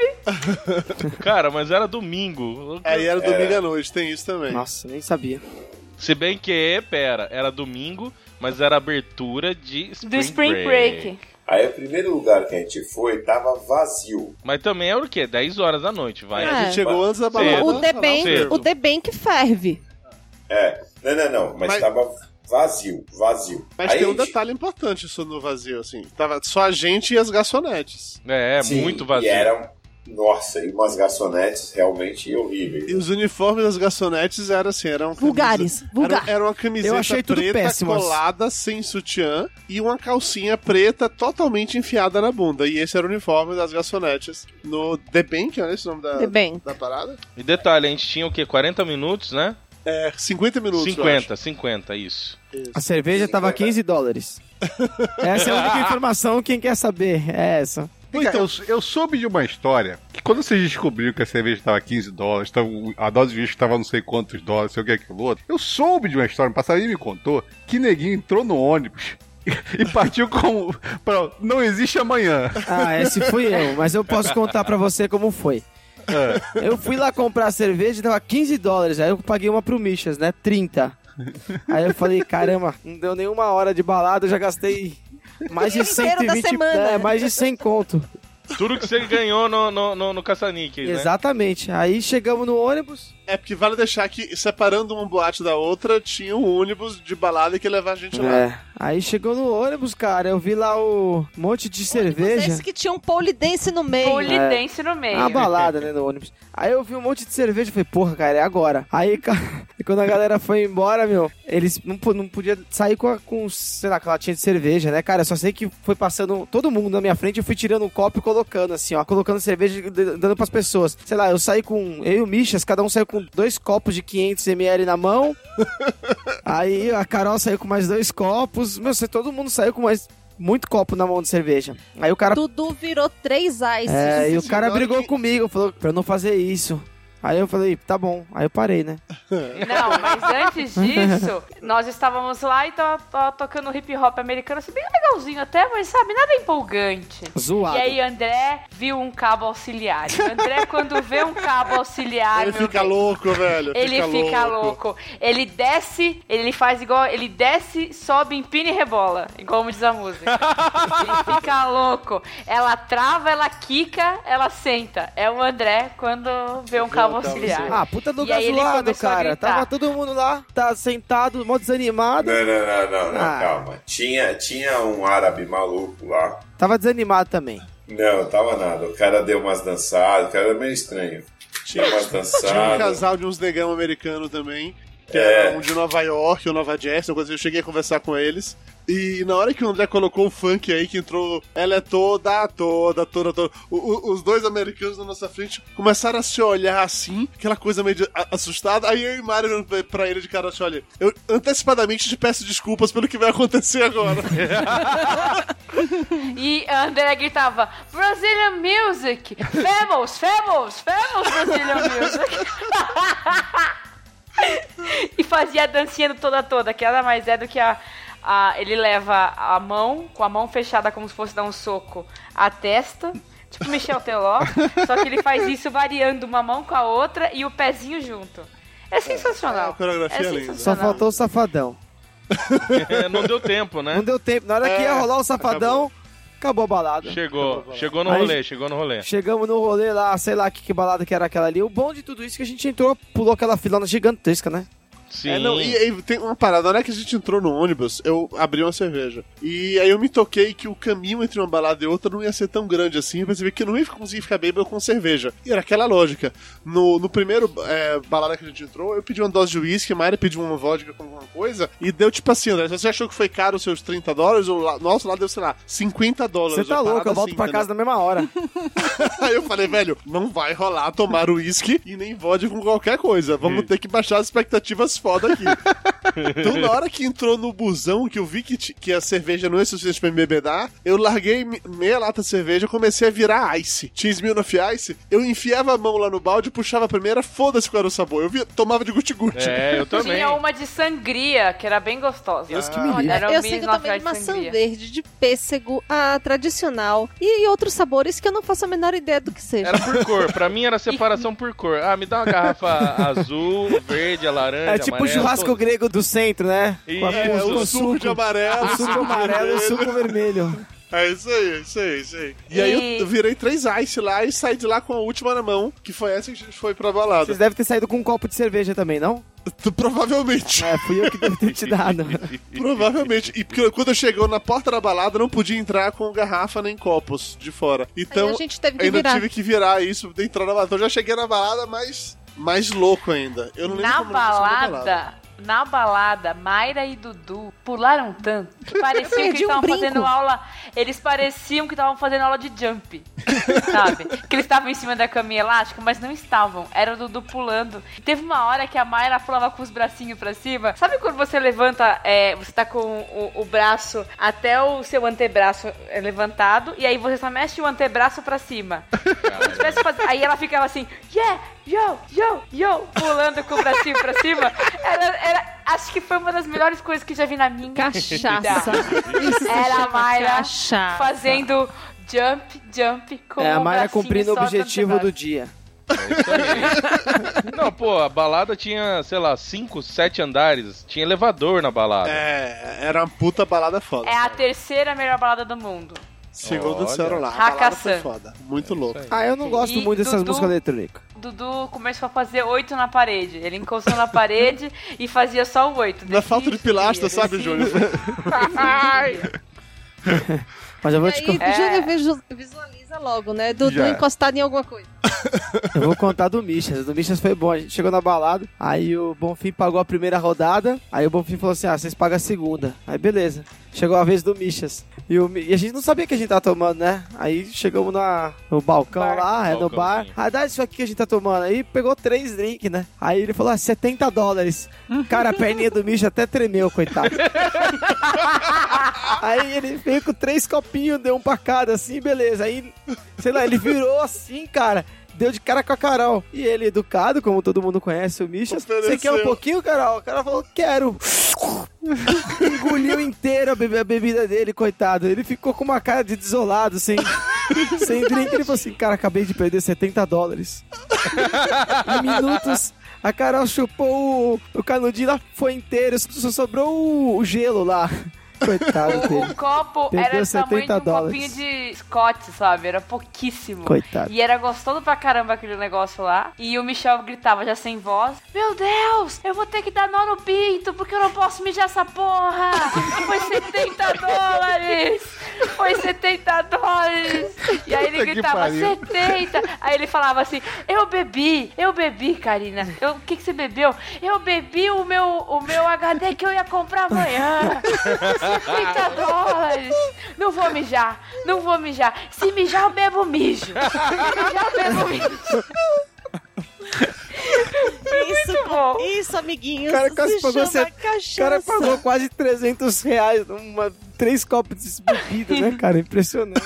Cara, mas era domingo. Aí era domingo É. à noite, tem isso também. Nossa, nem sabia. Se bem que, pera, era domingo, mas era abertura de Spring, Do Spring Break. Aí o primeiro lugar que a gente foi tava vazio. Mas também era o quê? 10 horas da noite, vai. A gente chegou antes da balada. O The Bank, o The Bank ferve. É. Não, não, não, mas, Mas- tava vazio, vazio. Mas Aí tem um gente- detalhe importante isso no vazio, assim. Tava só a gente e as garçonetes. É, Sim, muito vazio. E eram, nossa, e umas garçonetes realmente horríveis. E os uniformes das garçonetes eram assim, eram... Vulgares, camisa- vulgar. Era, era uma camiseta Eu achei tudo preta péssimas. colada, sem sutiã, e uma calcinha preta totalmente enfiada na bunda. E esse era o uniforme das garçonetes no The Bank, é esse o nome da, The Bank. da parada? E detalhe, a gente tinha o quê? 40 minutos, né? É, 50 minutos, eu 50, 50, isso. A cerveja tava 15 dólares. Essa é a única informação, quem quer saber é essa. Então, eu, soube de uma história que quando vocês descobriram que a cerveja estava 15 dólares, a dose de estava não sei quantos dólares, sei o que aquilo outro, eu soube de uma história, um passarinho me contou, que neguinho entrou no ônibus e partiu com. Pra, não existe amanhã. Ah, esse fui eu, mas eu posso contar pra você como foi. É. Eu fui lá comprar cerveja e tava 15 dólares, aí eu paguei uma pro Michas, né? 30. Aí eu falei, caramba, não deu nenhuma hora de balada, eu já gastei mais de O dinheiro da 120, semana. é, mais de 100 conto. Tudo que você ganhou no, no, no, no caça-níqueis, né? Exatamente. Aí chegamos no ônibus, É porque vale deixar que, separando uma boate da outra, tinha um ônibus de balada que ia levar a gente lá. É. Aí chegou no ônibus, cara, eu vi lá o monte de cerveja. Esse que tinha um polidense no meio. Polidense no meio. Uma balada, né, no ônibus. Aí eu vi um monte de cerveja e falei, porra, cara, é agora. Aí, cara, quando a galera foi embora, meu, eles não, não podia sair com, a- com, sei lá, com a latinha de cerveja, né, cara? Eu só sei que foi passando todo mundo na minha frente, eu fui tirando um copo e colocando, assim, ó, colocando cerveja e dando pras pessoas. Sei lá, eu saí com, eu e o Michas, cada um saiu com dois copos de 500ml na mão. Aí a Carol saiu com mais dois copos. Meu, você- todo mundo saiu com mais muito copo na mão de cerveja. Aí o cara Dudu virou três ices. é, e o cara brigou que- comigo, falou pra eu não fazer isso. Aí eu falei, tá bom. Aí eu parei, né? Não, mas antes disso, nós estávamos lá e tava, tava tocando hip hop americano, assim, bem legalzinho até, mas sabe, nada empolgante. Zoado. E aí André viu um cabo auxiliar. E André, quando vê um cabo auxiliar, Ele fica bem, louco, velho. Ele fica louco. Ele desce, ele faz igual. Ele desce, sobe, empina e rebola. Igual como diz a música. ele fica louco. Ela trava, ela quica, ela senta. É o André quando vê um cabo auxiliar. Ah, puta E lugar aí ele zoado, começou a cara. Tava todo mundo lá, tá sentado, mó desanimado. Não, não, não, não, não, Ah. calma. Tinha, tinha um árabe maluco lá. Tava desanimado também. Não, tava nada. O cara deu umas dançadas, o cara era meio estranho. Tinha umas Tinha um dançadas. casal de uns negão americano também, que É. era um de Nova York ou Nova Jersey, coisa eu cheguei a conversar com eles. E na hora que o André colocou o funk aí, que entrou, ela é toda, toda, toda, toda. o- o- os dois americanos na nossa frente começaram a se olhar assim, aquela coisa meio de- a- assustada. Aí eu e Mário olhando pra- pra ele de cara assim: olha, eu antecipadamente te peço desculpas pelo que vai acontecer agora. E André gritava: Brazilian Music! Famous, famous, famous Brazilian Music! e fazia a dancinha do toda toda, que nada mais é do que a, a- Ele leva a mão, com a mão fechada como se fosse dar um soco, a testa. Tipo Michel Teló, só que ele faz isso variando uma mão com a outra e o pezinho junto. É sensacional. a coreografia é linda. Só sensacional. faltou o safadão. É, não deu tempo, né? Não deu tempo. Na hora que ia É, rolar o safadão, acabou, a balada. Chegou, chegou no Aí- rolê, chegou no rolê. Chegamos no rolê lá, sei lá que, que balada que era aquela ali. O bom de tudo isso é que a gente entrou, pulou aquela filona gigantesca, né? Sim. É, não, e aí tem uma parada, na hora que a gente entrou no ônibus, eu abri uma cerveja. E aí eu me toquei que o caminho entre uma balada e outra não ia ser tão grande assim. Eu percebi que eu não ia conseguir ficar bêbado com cerveja. E era aquela lógica. No, no primeiro é, balada que a gente entrou, eu pedi uma dose de uísque, a Mayra pediu uma vodka com alguma coisa. E deu tipo assim, André, você achou que foi caro os seus 30 dólares? O la- nosso lá deu, sei lá, 50 dólares. Você tá louco, eu volto assim, pra casa na mesma hora. Aí eu falei, velho, não vai rolar tomar uísque e nem vodka com qualquer coisa. Vamos ter que baixar as expectativas foda aqui. então, na hora que entrou no busão, que eu vi que, que a cerveja não é suficiente pra me bebedar, eu larguei me- meia lata de cerveja comecei a virar ice. Tinha Smirnoff Ice, eu enfiava a mão lá no balde, puxava a primeira, foda-se qual era o sabor. Eu vi- tomava de guti-guti. É, eu também. Tinha uma de sangria, que era bem gostosa. Deus que me. Olha, Era eu sei que eu tomei de maçã sangria. verde, de pêssego, a tradicional e outros sabores que eu não faço a menor ideia do que seja. Era por cor, pra mim era separação por cor. Ah, me dá uma garrafa azul, verde, a laranja, É tipo o churrasco todo. grego do centro, né? Isso. Com a- É, com o suco de amarelo, o suco amarelo e o suco vermelho. É isso aí, é isso aí, é isso aí. E, aí E- eu virei três ice lá e saí de lá com a última na mão, que foi essa que a gente foi pra balada. Vocês devem ter saído com um copo de cerveja também, não? Provavelmente. É, fui eu que devo ter te dado. Provavelmente. E porque quando eu chegou na porta da balada, não podia entrar com garrafa nem copos de fora. Então, Aí a gente teve que ainda virar. tive que virar isso de entrar na balada. Então, eu já cheguei na balada, mas mais louco ainda. Eu não lembro Na como consegui na balada, na balada, Mayra e Dudu pularam tanto que pareciam que um estavam brinco. fazendo aula. Eles pareciam que estavam fazendo aula de jump. Sabe? Que eles estavam em cima da caminha elástica, mas não estavam. Era o Dudu pulando. Teve uma hora que a Mayra pulava com os bracinhos pra cima. Sabe quando você levanta, é, você tá com o, o braço até o seu antebraço é, levantado, e aí você só mexe o antebraço pra cima. Faz- Aí ela ficava assim, yeah, yo, yo, yo, pulando com o bracinho pra cima. Era, era- acho que foi uma das melhores coisas que já vi na minha Cachaça. vida. Era a Mayra cachaça. fazendo jump, jump com É, a o Mayra bracinho cumprindo o só no objetivo do dia. Não, pô, a balada tinha, sei lá, 5, 7 andares. Tinha elevador na balada. É, era uma puta balada foda. É a terceira melhor balada do mundo. Segundo Olha. balada foi Hakkasan. foda. Muito louco. Ah, eu não gosto E muito dessas Dudu- músicas eletrônicas. Dudu começou a fazer oito na parede. Ele encostou na parede e fazia só o oito. Na falta de pilastra, sabe. Júnior? Mas eu vou E te aí, contar. É. Júnior visu- visualiza logo, né? Dudu Já. encostado em alguma coisa. Eu vou contar do Michas. Do Michas foi bom. A gente chegou na balada, aí o Bonfim pagou a primeira rodada, aí o Bonfim falou assim: ah, vocês pagam a segunda. Aí beleza. Chegou a vez do Michas. E, o e a gente não sabia que a gente tava tomando, né? Aí chegamos na, no balcão Bar. lá, é no bar. Aí dá isso aqui que a gente tá tomando. Aí pegou três drinks, né? Aí ele falou: ah, 70 dólares. Cara, a perninha do Michas até tremeu, coitado. Aí ele veio com três copinhos, deu um pra cada, assim, beleza. Aí, sei lá, ele virou assim, cara. Deu de cara com a Carol. E ele, educado, como todo mundo conhece o Michas. Você quer um pouquinho, Carol? O cara falou, quero. Engoliu inteiro a, bebe- a bebida dele, coitado. Ele ficou com uma cara de desolado, sem, sem drink. Ele falou assim, cara, acabei de perder 70 dólares. em minutos, a Carol chupou o, o canudinho lá, foi inteiro. Só sobrou o, o gelo lá. Coitado O, dele. o copo Perdeu era do tamanho de 70 um dólares. copinho de Scott, sabe? Era pouquíssimo. Coitado. E era gostoso pra caramba aquele negócio lá. E o Michel gritava já sem voz: Meu Deus, eu vou ter que dar nó no pinto porque eu não posso mijar essa porra. Foi 70 dólares. Foi 70 dólares. E aí ele gritava: pariu. 70. Aí ele falava assim: Eu bebi, eu bebi, Karina. Eu- O que, que você bebeu? Eu bebi o meu, o meu HD que eu ia comprar amanhã. 70 dólares. Não vou mijar, não vou mijar. Se mijar, eu bebo mijo. Se mijar, eu bebo mijo. Isso, bom. isso, amiguinhos. O cara quase se pagou, cachaça. o cara pagou quase 300 reais numa três copos de bebida, né, cara? Impressionante.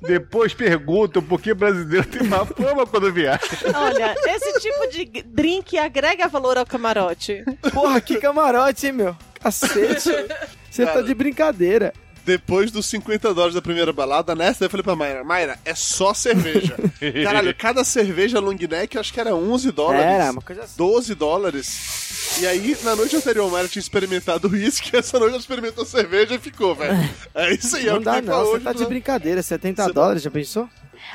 Depois perguntam por que brasileiro tem má fama quando viaja. Olha, esse tipo de drink agrega valor ao camarote. Porra, que camarote, hein, meu? Cacete. Você tá de brincadeira. Depois dos 50 dólares da primeira balada, nessa eu falei pra Mayra, Mayra, é só cerveja. Caralho, cada cerveja long neck acho que era 11 dólares. Era, uma coisa assim. 12 dólares. E aí, na noite anterior, a Mayra tinha experimentado uísque, essa noite ela experimentou cerveja e ficou, velho. É isso aí, é o Não que dá tem pra não, você hoje. tá de né? brincadeira. 70 Você- dólares, já pensou?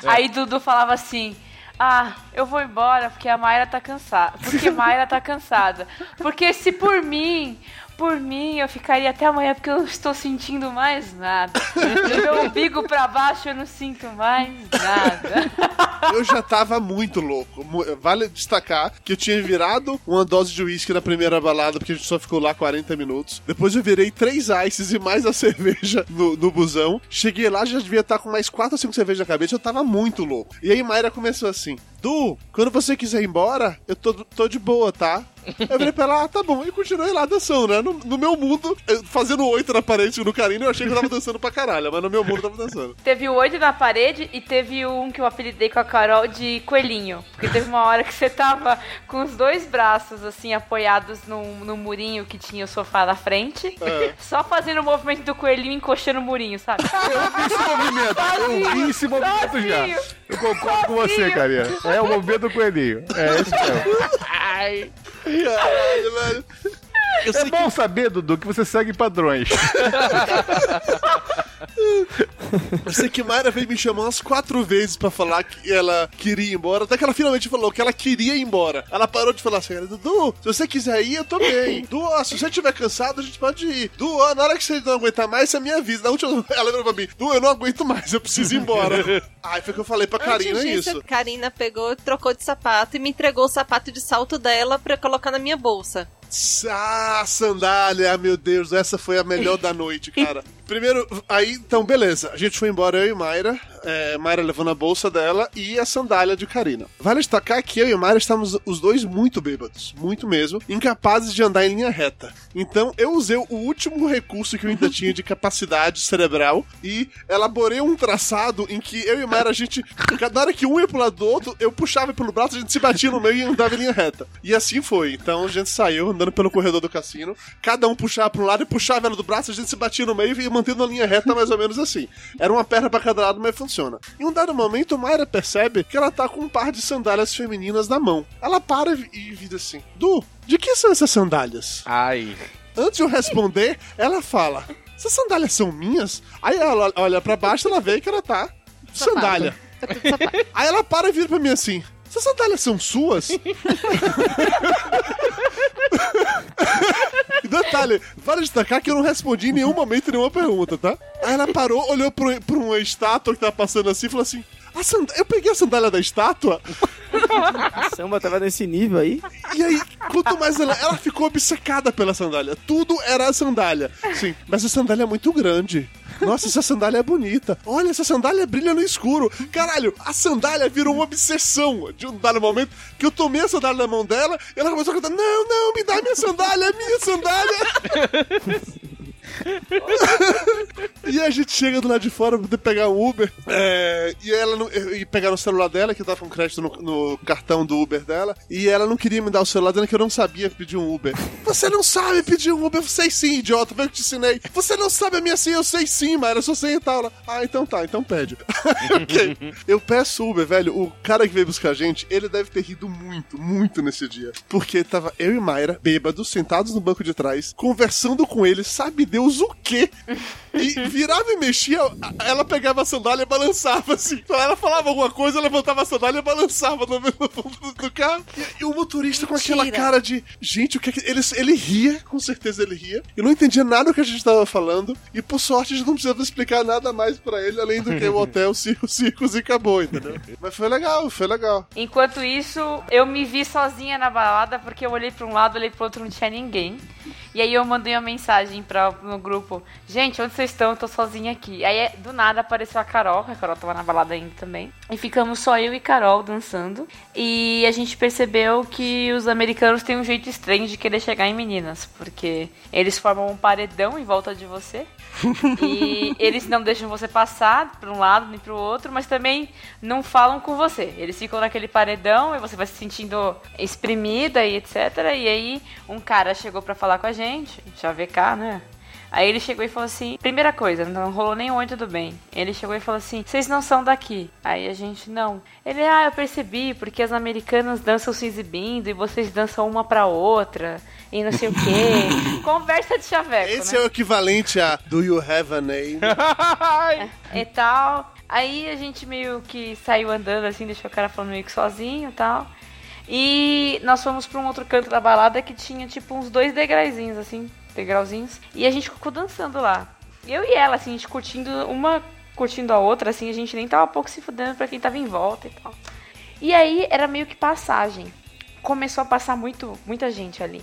Aí Dudu falava assim: Ah, eu vou embora porque a Mayra tá cansada. Porque Mayra tá cansada. Porque se por mim, por mim, eu ficaria até amanhã porque eu não estou sentindo mais nada. Do meu umbigo pra baixo eu não sinto mais nada. Eu já tava muito louco. Vale destacar que eu tinha virado uma dose de uísque na primeira balada, porque a gente só ficou lá 40 minutos. Depois eu virei três ices e mais a cerveja no, no busão. Cheguei lá, já devia estar com mais quatro ou cinco cervejas na cabeça. Eu tava muito louco. E aí Mayra começou assim: Du, quando você quiser ir embora, eu tô, tô de boa, tá? Eu falei pra ela, ah, tá bom. E continuei lá dançando, né? No, no meu mundo, eu fazendo oito na parede no carinho, eu achei que eu tava dançando pra caralho, mas no meu mundo eu tava dançando. Teve o oito na parede e teve um que eu apelidei com a Carol de coelhinho. Porque teve uma hora que você tava com os dois braços, assim, apoiados no, no murinho que tinha o sofá na frente. É. Só fazendo o movimento do coelhinho encoxando o murinho, sabe? Eu vi esse movimento, eu vi esse movimento já. Sozinho. Eu concordo com você, Sozinho. carinha. É o movimento do coelhinho. É esse mesmo. Ai. Caralho, velho. Eu É sei bom saber, Dudu, que você segue padrões. Eu sei que Mayra veio me chamar umas quatro vezes pra falar que ela queria ir embora, até que ela finalmente falou que ela queria ir embora. Ela parou de falar assim, Dudu, se você quiser ir, eu tô bem. Du, ó, se você estiver cansado, a gente pode ir. Du, ó, na hora que você não aguentar mais, você me avisa. Na última, ela virou pra mim, Du, eu não aguento mais, eu preciso ir embora. Aí foi que eu falei pra Karina disso, isso. Karina pegou, trocou de sapato e me entregou o sapato de salto dela pra colocar na minha bolsa. Ah, sandália, meu Deus, essa foi a melhor da noite, cara. Primeiro, aí, então, beleza. A gente foi embora, eu e Mayra. É, Mayra levando a bolsa dela e a sandália de Karina. Vale destacar que eu e Mayra estávamos os dois muito bêbados, muito mesmo, incapazes de andar em linha reta. Então, eu usei o último recurso que eu ainda tinha de capacidade cerebral e elaborei um traçado em que eu e Mayra, a gente, na hora que um ia pro lado do outro, eu puxava pelo braço, a gente se batia no meio e andava em linha reta. E assim foi. Então, a gente saiu andando pelo corredor do cassino, cada um puxava para um lado e puxava ela do braço, a gente se batia no meio e ia mantendo a linha reta mais ou menos assim. Era uma perna pra cada lado, mas funciona. Em um dado momento, Mayra percebe que ela tá com um par de sandálias femininas na mão. Ela para e vira assim: Du, de que são essas sandálias? Ai. Antes de eu responder, ela fala: Essas sandálias são minhas? Aí ela olha pra baixo ela vê que ela tá sandália. Aí ela para e vira pra mim assim: Essas sandálias são suas? E detalhe, vale destacar que eu não respondi em nenhum momento nenhuma pergunta, tá? Aí ela parou, olhou pra, pra uma estátua que tava passando assim e falou assim: "A sand- Eu peguei a sandália da estátua? Samba tava nesse nível aí. E aí, quanto mais ela. Ela ficou obcecada pela sandália. Tudo era a sandália. Sim, mas a sandália é muito grande. Nossa, essa sandália é bonita. Olha, essa sandália brilha no escuro. Caralho, a sandália virou uma obsessão de um dado momento que eu tomei a sandália na mão dela e ela começou a cantar: Não, não, me dá minha sandália, minha sandália. e a gente chega do lado de fora pra poder pegar o Uber. é, e ela não, e pegar no celular dela, que tava com crédito no, no cartão do Uber dela. E ela não queria me dar o celular, dizendo que eu não sabia pedir um Uber. Você não sabe pedir um Uber? Sei sim, idiota, foi eu que te ensinei. Você não sabe a minha senha? Eu sei sim, mas eu sou senha e tal. Ah, então tá, então pede. ok. Eu peço Uber, velho. O cara que veio buscar a gente, ele deve ter rido muito, muito nesse dia. Porque tava eu e Mayra, bêbados, sentados no banco de trás, conversando com ele, sabe Deus o quê? E virava e mexia, ela pegava a sandália e balançava assim. Então ela falava alguma coisa, levantava a sandália e balançava no, fundo do carro. E, e o motorista com aquela cara de. Gente, o que é que. Ele, ele ria, com certeza ele ria. Eu não entendia nada do que a gente tava falando. E por sorte a gente não precisava explicar nada mais pra ele, além do que o hotel, circo, circos e acabou, entendeu? Mas foi legal, foi legal. Enquanto isso, eu me vi sozinha na balada porque eu olhei pra um lado, olhei pro outro, não tinha ninguém. E aí eu mandei uma mensagem pra, no grupo: Gente, onde vocês estão? Eu tô sozinha aqui. Aí do nada apareceu a Carol, que a Carol tava na balada ainda também. E ficamos só eu e Carol dançando. E a gente percebeu que os americanos têm um jeito estranho de querer chegar em meninas, porque eles formam um paredão em volta de você. E eles não deixam você passar pra um lado nem pro outro, mas também não falam com você. Eles ficam naquele paredão e você vai se sentindo exprimida e etc. E aí um cara chegou pra falar com a gente, chavecar, né? Aí ele chegou e falou assim: primeira coisa, não rolou nem oi, tudo bem. Ele chegou e falou assim: vocês não são daqui. Aí a gente, não. Ele, ah, eu percebi, porque as americanas dançam se exibindo e vocês dançam uma pra outra e não sei o quê. Conversa de chaveco. Esse né? é o equivalente a Do You Have a Name? e tal. Aí a gente meio que saiu andando assim, deixou o cara falando meio que sozinho e tal. E nós fomos pra um outro canto da balada que tinha tipo uns dois degrauzinhos assim, degrauzinhos. E a gente ficou dançando lá. Eu e ela, assim, a gente curtindo, uma curtindo a outra, assim, a gente nem tava pouco se fudendo pra quem tava em volta e tal. E aí era meio que passagem. Começou a passar muito, muita gente ali.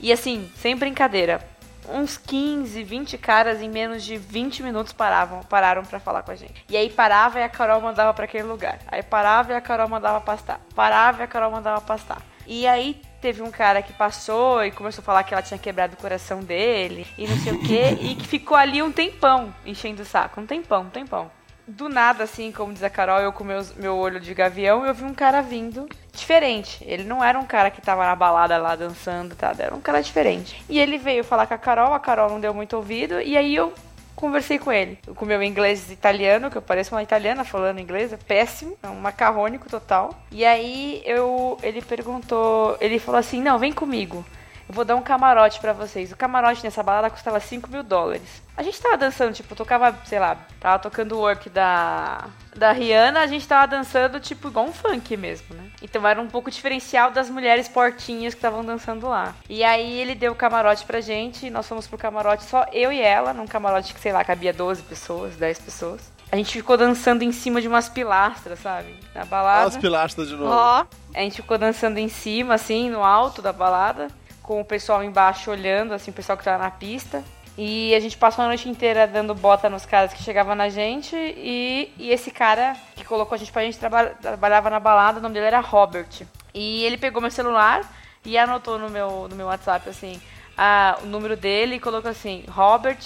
E assim, sem brincadeira, uns 15, 20 caras em menos de 20 minutos paravam, pararam pra falar com a gente. E aí parava e a Carol mandava pra aquele lugar. Aí parava e a Carol mandava pastar. Parava e a Carol mandava pastar. E aí teve um cara que passou e começou a falar que ela tinha quebrado o coração dele e não sei o quê, e que ficou ali um tempão enchendo o saco, um tempão, um tempão. Do nada, assim, como diz a Carol, eu com meus, meu olho de gavião, eu vi um cara vindo diferente. Ele não era um cara que tava na balada lá dançando, tá? Era um cara diferente. E ele veio falar com a Carol, a Carol não deu muito ouvido, e aí eu conversei com ele. Com meu inglês italiano, que eu pareço uma italiana falando inglês, é péssimo, é um macarrônico total. E aí eu ele perguntou, ele falou assim: "Não, vem comigo". Eu vou dar um camarote pra vocês. O camarote nessa balada custava 5 mil dólares. A gente tava dançando, tipo, tocava, sei lá, tava tocando o work da, da Rihanna, a gente tava dançando, tipo, igual um funk mesmo, né? Então era um pouco diferencial das mulheres portinhas que estavam dançando lá. E aí ele deu o camarote pra gente, e nós fomos pro camarote só eu e ela, num camarote que, sei lá, cabia 12 pessoas, 10 pessoas. A gente ficou dançando em cima de umas pilastras, sabe? Na balada. Olha as pilastras de novo. Ó, a gente ficou dançando em cima, assim, no alto da balada, com o pessoal embaixo olhando, assim, o pessoal que tava na pista. E a gente passou a noite inteira dando bota nos caras que chegavam na gente. E, e esse cara que colocou a gente pra gente traba- trabalhava na balada, o nome dele era Robert. E ele pegou meu celular e anotou no meu, no meu WhatsApp, assim, a- o número dele e colocou assim: Robert,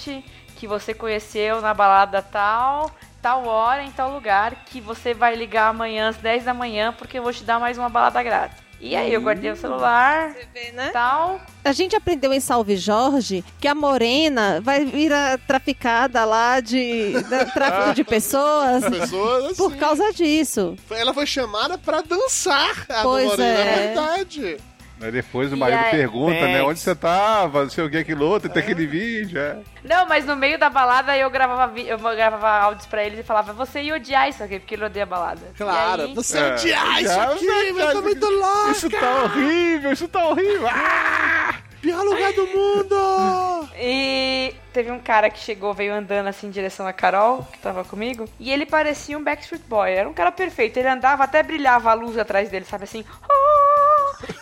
que você conheceu na balada tal, tal hora, em tal lugar, que você vai ligar amanhã às 10 da manhã, porque eu vou te dar mais uma balada grátis. E aí eu guardei o celular, né? tal. A gente aprendeu em Salve Jorge que a morena vai virar traficada lá de da- tráfico de pessoas, Pessoas, por assim. causa disso. Ela foi chamada pra dançar a Pois Morena, é. é verdade. Aí depois o E marido aí- pergunta, né? Thanks. Onde você tava, não sei o que, aquilo outro, tem aquele vídeo, é. Não, mas no meio da balada eu gravava, eu gravava áudios pra eles e falava, você ia odiar isso aqui, porque ele odeia balada. Claro, E aí- você É. odiar isso aqui, já, mas tá muito louco. Isso tá horrível, isso tá horrível. Ah! Pior lugar do mundo! E teve um cara que chegou, veio andando assim em direção a Carol, que tava comigo, e ele parecia um Backstreet Boy. Era um cara perfeito. Ele andava, até brilhava a luz atrás dele, sabe assim? "Ah!"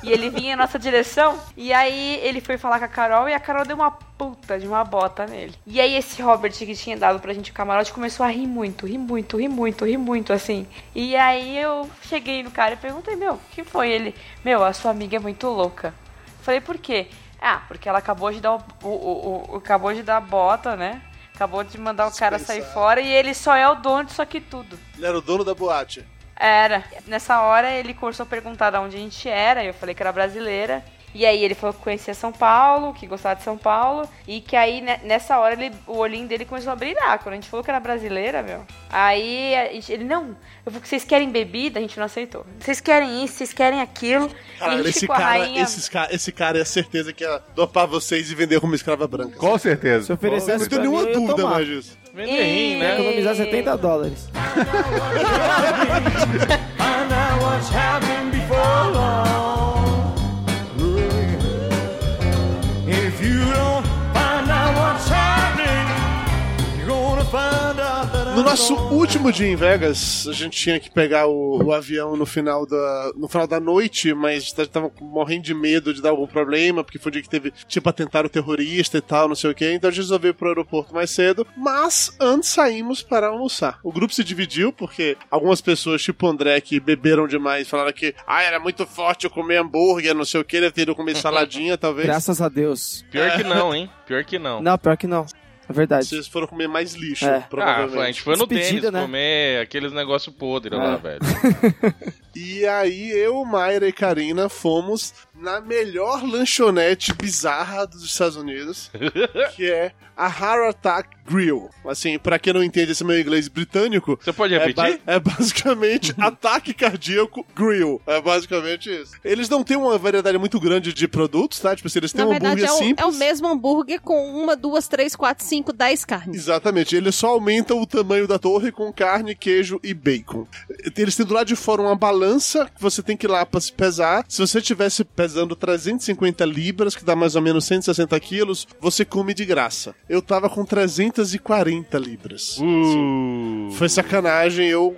E ele vinha em nossa direção. E aí ele foi falar com a Carol e a Carol deu uma puta de uma bota nele. E aí esse Robert que tinha dado pra gente o camarote começou a rir muito, rir muito, rir muito, rir muito, assim. E aí eu cheguei no cara e perguntei, meu, o que foi? Ele, meu, a sua amiga é muito louca. Falei, por quê? Ah, porque ela acabou de dar o, o, o- acabou de dar a bota, né? Acabou de mandar o cara sair fora e ele só é o dono disso aqui tudo. Ele era o dono da boate. Era. Nessa hora ele começou a perguntar de onde a gente era, eu falei que era brasileira. E aí ele falou que conhecia São Paulo, que gostava de São Paulo, e que aí ne- nessa hora ele, o olhinho dele começou a brilhar. Quando a gente falou que era brasileira, meu. Aí ele, não, eu vou que vocês querem bebida, a gente não aceitou. Vocês querem isso, vocês querem aquilo. e a Cara, gente esse cara, rainha. esses ca- esse cara é certeza que ia dopar vocês e vender como escrava branca. Com certeza. Se oferecesse Não tenho nenhuma dúvida mais disso. Rim, né? Economizar 70 dólares. nosso último dia em Vegas, a gente tinha que pegar o, o avião no final, da, no final da noite, mas a gente tava morrendo de medo de dar algum problema, porque foi o dia que teve, tipo, atentado terrorista e tal, não sei o que, então a gente resolveu ir pro aeroporto mais cedo, mas antes saímos para almoçar. O grupo se dividiu, porque algumas pessoas, tipo o André, que beberam demais, falaram que, ah, era muito forte eu comer hambúrguer, não sei o que, deve ter ido comer saladinha, talvez. Graças a Deus. Pior que não, hein? Pior que não. Não, pior que não. É verdade. Vocês foram comer mais lixo, É. Ah, provavelmente. foi- a gente foi no Despedida, Denis né? comer aqueles negócios podres lá, É. velho. E aí eu, Mayra e Karina fomos na melhor lanchonete bizarra dos Estados Unidos, que é a Heart Attack Grill. Assim, pra quem não entende esse meu inglês britânico, Você pode é, repetir? ba- é basicamente ataque cardíaco grill. É basicamente isso. Eles não têm uma variedade muito grande de produtos, tá? Tipo, assim, eles têm Na um verdade, hambúrguer é o, simples. é o mesmo hambúrguer com uma, duas, três, quatro, cinco, dez carnes. Exatamente, eles só aumentam o tamanho da torre com carne, queijo e bacon. Eles têm do lado de fora uma balança que você tem que ir lá pra se pesar. Se você tivesse pesando 350 libras, que dá mais ou menos 160 quilos, você come de graça. Eu tava com 340 libras. Uh. Foi sacanagem, eu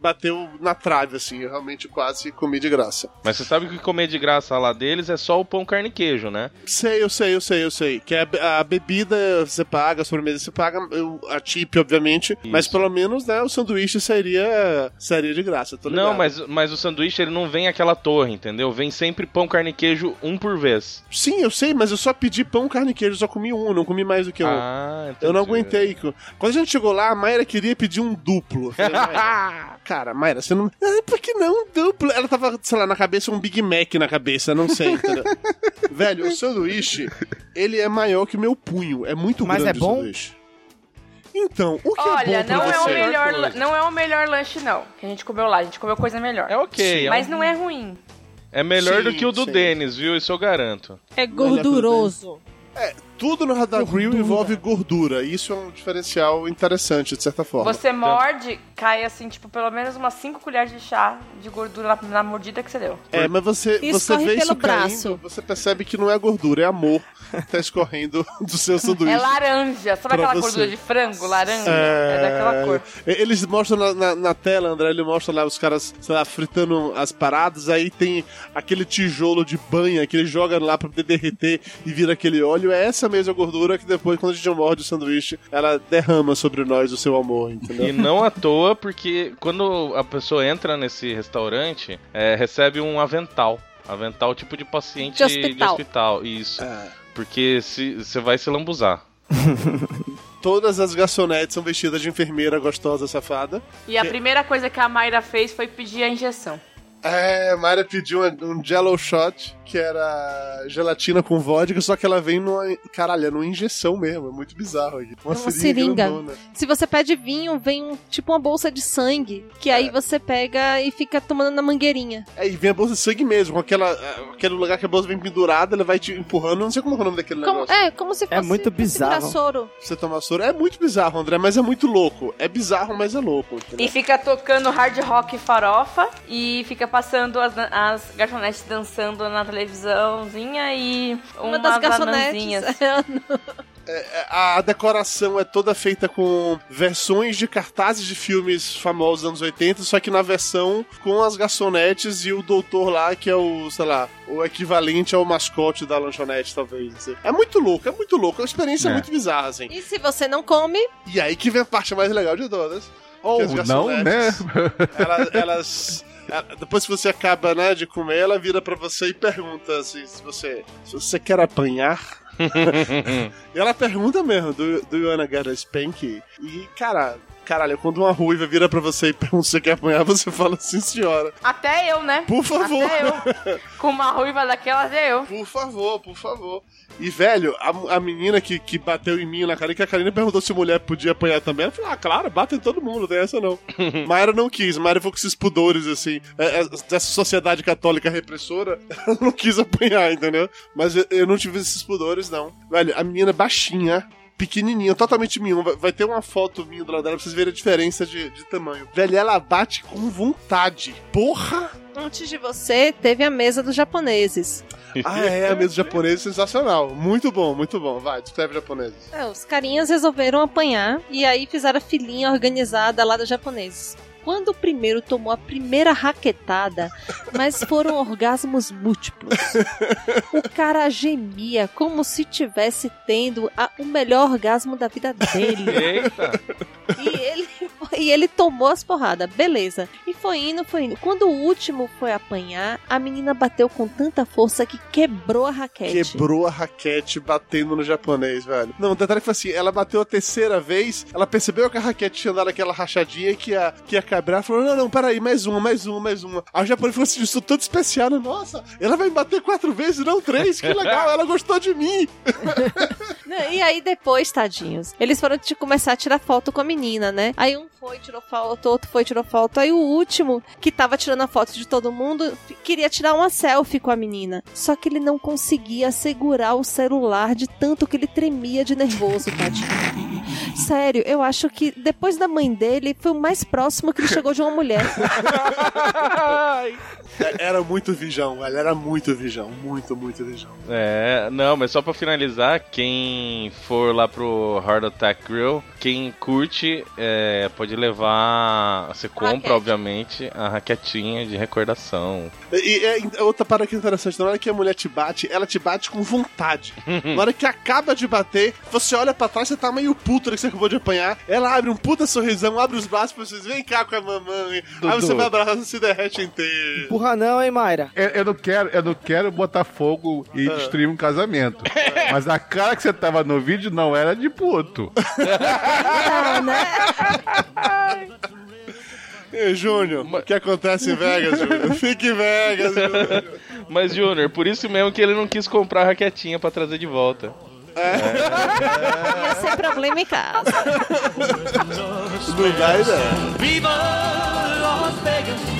bateu na trave, assim, eu realmente quase comi de graça. Mas você sabe que comer de graça lá deles é só o pão, carne e queijo, né? Sei, eu sei, eu sei, eu sei. Que a, be- a bebida você paga, a sobremesa você paga, eu- a tip, obviamente. Mas pelo menos, né, o sanduíche sairia, sairia de graça. Não, mas, mas o sanduíche ele não vem aquela torre, entendeu? Vem sempre pão, carne e queijo, um por vez. Sim, eu sei, mas eu só pedi pão, carne e queijo, só comi um, não comi mais do que um. Ah, entendi. Eu não aguentei. Quando a gente chegou lá, a Mayra queria pedir um duplo. Eu falei, Mayra, cara, Mayra, você não. Ah, por que não duplo? Ela tava, sei lá, na cabeça, um Big Mac na cabeça, não sei? Velho, o sanduíche, ele é maior que o meu punho. É muito Mas grande é bom? o sanduíche. Então, o que Olha, é bom pra não é, o você? melhor, coisa. não é o melhor lanche, não. Que a gente comeu lá, a gente comeu coisa melhor. É ok. é Mas um- não é ruim. É melhor Sim, do que o do sim. Denis, viu? Isso eu garanto. É gorduroso. Tudo no Radar Grill envolve gordura. E isso é um diferencial interessante, de certa forma. Você morde, cai assim, tipo, pelo menos umas 5 colheres de chá de gordura na, na mordida que você deu. É, mas você, você vê isso caindo, braço. você percebe que não é gordura, é amor que tá escorrendo do seu sanduíche. É laranja. Sabe aquela você. gordura de frango? Laranja? É, daquela cor. Eles mostram na, na- na tela, André, ele mostra lá os caras, sei lá, fritando as paradas, aí tem aquele tijolo de banha que ele joga lá pra poder derreter e vira aquele óleo. É essa mesma gordura que depois, quando a gente morde o sanduíche, ela derrama sobre nós o seu amor, entendeu? E não à toa, porque quando a pessoa entra nesse restaurante, é, recebe um avental. Avental tipo de paciente De hospital. hospital, Isso. É. Porque se- você vai se lambuzar. Todas as garçonetes são vestidas de enfermeira gostosa safada. E a primeira coisa que a Mayra fez foi pedir a injeção. É, a Mayra pediu um, um Jello Shot, que era gelatina com vodka, só que ela vem numa. Caralho, é numa injeção mesmo, é muito bizarro aqui. Uma, Uma seringa. grandona. Se você pede vinho, vem um- tipo uma bolsa de sangue, que aí você pega e fica tomando na mangueirinha. É, e vem a bolsa de sangue mesmo, com aquela, aquele lugar que a bolsa vem pendurada, ela vai te empurrando, não sei como é o nome daquele Como- negócio. é, como se fosse muito fosse bizarro. virar soro. Você tomar soro. É muito bizarro, André, mas é muito louco. É bizarro, mas é louco. entendeu? E fica tocando hard rock farofa e fica passando as, as garçonetes dançando na televisãozinha e Uma das umas garçonetes. anãzinhas. É, A decoração é toda feita com versões de cartazes de filmes famosos dos anos 80, só que na versão com as garçonetes e o doutor lá, que é o, sei lá, o equivalente ao mascote da lanchonete, talvez. É muito louco, é muito louco. É uma experiência É. muito bizarra, assim. E se você não come, E aí que vem a parte mais legal de todas. Ou as não, né? Elas. elas- ela- depois que você acaba, né, de comer, ela vira pra você e pergunta assim, se você, se você quer apanhar. e ela pergunta mesmo, do, do you wanna get a spank? E, cara, caralho, quando uma ruiva vira pra você e pergunta se você quer apanhar, você fala sim, senhora. Até eu, né? Por favor. Até eu. Com uma ruiva daquela, até eu. Por favor, por favor. E, velho, a, a menina que, que bateu em mim na Karine, que a Karine perguntou se mulher podia apanhar também. Ela falou, ah, claro, bate em todo mundo, não tem essa não. Mayra não quis, Mayra foi com esses pudores, assim, é, é, dessa sociedade católica repressora, ela não quis apanhar, entendeu? Mas eu, eu não tive esses pudores, não. Velho, a menina baixinha, pequenininha, totalmente minha. Vai, ter uma foto minha do lado dela pra vocês verem a diferença de, de tamanho. Velho, ela bate com vontade. Porra! antes de você, teve a mesa dos japoneses. Ah, é, a mesa japonesa é sensacional. Muito bom, muito bom. Vai, descreve japonês. É, os carinhas resolveram apanhar e aí fizeram a filinha organizada lá dos japoneses. Quando o primeiro tomou a primeira raquetada, mas foram orgasmos múltiplos. O cara gemia como se tivesse tendo a- o melhor orgasmo da vida dele. Eita! E ele, e ele tomou as porradas, beleza. E foi indo, foi indo. Quando o último foi apanhar, a menina bateu com tanta força que quebrou a raquete. Quebrou a raquete batendo no japonês, velho. Não, o detalhe foi assim: ela bateu a terceira vez, ela percebeu que a raquete tinha dado aquela rachadinha que ia, que ia quebrar. Falou: não, não, peraí, mais uma, mais uma, mais uma. Aí o japonês falou assim: isso tudo especial, né? Nossa, ela vai me bater quatro vezes, não três, que legal, ela gostou de mim. Não, E aí depois, tadinhos, eles foram de começar a tirar foto com a menina, né? Aí um foi, tirou foto, outro foi, tirou foto. Aí o último, que tava tirando a foto de todo mundo, queria tirar uma selfie com a menina. Só que ele não conseguia segurar o celular de tanto que ele tremia de nervoso, tadinho. Sério, eu acho que depois da mãe dele, foi o mais próximo que ele chegou de uma mulher. É, Era muito vijão, velho. Era muito vijão. Muito, muito vijão. É, não, mas só pra finalizar, quem for lá pro Hard Attack Grill, quem curte é, pode levar. Você compra, Raquete. obviamente, a raquetinha de recordação. E, e- e outra parada que é interessante, na hora que a mulher te bate, ela te bate com vontade. na hora que acaba de bater, você olha pra trás, você tá meio puto que você acabou de apanhar. Ela abre um puta sorrisão, abre os braços pra vocês, vem cá com a mamãe. Aí você vai abraçar e se derrete inteiro. Empurra não, hein, Mayra? Eu, eu não quero, eu não quero botar fogo e Ah. destruir um casamento. Mas a cara que você tava no vídeo não era de puto. Não, né? E, Júnior, o que acontece em Vegas, Júnior? Fique em Vegas, Júnior. Mas, Júnior, por isso mesmo que ele não quis comprar a raquetinha pra trazer de volta. Ia ser problema em casa. Não vai, não. Viva Las Vegas!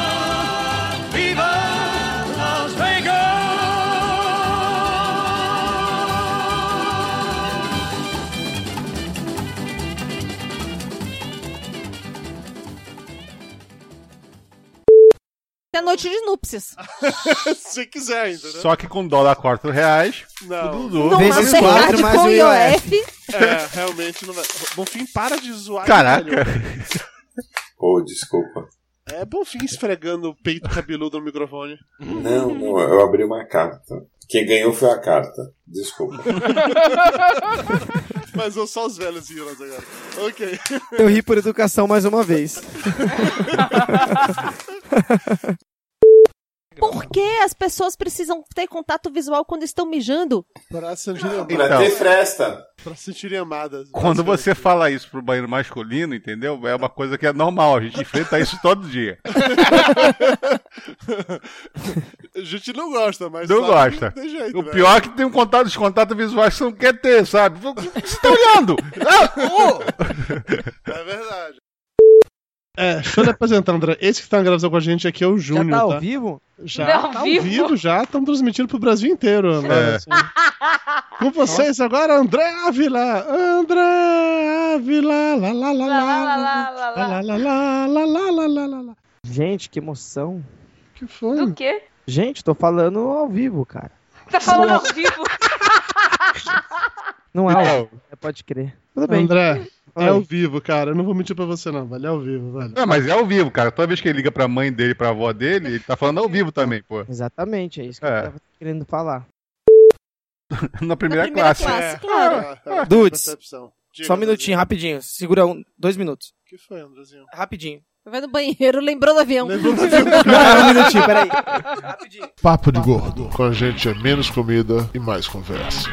É noite de núpcias. Se quiser ainda, né? Só que com dólar a 4 reais, Não. o Dudu. Não, Vezes na quatro verdade, mais com o IOF. IOF. É, realmente não vai. Bonfim, para de zoar. Caraca. velho. Ô, desculpa. É Bonfim esfregando o peito cabeludo no microfone. Não, não, eu abri uma carta. Quem ganhou foi a carta. Desculpa. Mas eu só os velhos riram agora. Ok. Eu ri por educação mais uma vez. Por que as pessoas precisam ter contato visual quando estão mijando? Pra sentirem Pra Então. ter fresta. Pra sentirem amadas. Quando você fala isso pro banheiro masculino, entendeu? É uma coisa que é normal, a gente enfrenta isso todo dia. A gente não gosta, mas. Não gosta. Tem jeito, O né? pior é que tem um contato, os contatos visuais que você não quer ter, sabe? Você tá olhando! Ah! É verdade. É, deixa eu lhe apresentar, André. Esse que tá gravando com a gente aqui é o Já Júnior. tá ao tá? vivo? Já Não, ao tá ao vivo? vivo, já. Estamos transmitindo pro Brasil inteiro. André. É. assim. Com vocês agora, André Ávila. André Ávila. Lá, lá, lá, Lá, lá, lá. lá, lá, lá, Lá, lá. lá, lá, lá, lá, lá, lá, lá, lá. Gente, que emoção. que foi? Do quê? Gente, tô falando ao vivo, cara. Tá falando ao vivo? Não é ao vivo, é, pode crer. Tudo bem. André. É ao vivo, cara. Eu não vou mentir pra você, não. Velho, é ao vivo, velho. Não, mas é ao vivo, cara. Toda vez que ele liga pra mãe dele, pra avó dele, ele tá falando ao vivo também, pô. Exatamente, é isso que É. eu tava querendo falar. Na primeira, Na primeira classe. classe, claro. É, é, Dudes. Diga, Só um minutinho, rapidinho. Segura um, dois minutos. O que foi, Andrezinho? Rapidinho. Vai no banheiro, lembrou do avião. Lembrou do Não, um minutinho, peraí. Rapidinho. Papo de gordo. Com a gente é menos comida e mais conversa.